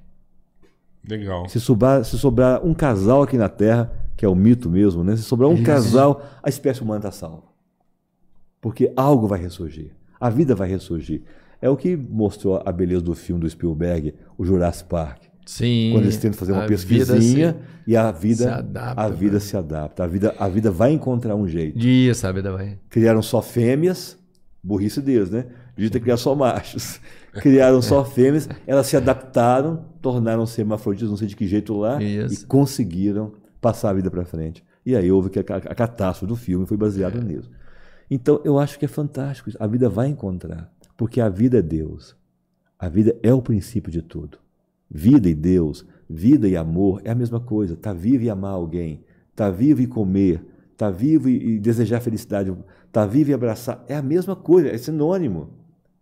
Legal. Se sobrar, se sobrar um casal aqui na Terra, que é o mito mesmo, né? se sobrar um Isso. casal, a espécie humana está salva. Porque algo vai ressurgir. A vida vai ressurgir. É o que mostrou a beleza do filme do Spielberg, o Jurassic Park. Sim. Quando eles tentam fazer uma pesquisinha vida e a vida, se adapta, a vida né? se adapta. A vida, a vida vai encontrar um jeito. se- Isso, a vida vai. Criaram só fêmeas, burrice deles, né? Devia ter criado só machos. Criaram só fêmeas, elas se adaptaram, tornaram-se hermafroditas, não sei de que jeito lá, Isso. e conseguiram passar a vida para frente. E aí houve que a, a catástrofe do filme foi baseada É. nisso. Então eu acho que é fantástico. isso. A vida vai encontrar, porque a vida é Deus. A vida é o princípio de tudo. Vida e Deus, vida e amor é a mesma coisa. Tá vivo e amar alguém, tá vivo e comer, tá vivo e, e desejar felicidade, tá vivo e abraçar, é a mesma coisa, é sinônimo.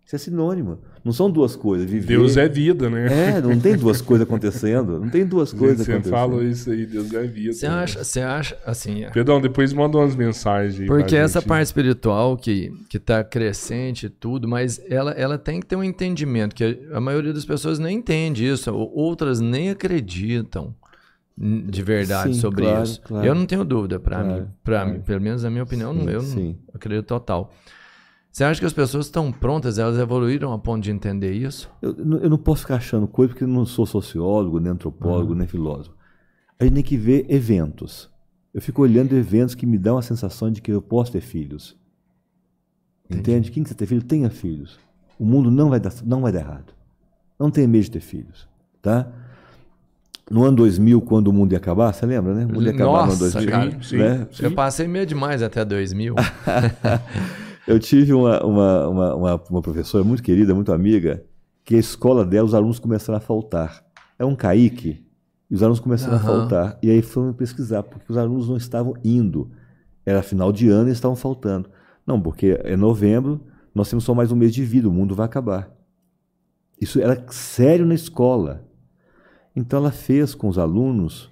Isso é sinônimo. Não são duas coisas. Viver... Deus é vida, né? É, não tem duas coisas acontecendo. Não tem duas coisas Você acontecendo. fala isso aí, Deus é vida. Você acha, você acha, assim, é. Perdão, depois manda umas mensagens Porque essa gente. parte espiritual que, que tá crescente e tudo, mas ela, ela tem que ter um entendimento, que a maioria das pessoas nem entende isso, ou outras nem acreditam de verdade Sim, sobre claro, isso. claro. Eu não tenho dúvida, para Claro, mim, para claro. mim, pelo menos na minha opinião, não- Sim, eu sim. não acredito total. Você acha que as pessoas estão prontas, elas evoluíram a ponto de entender isso? Eu, eu não posso ficar achando coisa porque eu não sou sociólogo, nem antropólogo, nem filósofo. A gente tem que ver eventos. Eu fico olhando eventos que me dão a sensação de que eu posso ter filhos. Entende? Quem quiser ter filho, tenha filhos. O mundo não vai dar, não vai dar errado. Não tenha medo de ter filhos. Tá? No ano 2000, quando o mundo ia acabar, você lembra, né? O mundo ia acabar no ano Nossa, 2000. cara. Sim, sim. né? Eu passei meio demais até 2000. Eu tive uma, uma, uma, uma, uma professora muito querida, muito amiga, que a escola dela, os alunos começaram a faltar. É um caíque, e os alunos começaram a Aham. faltar. E aí foram pesquisar, porque os alunos não estavam indo. Era final de ano e estavam faltando. Não, porque é novembro, nós temos só mais um mês de vida, o mundo vai acabar. Isso era sério na escola. Então ela fez com os alunos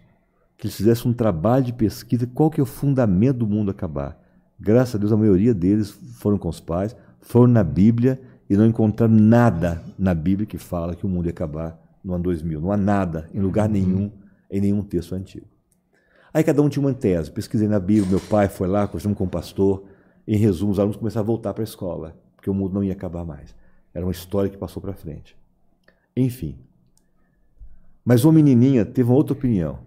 que eles fizessem um trabalho de pesquisa, qual que é o fundamento do mundo acabar. Graças a Deus, a maioria deles foram com os pais, foram na Bíblia e não encontraram nada na Bíblia que fala que o mundo ia acabar no ano 2000. Não há nada em lugar nenhum, em nenhum texto antigo. Aí cada um tinha uma tese. Pesquisei na Bíblia, meu pai foi lá, conversamos com o pastor. Em resumo, os alunos começaram a voltar para a escola, porque o mundo não ia acabar mais. Era uma história que passou para frente. Enfim. Mas uma menininha teve uma outra opinião.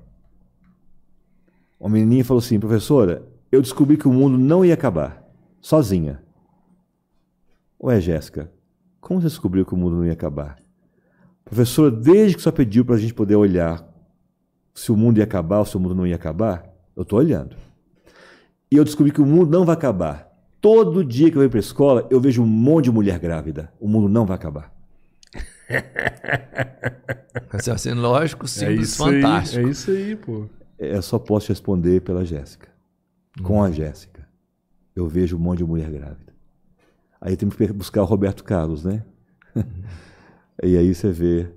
Uma menininha falou assim, professora, eu descobri que o mundo não ia acabar, sozinha. Ué, Jéssica, como você descobriu que o mundo não ia acabar? Professora, desde que só pediu para a gente poder olhar se o mundo ia acabar ou se o mundo não ia acabar, eu estou olhando. E eu descobri que o mundo não vai acabar. Todo dia que eu venho para a escola, eu vejo um monte de mulher grávida. O mundo não vai acabar. Assim, lógico, É simples, isso aí, fantástico. é isso aí, pô. Eu só posso responder pela Jéssica. Com a Jéssica. Eu vejo um monte de mulher grávida. Aí tem que buscar o Roberto Carlos, né? e aí você vê.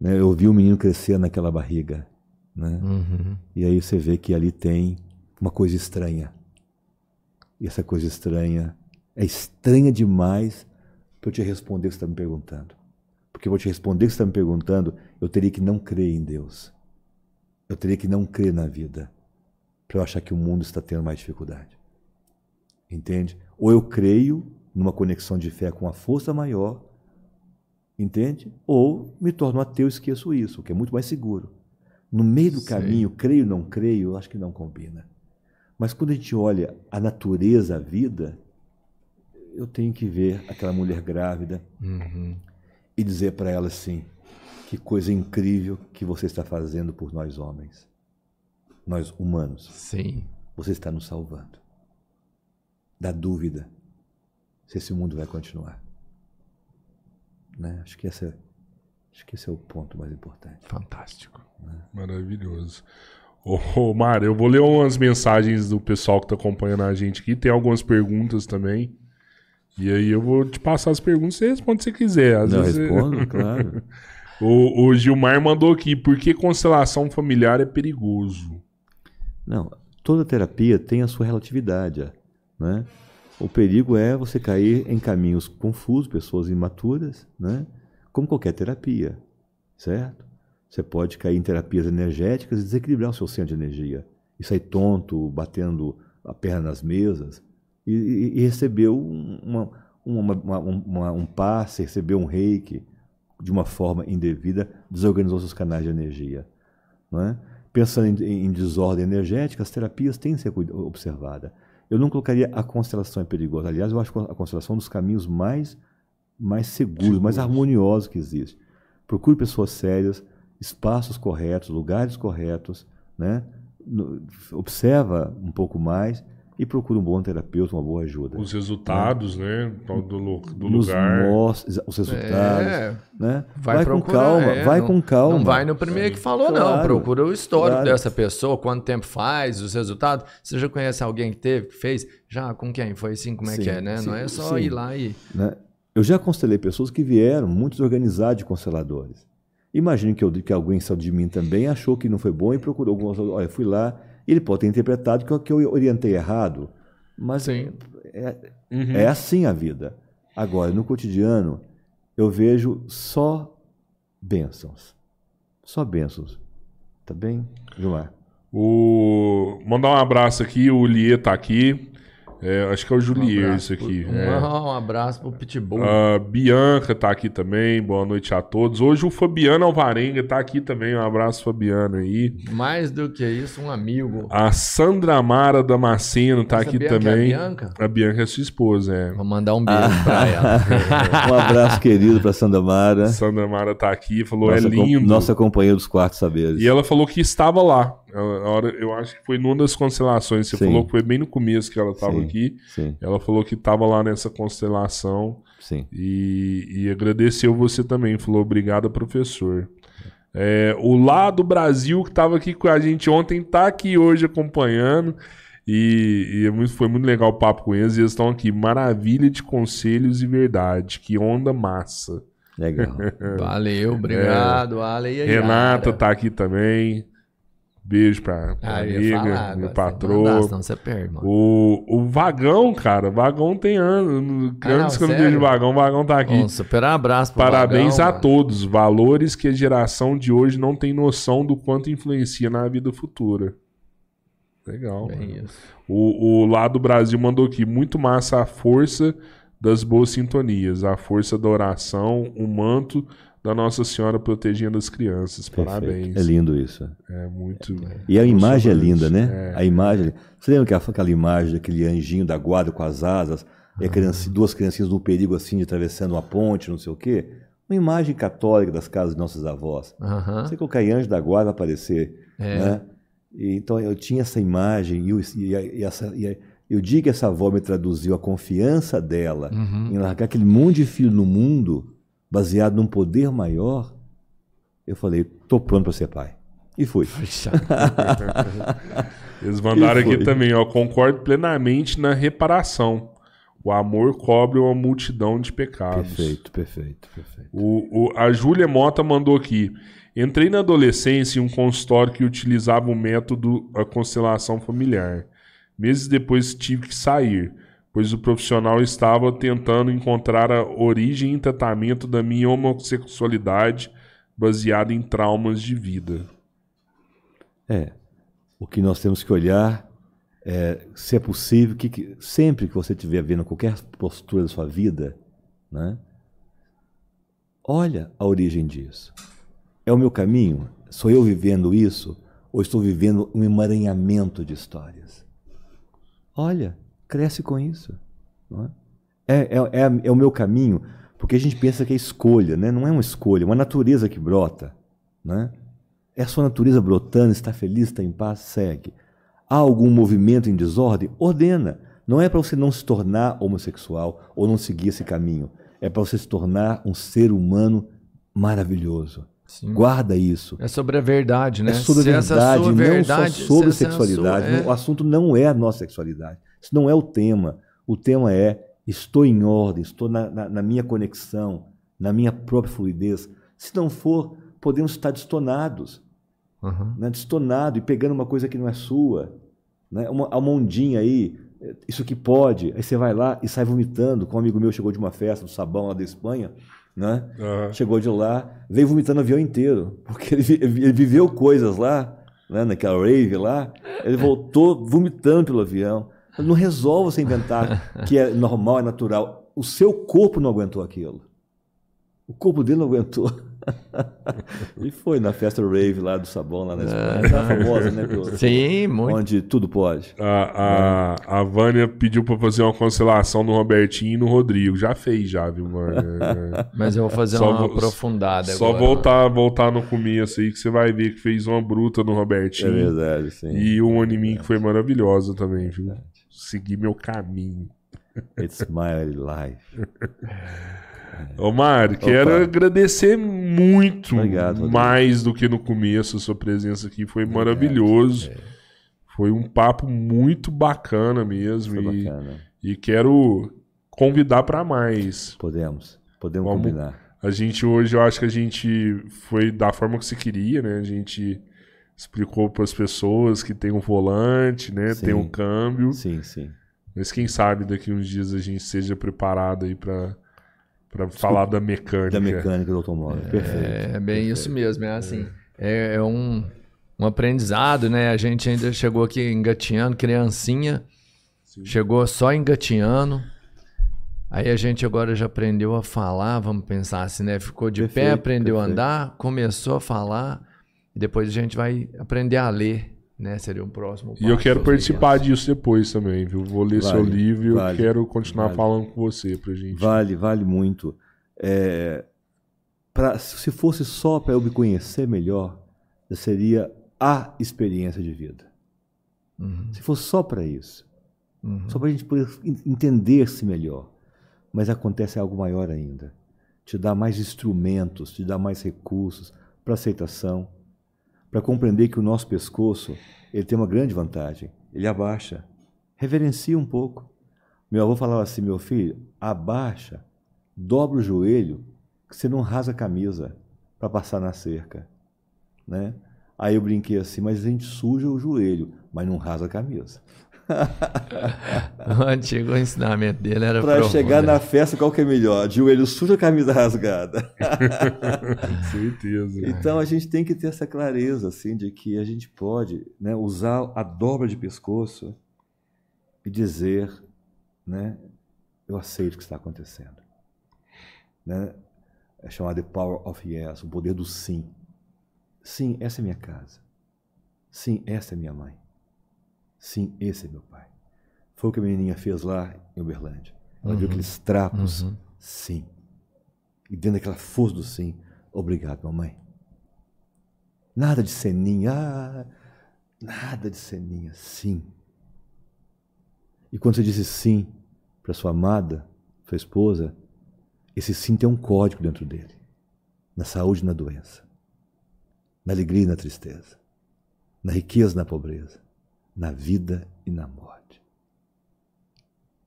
Né? Eu vi o menino crescer naquela barriga. Né? Uhum. E aí você vê que ali tem uma coisa estranha. E essa coisa estranha é estranha demais para eu te responder o que você está me perguntando. Porque eu vou te responder o que você está me perguntando, eu teria que não crer em Deus. Eu teria que não crer na vida para eu achar que o mundo está tendo mais dificuldade. Entende? Ou eu creio numa conexão de fé com a força maior, entende? Ou me torno ateu e esqueço isso, o que é muito mais seguro. No meio do caminho, creio ou não creio, eu acho que não combina. Mas quando a gente olha a natureza, a vida, eu tenho que ver aquela mulher grávida Uhum. e dizer para ela assim: que coisa incrível que você está fazendo por nós homens, nós humanos. Sim. Você está nos salvando da dúvida se esse mundo vai continuar. Né? Acho, que essa, acho que esse é o ponto mais importante. Fantástico. Maravilhoso. Ô, ô Mário, eu vou ler umas mensagens do pessoal que tá acompanhando a gente aqui. Tem algumas perguntas também. E aí eu vou te passar as perguntas, você responde se quiser. Às Não, vezes- respondo, claro. O, o Gilmar mandou aqui, por que constelação familiar é perigoso? Não, toda terapia tem a sua relatividade. Né? O perigo é você cair em caminhos confusos, pessoas imaturas, né? como qualquer terapia, certo? Você pode cair em terapias energéticas e desequilibrar o seu centro de energia. E sair tonto, batendo a perna nas mesas, e, e- e receber um- uma, uma, uma- um passe, receber um reiki de uma forma indevida, desorganizou seus canais de energia. Não é? Pensando em, em desordem energética, as terapias têm que ser observadas. Eu não colocaria a constelação é perigosa. Aliás, eu acho a constelação um dos caminhos mais, mais seguros, mais harmoniosos que existe. Procure pessoas sérias, espaços corretos, lugares corretos, né? No- observa um pouco mais e procura um bom terapeuta, uma boa ajuda. Os resultados, né? Do, do do Nos lugar. mostra os resultados, É, né? vai, com procurar, calma, é, vai não- com calma. Não vai no primeiro que falou, não. Claro, Procura o histórico claro. dessa pessoa, quanto tempo faz, os resultados. Você já conhece alguém que teve, que fez? Já, com quem? Foi assim, como é Sim, que é, né? sim, não é só sim. ir lá e... né? Eu já constelei pessoas que vieram, muitos organizados de consteladores. Imagine que, eu, que alguém saiu de mim também achou que não foi bom e procurou algumas. Olha, fui lá, ele pode ter interpretado que eu, que eu orientei errado, mas Sim. é, Uhum. é assim a vida. Agora, no cotidiano, eu vejo só bênçãos. Só bênçãos. Tá bem, Gilmar? O... Mandar um abraço aqui, o Lier tá aqui. É, acho que é o Julier isso aqui. Um, É. um abraço pro Pitbull. A Bianca tá aqui também, boa noite a todos. Hoje o Fabiano Alvarenga tá aqui também, um abraço Fabiano aí. Mais do que isso, um amigo. A Sandra Mara Damasceno tá Essa aqui Bianca é a também. Bianca? A Bianca é sua esposa, é. Vou mandar um beijo pra ela. Um abraço querido para Sandra Mara, Sandra Mara tá aqui, falou, nossa, é com- lindo. nossa companheira dos quartos saberes. E ela falou que estava lá. Ela- a hora, eu acho que foi numa das constelações. Você Sim. falou que foi bem no começo que ela estava aqui. Sim, Ela falou que estava lá nessa constelação sim. e, e agradeceu você também. Falou obrigado, professor. É, o lá do Brasil que estava aqui com a gente ontem está aqui hoje acompanhando. E, e é muito- foi muito legal o papo com eles. E eles estão aqui. Maravilha de conselhos e verdade. Que onda massa. Legal. Valeu, obrigado, Ale. E aí, Renata Yara? tá aqui também. Beijo pra, pra Ah, amiga, falar, meu mandar, senão você perde. O, o Vagão, cara, Vagão tem anos. Ah, Antes que eu não vejo Vagão, o Vagão tá aqui. Um super abraço pro Parabéns Vagão, a todos. Valores que a geração de hoje não tem noção do quanto influencia na vida futura. Legal. O, o lá do Brasil mandou aqui. Muito massa a força das boas sintonias, a força da oração, o manto da Nossa Senhora protegendo as crianças. Perfeito. Parabéns. É lindo isso. É muito. E a imagem é linda, né? É. A imagem. Você lembra aquela imagem daquele anjinho da guarda com as asas, e a criança- duas criancinhas no perigo assim de atravessando uma ponte, não sei o quê? Uma imagem católica das casas de nossas avós. Aham. Você colocar anjo da guarda vai aparecer, É. né? E, então eu tinha essa imagem e, eu- e e essa, e a- eu digo que essa avó me traduziu a confiança dela Uhum. em largar aquele monte de filho no mundo baseado num poder maior. Eu falei, tô pronto para ser pai. E fui. Eles mandaram aqui também, ó. Concordo plenamente na reparação. O amor cobre uma multidão de pecados. Perfeito, perfeito, perfeito. O, o- a Júlia Mota mandou aqui. Entrei na adolescência em um consultório que utilizava o método a constelação familiar. Meses depois tive que sair, pois o profissional estava tentando encontrar a origem e tratamento da minha homossexualidade baseada em traumas de vida. É. O que nós temos que olhar é se é possível que, que- sempre que você estiver vendo qualquer postura da sua vida, né? Olha a origem disso. É o meu caminho? Sou eu vivendo isso? Ou estou vivendo um emaranhamento de histórias? Olha, cresce com isso. é? É, é, é, é o meu caminho, porque a gente pensa que é escolha, né? não é uma escolha, é uma natureza que brota. Né? É a sua natureza brotando, está feliz, está em paz, segue. Há algum movimento em desordem? Ordena. Não é para você não se tornar homossexual ou não seguir esse caminho. É para você se tornar um ser humano maravilhoso. Sim. Guarda isso. É sobre a verdade, né? É sobre Se a essa verdade, não verdade, só sobre sexualidade. sua- é- O assunto não é a nossa sexualidade. Isso não é o tema. O tema é estou em ordem, estou na, na- na minha conexão, na minha própria fluidez. Se não for, podemos estar destonados, Aham. né? destonado e pegando uma coisa que não é sua. Né? Uma, uma ondinha aí, isso que pode. Aí você vai lá e sai vomitando. Com um amigo meu chegou de uma festa do sabão lá da Espanha, né? Aham. Chegou de lá, veio vomitando o avião inteiro, porque ele, ele viveu coisas lá, né, naquela rave lá, ele voltou vomitando pelo avião. Não resolve você inventar que é normal, é natural. O seu corpo não aguentou aquilo. O corpo dele não aguentou. e foi na festa rave lá do sabão, lá na Espanha. Tá famosa, né? pelo- Sim, muito. Onde tudo pode. A, a, a Vânia pediu pra fazer uma constelação no Robertinho e no Rodrigo. Já fez, já, viu, Vânia? Mas eu vou fazer Só uma vo- aprofundada Só agora. voltar, voltar no começo aí que você vai ver que fez uma bruta no É Robertinho. verdade, sim. e uma em mim que foi maravilhosa também, viu? Segui meu caminho. It's my life. Mário, quero agradecer muito Obrigado, Rodrigo. mais do que no começo a sua presença aqui. Foi maravilhoso. Foi um papo muito bacana mesmo. E, bacana. e quero convidar para mais. Podemos. Podemos Vamos- combinar. A gente hoje, eu acho que a gente foi da forma que se queria, né? A gente explicou para as pessoas que tem um volante, né? Sim. Tem um câmbio. Sim, sim. Mas quem sabe daqui uns dias a gente seja preparado aí para para falar da mecânica. Da mecânica do automóvel. Perfeito. É bem isso mesmo, é assim. É, é um, um aprendizado, né? A gente ainda chegou aqui engatinhando, criancinha, chegou só engatinhando. Aí a gente agora já aprendeu a falar, vamos pensar assim, né? Ficou de pé, Perfeito, aprendeu a perfeito. andar, começou a falar, e depois a gente vai aprender a ler, né? Seria o próximo E eu passo. quero participar disso depois também, viu? Vou ler seu Vale, livro e eu quero continuar vale. falando com você pra gente. Vale, vale muito. É, pra, se fosse só para eu me conhecer melhor, seria a experiência de vida. Uhum, Se fosse só para isso, uhum. só para a gente poder en- entender-se melhor. Mas acontece algo maior ainda. Te dá mais instrumentos, te dá mais recursos para aceitação, para compreender que o nosso pescoço ele tem uma grande vantagem. Ele abaixa, reverencia um pouco. Meu avô falava assim, meu filho, abaixa, dobra o joelho, que você não rasga a camisa para passar na cerca, né? Aí eu brinquei assim, mas a gente suja o joelho, mas não rasga a camisa. O antigo ensinamento dele era Para chegar na festa, qual que é melhor? Joelho sujo ou camisa rasgada? Com certeza. Então a gente tem que ter essa clareza assim de que a gente pode né, usar a dobra de pescoço e dizer, né, eu aceito o que está acontecendo. Né? É chamado The Power of Yes, o poder do sim. Sim, essa é minha casa. Sim, essa é minha mãe. Sim, esse é meu pai. Foi o que a menininha fez lá em Uberlândia. Ela viu aqueles trapos. Uhum. Sim. E dentro daquela força do sim, obrigado, mamãe. Nada de ceninha, ah, nada de ceninha, sim. E quando você disse sim para sua amada, sua esposa, esse sim tem um código dentro dele. Na saúde e na doença. Na alegria e na tristeza. Na riqueza e na pobreza. Na vida e na morte.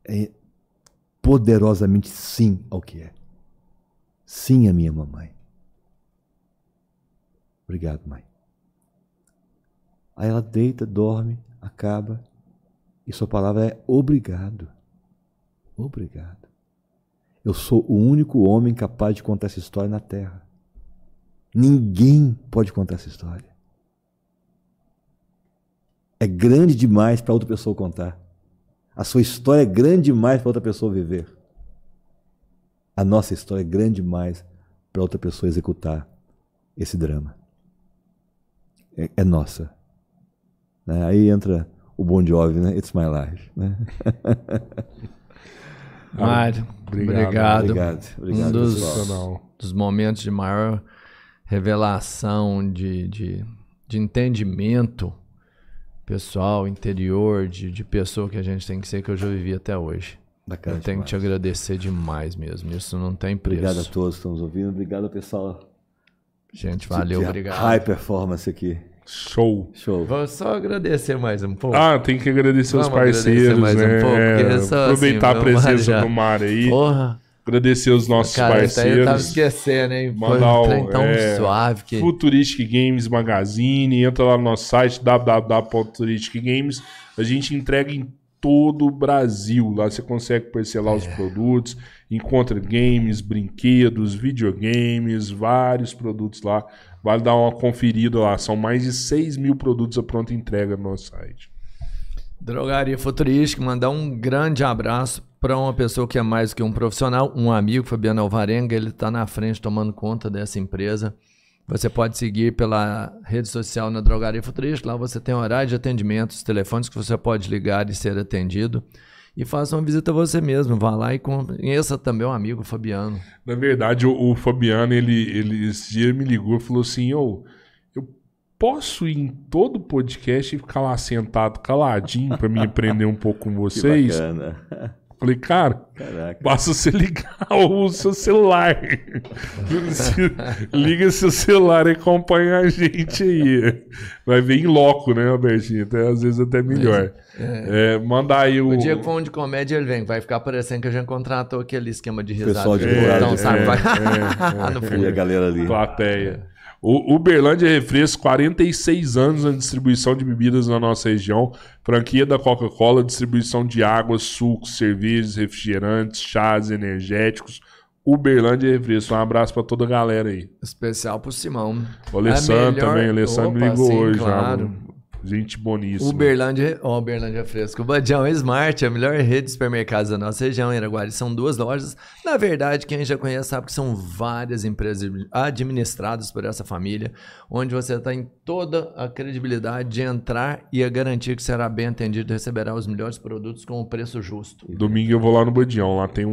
É poderosamente sim ao que é. Sim a minha mamãe. Obrigado, mãe. Aí ela deita, dorme, acaba. E sua palavra é obrigado. Obrigado. Eu sou o único homem capaz de contar essa história na Terra. Ninguém pode contar essa história. É grande demais para outra pessoa contar. A sua história é grande demais para outra pessoa viver. A nossa história é grande demais para outra pessoa executar esse drama. É, é nossa. Né? Aí entra o Bon Jovi, né? It's my life. Né? Mário, Obrigado, obrigado. Obrigado, obrigado, um dos, dos momentos de maior revelação, de, de, de entendimento pessoal, interior, de, de pessoa que a gente tem que ser, que eu já vivi até hoje. Bacana eu tenho que te demais. agradecer demais mesmo. Isso não tem preço. Obrigado a todos que estão nos ouvindo. Obrigado ao pessoal. Gente, valeu, obrigado. High performance aqui. Show. Show. Vou só agradecer mais um pouco. Ah, tem que agradecer os Vamos agradecer parceiros, mais um né? pouco, É, só aproveitar assim, a presença do Mário aí. Porra, Agradecer os nossos cara, até eu tava parceiros. esquecendo, hein? Foi Mandar um um, trem tão é, suave que... Futuristic Games Magazine, entra lá no nosso site www.futuristicgames. A gente entrega em todo o Brasil. Lá você consegue parcelar É. os produtos, encontra games, brinquedos, videogames, vários produtos lá. Vale dar uma conferida lá. São mais de 6 mil produtos a pronta entrega no nosso site. Drogaria Futurística, mandar um grande abraço para uma pessoa que é mais que um profissional, um amigo, Fabiano Alvarenga, ele está na frente tomando conta dessa empresa. Você pode seguir pela rede social na Drogaria Futurística, lá você tem horário de atendimento, os telefones que você pode ligar e ser atendido. E faça uma visita você mesmo, vá lá e conheça também o amigo Fabiano. Na verdade, o, o Fabiano, ele, ele esse dia me ligou e falou assim: Ô, eu posso ir em todo podcast e ficar lá sentado caladinho pra me aprender um pouco com Que vocês? bacana. Falei, cara, Caraca. basta você ligar o seu celular. Liga seu celular e acompanha a gente aí. Vai ver em loco, né, Albertinho? Até, às vezes até melhor. É, manda aí o. O dia que for um de comédia, ele vem. Vai ficar parecendo que a gente contratou aquele esquema de risada. Pessoal de de risada, botão, é, sabe? Vai é, no E a fundo. galera ali. plateia. O Uberlândia Refresco, 46 anos na distribuição de bebidas na nossa região. Franquia da Coca-Cola, distribuição de águas, sucos, cervejas, refrigerantes, chás, energéticos. Uberlândia Refresco. Um abraço pra toda a galera aí. Especial pro Simão. O Alessandro A melhor- também. O Alessandro Opa, ligou sim, hoje. claro. Já, gente boníssima. Uberlândia, ó, Uberlândia Fresco. O Badião Smart, a melhor rede de supermercados da nossa região, em Araguari. São duas lojas. Na verdade, quem já conhece sabe que são várias empresas administradas por essa família, onde você está em toda a credibilidade de entrar e a garantir que será bem atendido e receberá os melhores produtos com o preço justo. Domingo eu vou lá no Badião. Lá tem um.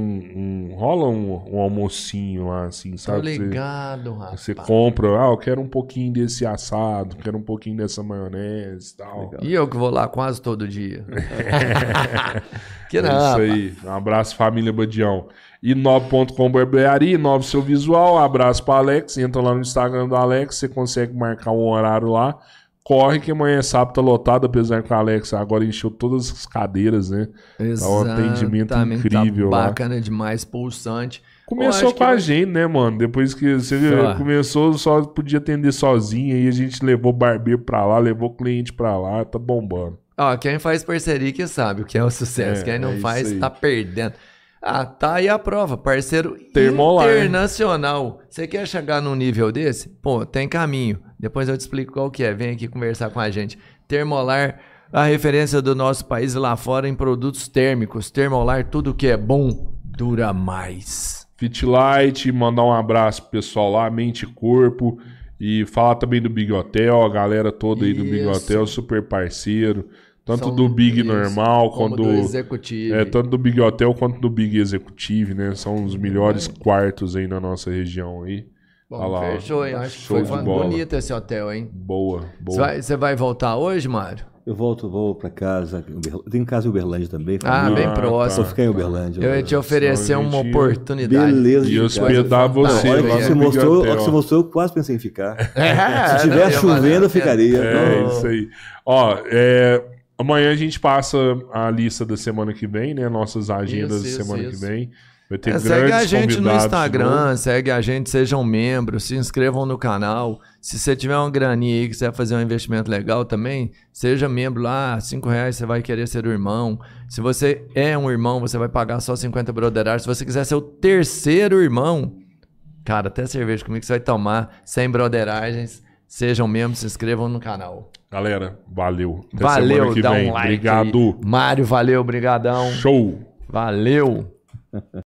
um- rola um, um almocinho lá, assim, Tô sabe? Você- ligado, rapaz. Você compra, ah, eu quero um pouquinho desse assado, quero um pouquinho dessa maionese e tal. E eu que vou lá quase todo dia. que É não. isso aí. Um abraço, família Badião. E 9.com barbearia, Inove seu visual. Um abraço para Alex. Entra lá no Instagram do Alex, você consegue marcar um horário lá. Corre que amanhã é sábado, tá lotado, apesar que o Alex agora encheu todas as cadeiras, né? Tá um atendimento Exatamente, incrível tá lá. bacana demais, pulsante. Começou com a gente, né, mano? Depois que você começou, só podia atender sozinho. Aí a gente levou barbeiro pra lá, levou cliente pra lá, tá bombando. Ó, quem faz parceria que sabe o que é o sucesso. É, quem não é faz, aí. tá perdendo. Ah, tá aí a prova. Parceiro Termolar. internacional. Você quer chegar num nível desse? Pô, tem caminho. Depois eu te explico qual que é. Vem aqui conversar com a gente. Termolar, a referência do nosso país e lá fora em produtos térmicos. Termolar, tudo que é bom, dura mais. Fitlight, mandar um abraço pro pessoal lá, Mente e Corpo. E falar também do Big Hotel, a galera toda aí do Big. Hotel, super parceiro. Tanto São- do Big isso, normal, quanto do executivo. é, tanto do Big Hotel quanto do Big Executive, né? São os melhores É. quartos aí na nossa região aí. Bom, Olha lá, fechou, hein? Acho que foi bonito esse hotel, hein? Boa, Você boa. vai, você vai voltar hoje, Mário? Eu volto, vou pra casa. em Uberlândia. Eu tenho casa em Uberlândia também. Ah, família. bem Ah, próximo. Vou ficar em Uberlândia. Eu ia te oferecer uma oportunidade. Beleza. E de hospedar você Não, a hora lá que você mostrou, hora que você mostrou, eu quase pensei em ficar. É, Se não, tivesse chovendo, eu ficaria. É Não. isso aí. Ó, é, amanhã a gente passa a lista da semana que vem, né? Nossas agendas Isso, da isso, semana isso. que vem. Vai ter É, segue a gente no Instagram, segue a gente, sejam membros, se inscrevam no canal. Se você tiver uma graninha aí que você vai fazer um investimento legal também, seja membro lá, 5 reais você vai querer ser o irmão. Se você é um irmão, você vai pagar só 50 broderagem. Se você quiser ser o terceiro irmão, cara, até cerveja comigo que você vai tomar, sem broderagens. Sejam membros, se inscrevam no canal. Galera, valeu. Até valeu, dá vem. um like. Obrigado. Mário, valeu, brigadão. Show. Valeu.